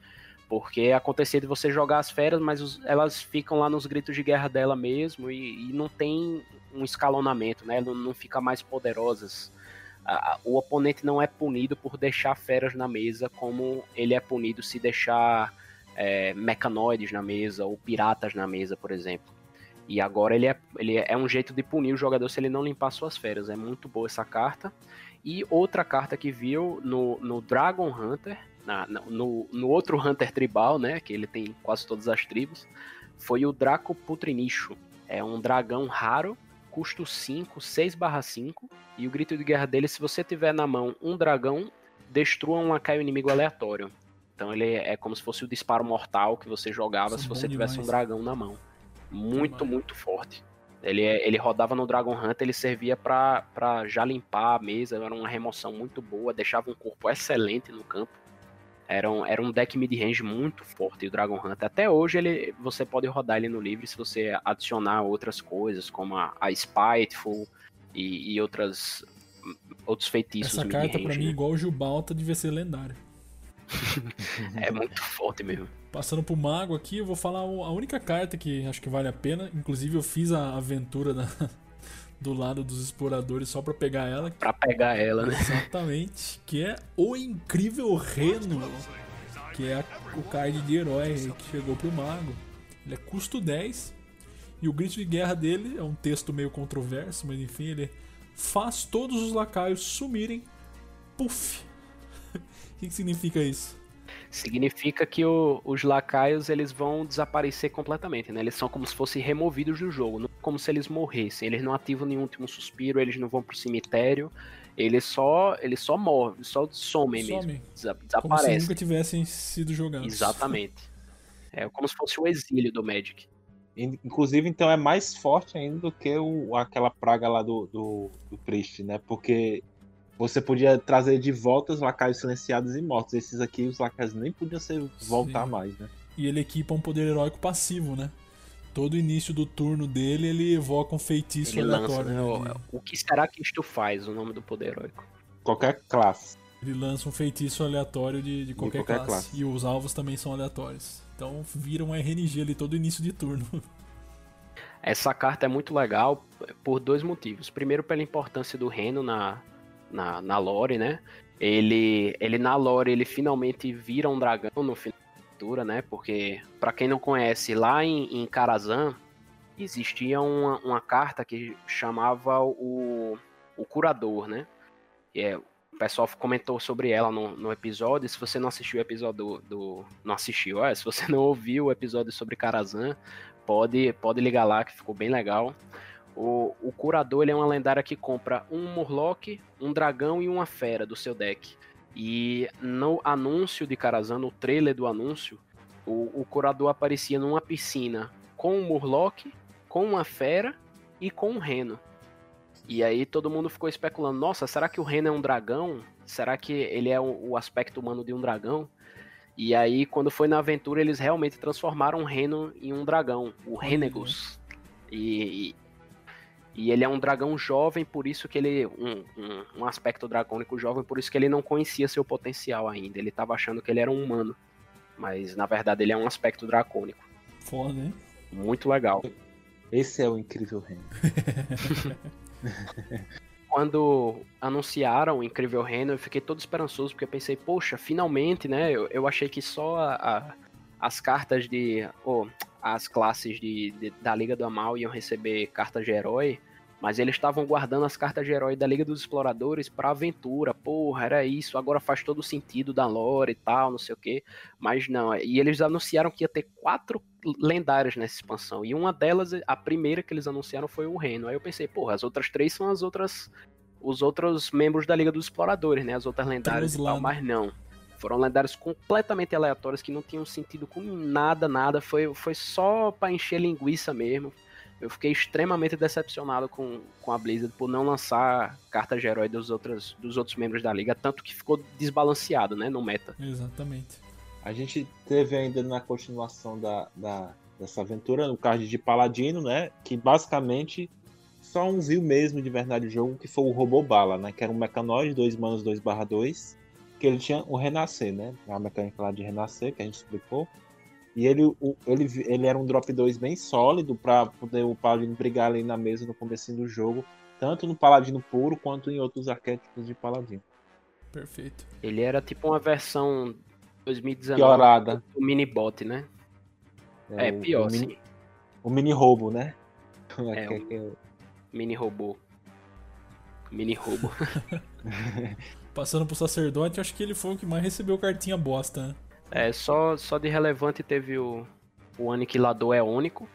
Porque acontecia de você jogar as feras, mas os- elas ficam lá nos gritos de guerra dela mesmo e, e não tem um escalonamento, né? Não, não fica mais poderosas. A- a- o oponente não é punido por deixar feras na mesa, como ele é punido se deixar é, mecanoides na mesa ou piratas na mesa, por exemplo. E agora ele é, ele é um jeito de punir o jogador se ele não limpar suas feras. É muito boa essa carta. E outra carta que viu no, no Dragon Hunter, na- no, no outro Hunter tribal, né? Que ele tem quase todas as tribos, foi o Draco Putrinicho. É um dragão raro, custo 5, 6/5. E o grito de guerra dele, se você tiver na mão um dragão, destrua um lacaio inimigo aleatório. Então ele é como se fosse o disparo mortal que você jogava Isso é se você tivesse um demais. dragão na mão. Muito, Demais. muito forte. Ele, é- ele rodava no Dragon Hunter, ele servia pra já limpar a mesa, era uma remoção muito boa, deixava um corpo excelente no campo. Era um, era um deck mid-range muito forte o Dragon Hunter. Até hoje ele, você pode rodar ele no livre se você adicionar outras coisas, como a, a Spiteful e, e outras, outros feitiços Essa carta pra mid-range. mim, né? igual o Jubalta, devia ser lendária. [LAUGHS] É muito forte mesmo. Passando pro mago aqui, eu vou falar a única carta que acho que vale a pena. Inclusive eu fiz a aventura da- do lado dos exploradores só pra pegar ela. Pra pegar ela, né? Exatamente. Que é o incrível Reno. Que é a- o card de herói que chegou pro mago. Ele é custo 10. E o grito de guerra dele é um texto meio controverso, mas enfim, ele faz todos os lacaios sumirem. Puff. [LAUGHS] O que, que significa isso? Significa que o- os lacaios eles vão desaparecer completamente, né? Eles são como se fossem removidos do jogo, não como se eles morressem. Eles não ativam nenhum último suspiro, eles não vão pro cemitério, eles só, eles só morrem, só somem mesmo, Some. desa- Como se desaparecem. nunca tivessem sido jogados. Exatamente. É como se fosse o exílio do Magic. In- Inclusive, então, é mais forte ainda do que o, aquela praga lá do, do, do Priest, né? Porque você podia trazer de volta os lacaios silenciados e mortos. Esses aqui, os lacaios nem podiam ser voltar Sim. mais, né? E ele equipa um poder heróico passivo, né? Todo início do turno dele, ele evoca um feitiço Ele lança, aleatório. né? né? o, que será que isto faz, o nome do poder heróico? Qualquer classe. Ele, lança um feitiço aleatório de, de qualquer, qualquer classe. classe. E os alvos também são aleatórios. Então vira um RNG ali todo início de turno. [LAUGHS] Essa carta é muito legal por dois motivos. Primeiro, pela importância do Reno na, na, na lore, né? Ele, ele na lore, ele finalmente vira um dragão no final da aventura, né? Porque, pra quem não conhece, lá em, em Karazhan existia uma, uma carta que chamava o, o Curador, né? E é, o pessoal comentou sobre ela no, no episódio. Se você não assistiu o episódio do. do- não assistiu, é, se você [LAUGHS] não ouviu o episódio sobre Karazhan, pode, pode ligar lá que ficou bem legal. O, o curador ele é uma lendária que compra um Murloc, um dragão e uma fera do seu deck. E no anúncio de Karazhan, no trailer do anúncio, o, o curador aparecia numa piscina com um Murloc, com uma fera e com um reno. E aí todo mundo ficou especulando: nossa, será que o reno é um dragão? Será que ele é o, o aspecto humano de um dragão? E aí, quando foi na aventura, eles realmente transformaram o Reno em um dragão, o Renegus. E, e, e ele é um dragão jovem, por isso que ele. Um, um, um aspecto dracônico jovem, por isso que ele não conhecia seu potencial ainda. Ele tava achando que ele era um humano. Mas na verdade ele é um aspecto dracônico. Foda, hein? Muito legal. Esse é o incrível reino. [LAUGHS] quando anunciaram o Incrível Reino, eu fiquei todo esperançoso, porque eu pensei, poxa, finalmente, né? Eu, eu achei que só a- a- as cartas de. ou as classes de, de- da Liga do Amal iam receber cartas de herói, mas eles estavam guardando as cartas de herói da Liga dos Exploradores pra aventura. Porra, era isso, agora faz todo sentido da lore e tal, não sei o quê. Mas não, e eles anunciaram que ia ter quatro lendárias nessa expansão. E uma delas, a primeira que eles anunciaram foi o Reino. Aí eu pensei, porra, as outras três são as outras. Os outros membros da Liga dos Exploradores, né? As outras lendárias e lá, tal, mas não. Foram lendários completamente aleatórios que não tinham sentido com nada, nada. Foi, foi só pra encher linguiça mesmo. Eu fiquei extremamente decepcionado com, com a Blizzard por não lançar cartas de herói dos outros, dos outros membros da liga, tanto que ficou desbalanceado, né, no meta. Exatamente. A gente teve ainda na continuação da, da- dessa aventura o card de Paladino, né? Que basicamente só um viu mesmo de verdade o jogo, que foi o Robô Bala, né? Que era um mecanoide 2 manos 2 barra 2, que ele tinha o Renascer, né? A mecânica lá de Renascer, que a gente explicou. E ele, o- ele, ele era um drop 2 bem sólido para poder o Paladino brigar ali na mesa no começo do jogo, tanto no Paladino puro quanto em outros arquétipos de Paladino. Perfeito. Ele era tipo uma versão 2019 Piorada. do minibot, né? É, o- pior, o mini, sim. o mini roubo, né? É, Que- [LAUGHS] o- que- Mini robô. Mini robô. [LAUGHS] [LAUGHS] Passando pro sacerdote, acho que ele foi o que mais recebeu cartinha bosta, né? É, só, só de relevante teve o, o Aniquilador é único.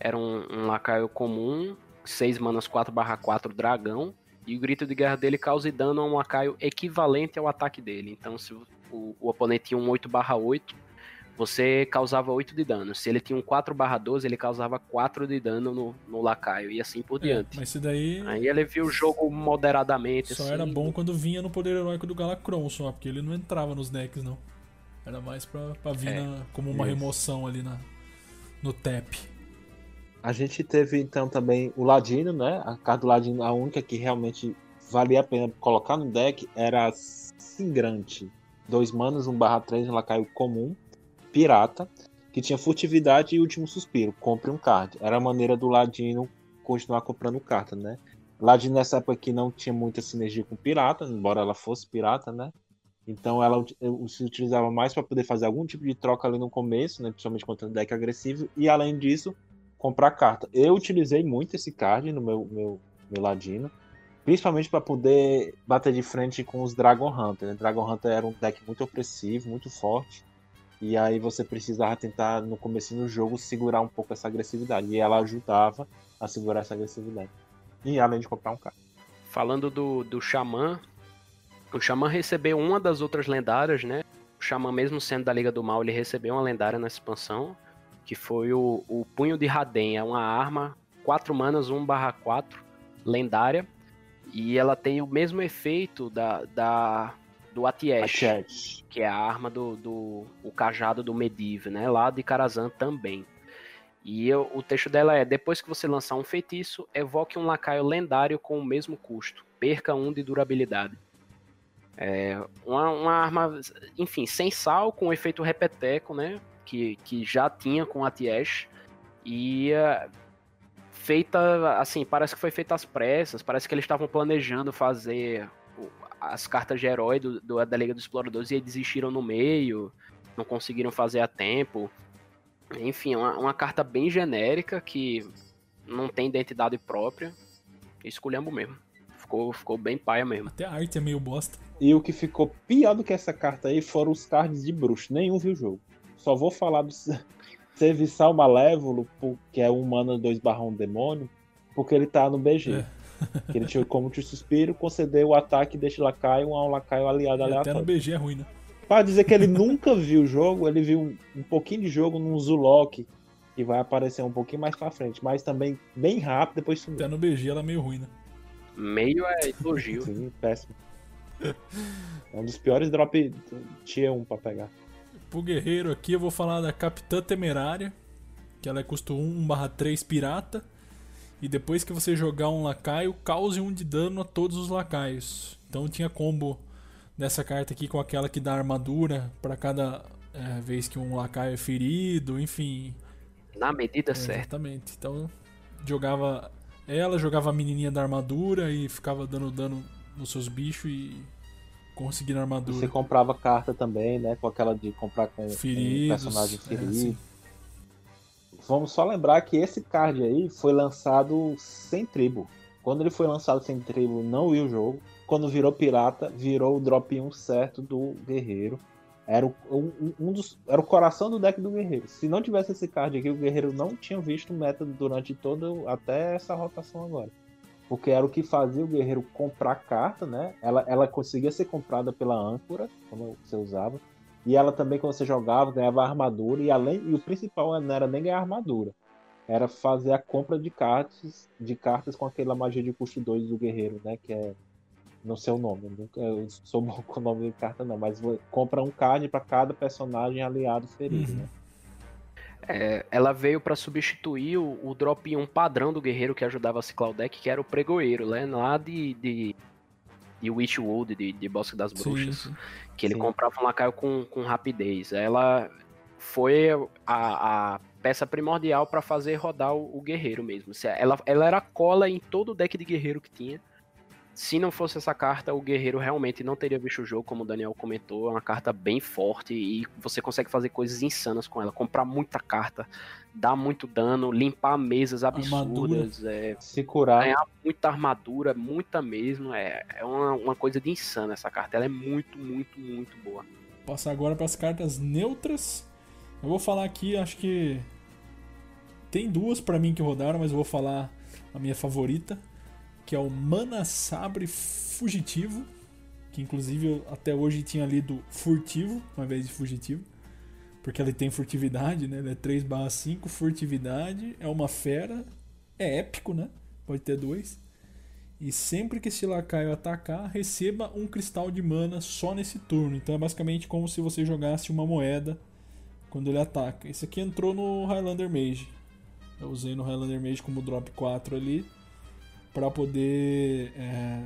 Era um, um lacaio comum, 6 manas 4 4 dragão. E o grito de guerra dele causa dano a um lacaio equivalente ao ataque dele. Então se o, o oponente tinha um 8 8, você causava 8 de dano. Se ele tinha um 4 barra 12, ele causava 4 de dano no, no lacaio e assim por É, diante. mas isso daí Aí ele viu o jogo moderadamente. só assim, era bom quando vinha no poder heróico do Galacron, só, porque ele não entrava nos decks, não. Era mais pra, pra vir É, na- como uma isso. remoção ali na, no tap. A gente teve então também o Ladino, né? A carta do Ladino, a única que realmente valia a pena colocar no deck era a Singrante. Dois manos, 1 barra 3, um lacaio comum, pirata, que tinha furtividade e último suspiro. Compre um card. Era a maneira do Ladino continuar comprando carta, né? Ladino nessa época aqui não tinha muita sinergia com pirata, embora ela fosse pirata, né? Então ela eu- se utilizava mais para poder fazer algum tipo de troca ali no começo, né? Principalmente contra o deck agressivo. E além disso, comprar carta. Eu utilizei muito esse card no meu, meu, meu Ladino. Principalmente para poder bater de frente com os Dragon Hunter. Né? Dragon Hunter era um deck muito opressivo, muito forte. E aí você precisava tentar, no começo do jogo, segurar um pouco essa agressividade. E ela ajudava a segurar essa agressividade. E além de comprar um card. Falando do, do Xamã, o Xamã recebeu uma das outras lendárias, né? O Xamã, mesmo sendo da Liga do Mal, ele recebeu uma lendária nessa expansão, que foi o, o Punho de Raden. É uma arma, 4 manas, 1 barra 4, lendária. E ela tem o mesmo efeito da, da do Atiesh, que é a arma do, do o cajado do Medivh, né? Lá de Karazhan também. E eu- o texto dela é: depois que você lançar um feitiço, evoque um lacaio lendário com o mesmo custo. Perca um de durabilidade. É uma, uma arma, enfim, sem sal, com efeito repeteco, né? Que, que já tinha com a Tiesh. E eh, feita, assim, parece que foi feita às pressas. Parece que eles estavam planejando fazer o- as cartas de herói do, do- da Liga dos Exploradores e desistiram no meio. Não conseguiram fazer a tempo. Enfim, uma, uma carta bem genérica que não tem identidade própria. Esculhambo mesmo. Ficou, ficou bem paia mesmo. Até a arte é meio bosta. E o que ficou pior do que essa carta aí foram os cards de bruxo. Nenhum viu o jogo. Só vou falar do [LAUGHS] Serviçal Malévolo, que é um mana 2 barra 1 demônio, porque ele tá no BG. É. [LAUGHS] Que ele tinha como te suspiro, conceder o ataque deste lacaio a um lacaio aliado E até aleatório. no BG é ruim, né? Pra dizer que ele [LAUGHS] nunca viu o jogo, ele viu um, um pouquinho de jogo num Zulok, que vai aparecer um pouquinho mais pra frente, mas também bem rápido, depois sumiu. Até no BG ela é meio ruim, né? Meio é elogio. Sim, péssimo. É um dos piores drop tier 1 pra pegar. Pro guerreiro aqui eu vou falar da Capitã Temerária, que ela custa 1/3 pirata. E depois que você jogar um lacaio, cause um de dano a todos os lacaios. Então tinha combo dessa carta aqui com aquela que dá armadura pra cada é, vez que um lacaio é ferido, enfim. Na medida É, certa. Exatamente. Então jogava ela, jogava a menininha da armadura e ficava dando dano nos seus bichos e conseguindo armadura. Você comprava carta também, né? Com aquela de comprar com, com Feridos, personagem é, ferido. sim. Vamos só lembrar que esse card aí foi lançado sem tribo. Quando ele foi lançado sem tribo, não viu o jogo. Quando virou pirata, virou o drop 1 certo do guerreiro. Era o, um, um dos, era o coração do deck do guerreiro. Se não tivesse esse card aqui, o guerreiro não tinha visto método durante todo até essa rotação agora. Porque era o que fazia o guerreiro comprar carta, né? Ela, ela conseguia ser comprada pela âncora, como você usava. E ela também, quando você jogava, ganhava armadura. E além e o principal não era nem ganhar armadura. Era fazer a compra de cartas, de cartas com aquela magia de custo 2 do guerreiro, né? Que é. Não sei o nome, eu nunca eu sou bom com o nome de carta, não, mas compra um card para cada personagem aliado ferido, Uhum. né? É, ela veio pra substituir o, o drop 1 padrão do guerreiro que ajudava a ciclar o deck, que era o pregoeiro, né? Lá de, de, de Witchwood, de, de Bosque das Bruxas. sim. Que ele Sim. comprava um lacaio com, com rapidez. Ela foi a, a peça primordial pra fazer rodar o, o guerreiro mesmo. Se Ela, ela era cola em todo o deck de guerreiro que tinha. Se não fosse essa carta, o guerreiro realmente não teria visto o jogo, como o Daniel comentou. É uma carta bem forte e você consegue fazer coisas insanas com ela. Comprar muita carta, dar muito dano, limpar mesas absurdas, é, Se curar, ganhar muita armadura, muita mesmo. É, é uma, uma coisa de insana essa carta. Ela é muito, muito, muito boa. Passar agora para as cartas neutras. Eu vou falar aqui, acho que tem duas para mim que rodaram, mas eu vou falar a minha favorita, que é o Mana Sabre Fugitivo, que inclusive eu até hoje tinha lido furtivo, ao invés de fugitivo. Porque ele tem furtividade, né? Ele é 3/5, furtividade, é uma fera, é épico, né? Pode ter dois. E sempre que esse lacaio atacar, receba um cristal de mana só nesse turno. Então é basicamente como se você jogasse uma moeda quando ele ataca. Esse aqui entrou no Highlander Mage. Eu usei no Highlander Mage como drop 4 ali para poder é,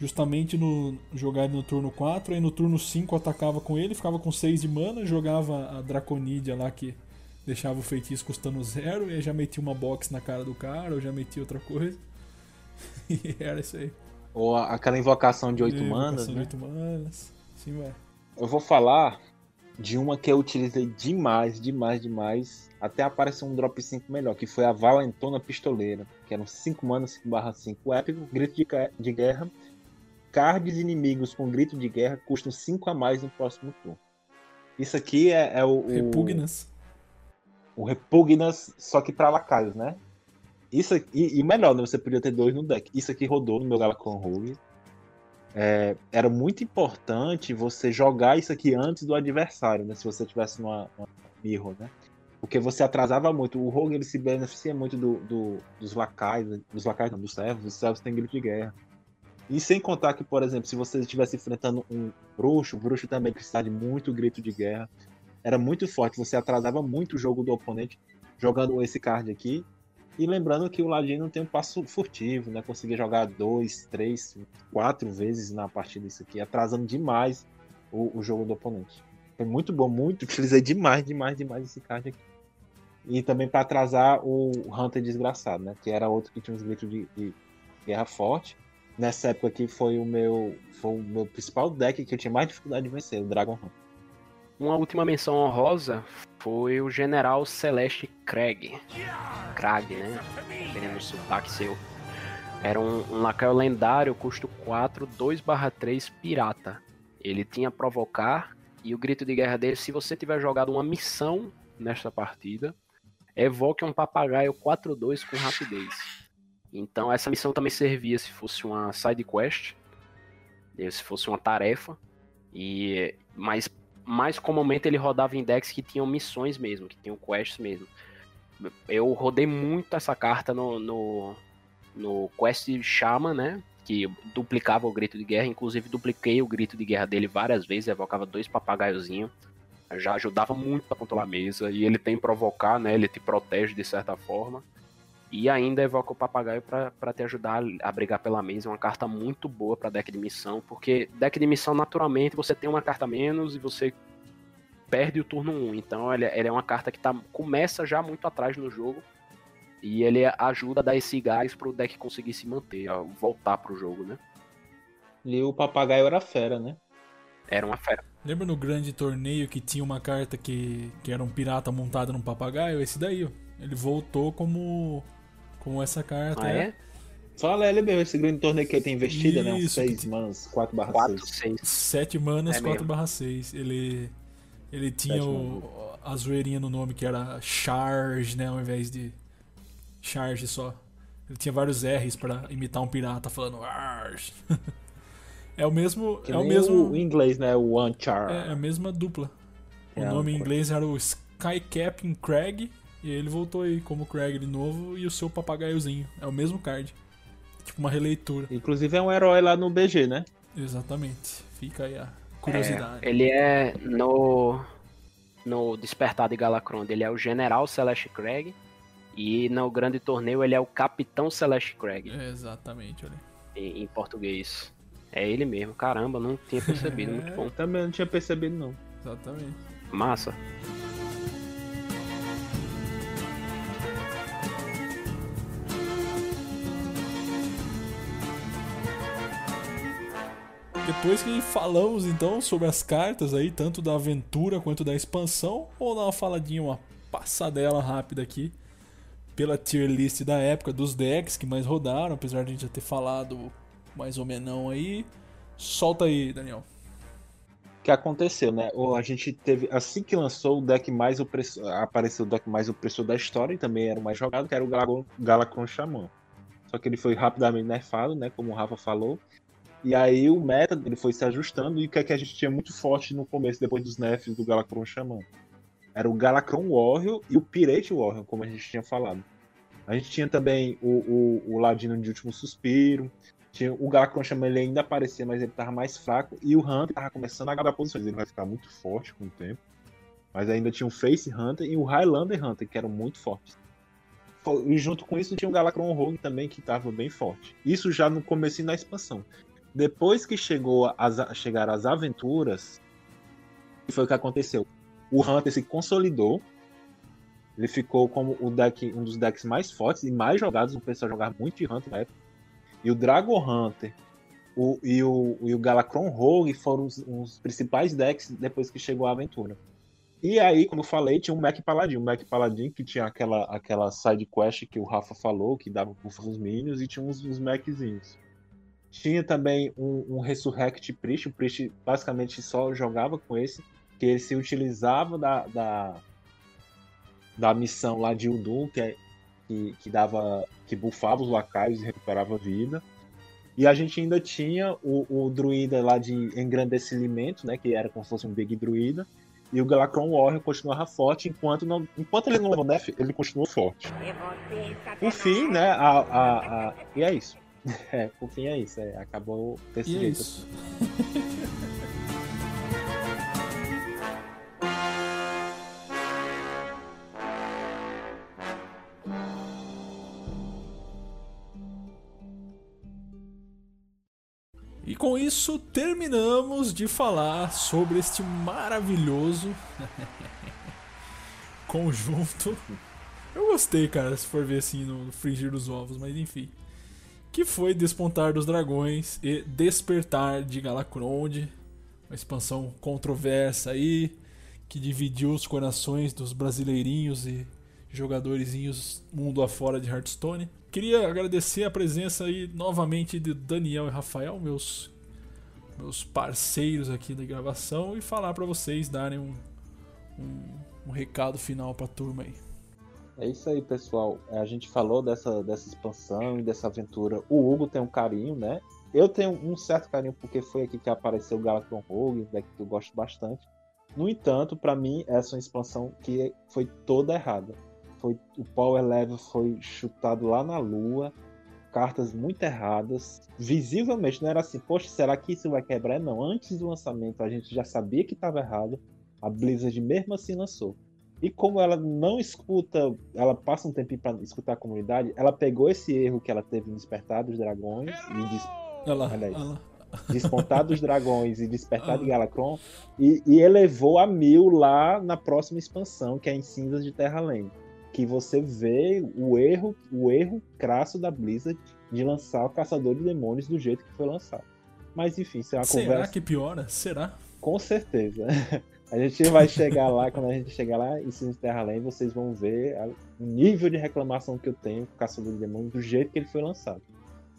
justamente no jogar ele no turno 4, aí no turno 5 atacava com ele, ficava com 6 de mana, jogava a Draconidia lá que deixava o feitiço custando zero, e aí já metia uma box na cara do cara, ou já metia outra coisa. [LAUGHS] e era isso aí. Ou aquela invocação de 8 E, manas, invocação né? de 8 manas. Sim, vai. Eu vou falar de uma que eu utilizei demais, demais, demais. Até apareceu um drop 5 melhor, que foi a Valentona Pistoleira. Que eram 5 manas, 5 barra 5 épico, grito de, de guerra. Cards inimigos com grito de guerra custam 5 a mais no próximo turno. Isso aqui é, é o, o, Repugnas. o Repugnas, só que pra lacaios, né? Isso aqui, e melhor, né? Você podia ter dois no deck. Isso aqui rodou no meu Galacon Rogue. É, era muito importante você jogar isso aqui antes do adversário, né? Se você tivesse numa, numa mirror, né? Porque você atrasava muito. O Rogue ele se beneficia muito do, do- dos lacais, dos lacais não, dos servos. Os servos têm grito de guerra. E sem contar que, por exemplo, se você estivesse enfrentando um bruxo, o bruxo também precisava de muito grito de guerra. Era muito forte. Você atrasava muito o jogo do oponente jogando esse card aqui. E lembrando que o Ladino tem um passo furtivo, né? Conseguia jogar dois, três, quatro vezes na partida isso aqui, atrasando demais o, o jogo do oponente. Foi muito bom, muito. [LAUGHS] Utilizei demais, demais, demais esse card aqui. E também para atrasar o Hunter Desgraçado, né? Que era outro que tinha uns gritos de, de guerra forte. Nessa época aqui foi o meu foi o meu principal deck que eu tinha mais dificuldade de vencer, o Dragon Hunter. Uma última menção honrosa foi o General Celeste Craig. Crag, né? Dependendo do sotaque seu. Era um, um lacaio lendário, custo 4, 2/3 pirata. Ele tinha provocar e o grito de guerra dele, se você tiver jogado uma missão nesta partida, evoque um papagaio 4-2 com rapidez. Então essa missão também servia se fosse uma side quest, eh, se fosse uma tarefa, e mas mais comumente ele rodava em decks que tinham missões mesmo, que tinham quests mesmo. Eu rodei muito essa carta no, no, no Quest Shaman, né? Que duplicava o grito de guerra, inclusive dupliquei o grito de guerra dele várias vezes, evocava dois papagaiozinhos. Já ajudava muito a controlar a mesa. E ele tem provocar, né? Ele te protege de certa forma. E ainda evoca o papagaio para te ajudar a brigar pela mesa. É uma carta muito boa para deck de missão, porque deck de missão, naturalmente, você tem uma carta menos e você perde o turno 1. Então ele, ele é uma carta que tá, começa já muito atrás no jogo. E ele ajuda a dar esse gás pro deck conseguir se manter, ó, voltar pro jogo, né? E o papagaio era fera, né? Era uma fera. Lembra no grande torneio que tinha uma carta que, que era um pirata montado num papagaio? Esse daí, ó. Ele voltou como, como essa carta. Ah, é? é? Fala ele mesmo, esse grande torneio que ele tem investida, né? Uns Isso, que 6 tem- manas, 4 barra 4, 6. 6. 7 manas, É 4 mesmo. barra 6. Ele, ele tinha o, a zoeirinha no nome que era Charge, né? Ao invés de Charge só. Ele tinha vários R's pra imitar um pirata falando Arge. [LAUGHS] é o mesmo. Que é o mesmo. o inglês, né? O One Char. É a mesma dupla. O É, nome em inglês era o Sky Captain Craig. E ele voltou aí como Craig de novo e o seu papagaiozinho. É o mesmo card. Tipo uma releitura. Inclusive é um herói lá no BG, né? Exatamente. Fica aí a curiosidade. É, ele é no no Despertar de Galacron, ele é o General Celeste Craig e no grande torneio ele é o Capitão Celeste Craig É, exatamente, olha. em, em português. É ele mesmo, caramba, não tinha percebido, muito [LAUGHS] bom. Também não tinha percebido, não. Exatamente. Massa. Depois que falamos então sobre as cartas aí, tanto da aventura quanto da expansão, vamos dar uma faladinha, uma passadela rápida aqui pela tier list da época dos decks que mais rodaram, apesar de a gente já ter falado mais ou menos aí. Solta aí, Daniel. O que aconteceu, né? A gente teve. Assim que lançou o deck mais opressor. Apareceu o deck mais opressor da história e também era o mais jogado, que era o Galacron, Xamã. Só que ele foi rapidamente nerfado, né? Como o Rafa falou. E aí o meta dele foi se ajustando e o que, é que a gente tinha muito forte no começo, depois dos nerfs do Galacron Xamã. Era o Galacron Warrior e o Pirate Warrior, como a gente tinha falado. A gente tinha também o, o, o Ladino de Último Suspiro. Tinha, o Galacron Xamã ele ainda aparecia, mas ele tava mais fraco. E o Hunter tava começando a agarrar posições. Ele vai ficar muito forte com o tempo. Mas ainda tinha o Face Hunter e o Highlander Hunter, que eram muito fortes. E junto com isso tinha o Galacron Rogue também, que estava bem forte. Isso já no começo da expansão. Depois que chegou as, chegaram as aventuras, foi o que aconteceu? O Hunter se consolidou. Ele ficou como o deck, um dos decks mais fortes e mais jogados. O pessoal jogava muito de Hunter na época. E o Dragon Hunter o, e, o, e o Galacron Rogue foram os, os principais decks depois que chegou a aventura. E aí, como eu falei, tinha um Mac Paladin. O Mac Paladin que tinha aquela, aquela side quest que o Rafa falou, que dava buff nos minions, e tinha uns, uns Maczinhos. Tinha também um, um Resurrect Priest. O Priest basicamente só jogava com esse, que ele se utilizava da, da, da missão lá de Udun, que, é, que, que dava. que buffava os lacaios e recuperava vida. E a gente ainda tinha o, o druida lá de engrandecimento, né? Que era como se fosse um Big Druida e o Galacron Warrior continuava forte, enquanto, não, enquanto ele não levou Nef, ele continuou forte. Por fim, né, a, a, a, e é isso. [LAUGHS] É, por fim é isso, é, acabou desse E é jeito. isso. [LAUGHS] E com isso terminamos de falar sobre este maravilhoso [LAUGHS] conjunto. Eu gostei, cara, se for ver assim no frigir dos ovos, mas enfim. Que foi Despontar dos Dragões e Despertar de Galacronde. Uma expansão controversa aí, que dividiu os corações dos brasileirinhos e jogadorzinhos mundo afora de Hearthstone. Queria agradecer a presença aí novamente de Daniel e Rafael, meus meus parceiros aqui da gravação, e falar pra vocês darem um, um, um recado final pra turma aí. É isso aí, pessoal. A gente falou dessa, dessa expansão e dessa aventura. O Hugo tem um carinho, né? Eu tenho um certo carinho porque foi aqui que apareceu o Galacron Rogue, um deck que eu gosto bastante. No entanto, pra mim, essa é uma expansão que foi toda errada. Foi, o Power Level foi chutado lá na lua, cartas muito erradas, visivelmente, não era assim, poxa, será que isso vai quebrar? Não, antes do lançamento a gente já sabia que estava errado, a Blizzard mesmo assim lançou. E como ela não escuta, ela passa um tempinho para escutar a comunidade, ela pegou esse erro que ela teve em Despertar dos Dragões e des... Olha lá, Olha aí. olha lá. Despontar dos Dragões e Despertar de Ah. Galacron e, e elevou a mil lá na próxima expansão, que é em Cinzas de Terra-Além. Que você vê o erro, o erro crasso da Blizzard de lançar o Caçador de Demônios do jeito que foi lançado. Mas enfim, isso é uma Será conversa. que piora? Será? Com certeza. [LAUGHS] A gente vai chegar lá, quando a gente chegar lá em Cinzas de Terra-Além, vocês vão ver o nível de reclamação que eu tenho com o Caçador de Demônios do jeito que ele foi lançado.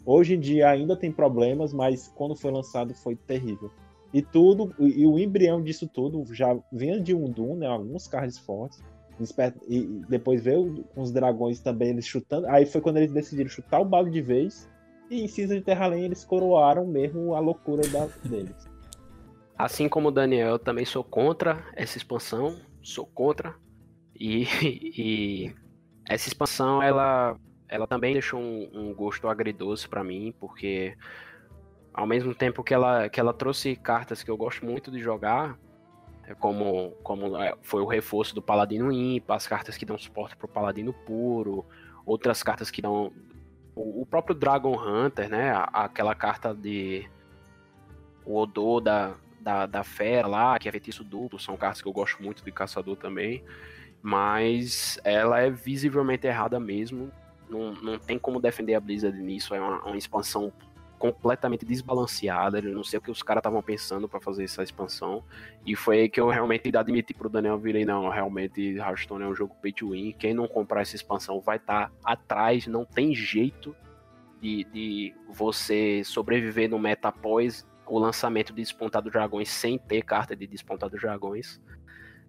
Hoje em dia ainda tem problemas, mas quando foi lançado foi terrível. E tudo, e o embrião disso tudo já vinha de um Doom, né? Alguns cards fortes. Desper- E depois veio com os dragões também, eles chutando. Aí foi quando eles decidiram chutar o balde de vez. E em Cinza de Terra-Além eles coroaram mesmo a loucura da- deles. Assim como o Daniel, eu também sou contra essa expansão, sou contra. E, [LAUGHS] e essa expansão, ela, ela também deixou um, um gosto agridoce pra mim, porque ao mesmo tempo que ela, que ela trouxe cartas que eu gosto muito de jogar, como, como é, foi o reforço do Paladino Ímpar, as cartas que dão suporte pro Paladino Puro, outras cartas que dão. O, o próprio Dragon Hunter, né? Aquela carta de. O Odor da, da, da Fera lá, que é feitiço duplo, são cartas que eu gosto muito de Caçador também. Mas ela é visivelmente errada mesmo. Não, não tem como defender a Blizzard nisso. É uma, uma expansão completamente desbalanceada. Eu não sei o que os caras estavam pensando para fazer essa expansão. E foi aí que eu realmente admiti pro Daniel virei, não, realmente Hearthstone é um jogo pay to win. Quem não comprar essa expansão vai estar atrás, não tem jeito de, de você sobreviver no meta após o lançamento de Despontado Dragões sem ter carta de Despontado Dragões.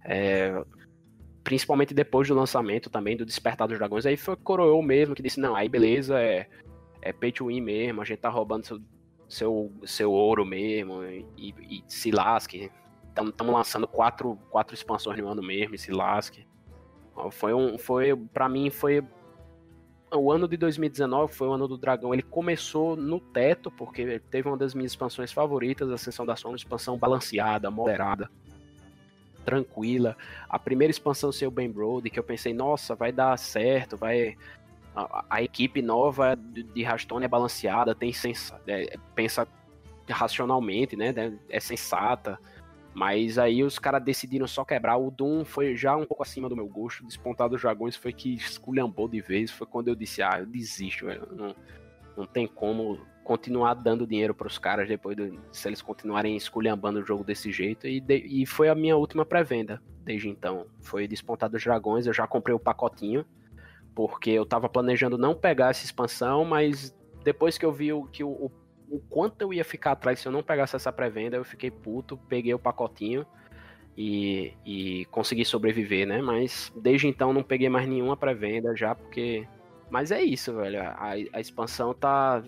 É, principalmente depois do lançamento também do Despertar dos Dragões, aí foi coroou mesmo que disse, não, aí beleza, é, é pay to win mesmo, a gente tá roubando seu, seu, seu ouro mesmo e, e se lasque. Estamos lançando quatro, quatro expansões no ano mesmo e se lasque. Foi um. Foi, pra mim, foi. O ano de 2019 foi o ano do dragão. Ele começou no teto, porque teve uma das minhas expansões favoritas, Ascensão da Sombra, expansão balanceada, moderada, tranquila. A primeira expansão ser o Ben Brody, que eu pensei, nossa, vai dar certo, vai a, a equipe nova de, de Rastone é balanceada, tem sensa, é, pensa racionalmente, né? É sensata. Mas aí os caras decidiram só quebrar. O Doom foi já um pouco acima do meu gosto. Despontado dos Dragões foi que esculhambou de vez. Foi quando eu disse: Ah, eu desisto, velho. Não, não tem como continuar dando dinheiro para os caras depois se eles continuarem esculhambando o jogo desse jeito. E, de, e foi a minha última pré-venda desde então. Foi Despontado dos Dragões. Eu já comprei o pacotinho porque eu tava planejando não pegar essa expansão, mas depois que eu vi o, que o, o, o quanto eu ia ficar atrás se eu não pegasse essa pré-venda, eu fiquei puto, peguei o pacotinho e, e consegui sobreviver, né? Mas desde então não peguei mais nenhuma pré-venda já, porque. Mas é isso, velho. A, a expansão tá.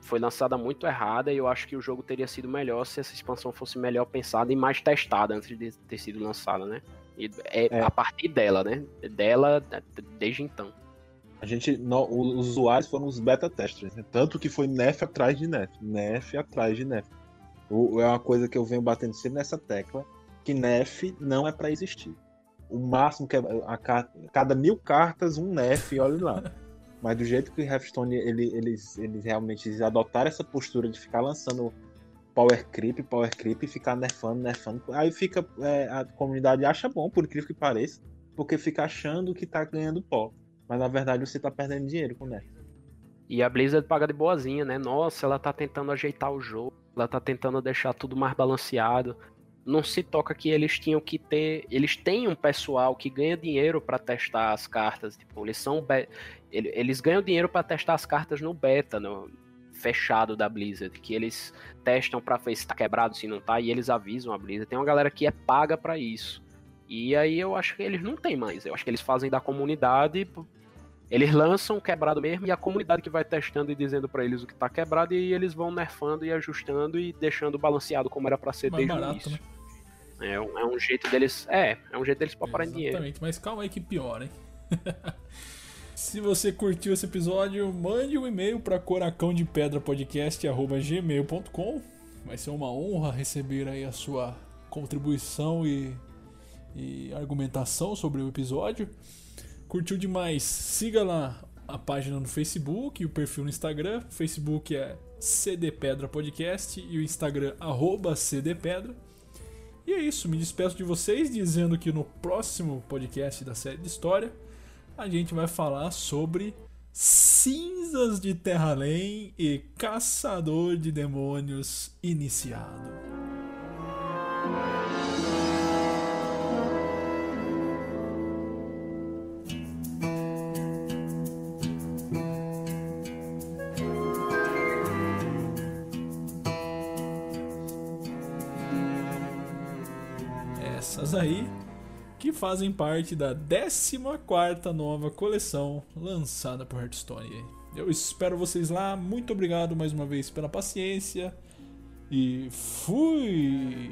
Foi lançada muito errada e eu acho que o jogo teria sido melhor se essa expansão fosse melhor pensada e mais testada antes de ter sido lançada, né? E é, é. a partir dela, né? Dela desde então. A gente, no, os usuários foram os beta testers, né? tanto que foi NEF atrás de NEF, NEF atrás de NEF. O, é uma coisa que eu venho batendo sempre nessa tecla, que NEF não é para existir. O máximo que é a, a, cada mil cartas um NEF, olha lá. [LAUGHS] Mas do jeito que o Hearthstone ele, eles, eles realmente adotaram essa postura de ficar lançando power creep, power creep e ficar nerfando, nerfando, aí fica é, a comunidade acha bom, por incrível que pareça, porque fica achando que tá ganhando pó. Mas na verdade você tá perdendo dinheiro com Nerf. E a Blizzard paga de boazinha, né? Nossa, ela tá tentando ajeitar o jogo, ela tá tentando deixar tudo mais balanceado. Não se toca que eles tinham que ter. Eles têm um pessoal que ganha dinheiro para testar as cartas. Tipo, eles são. Eles ganham dinheiro para testar as cartas no beta, no fechado da Blizzard. Que eles testam pra ver se tá quebrado, se não tá, e eles avisam a Blizzard. Tem uma galera que é paga para isso. E aí eu acho que eles não têm mais. Eu acho que eles fazem da comunidade. Eles lançam quebrado mesmo e a comunidade que vai testando e dizendo para eles o que tá quebrado e eles vão nerfando e ajustando e deixando balanceado como era para ser Mais desde barato, o início. Né? É, um, é um jeito deles. É, é um jeito deles pouparem dinheiro. Exatamente, mas calma aí que pior, hein? [LAUGHS] Se você curtiu esse episódio, mande um e-mail para coracão de pedra podcast@gmail.com. Vai ser uma honra receber aí a sua contribuição e e argumentação sobre o episódio. Curtiu demais? Siga lá a página no Facebook e o perfil no Instagram. O Facebook é CD Pedra Podcast e o Instagram arroba CD Pedra. E é isso, me despeço de vocês dizendo que no próximo podcast da série de história a gente vai falar sobre cinzas de Terra-além e caçador de demônios iniciado. fazem parte da 14 nova coleção lançada por Hearthstone. Eu espero vocês lá. Muito obrigado mais uma vez pela paciência e fui.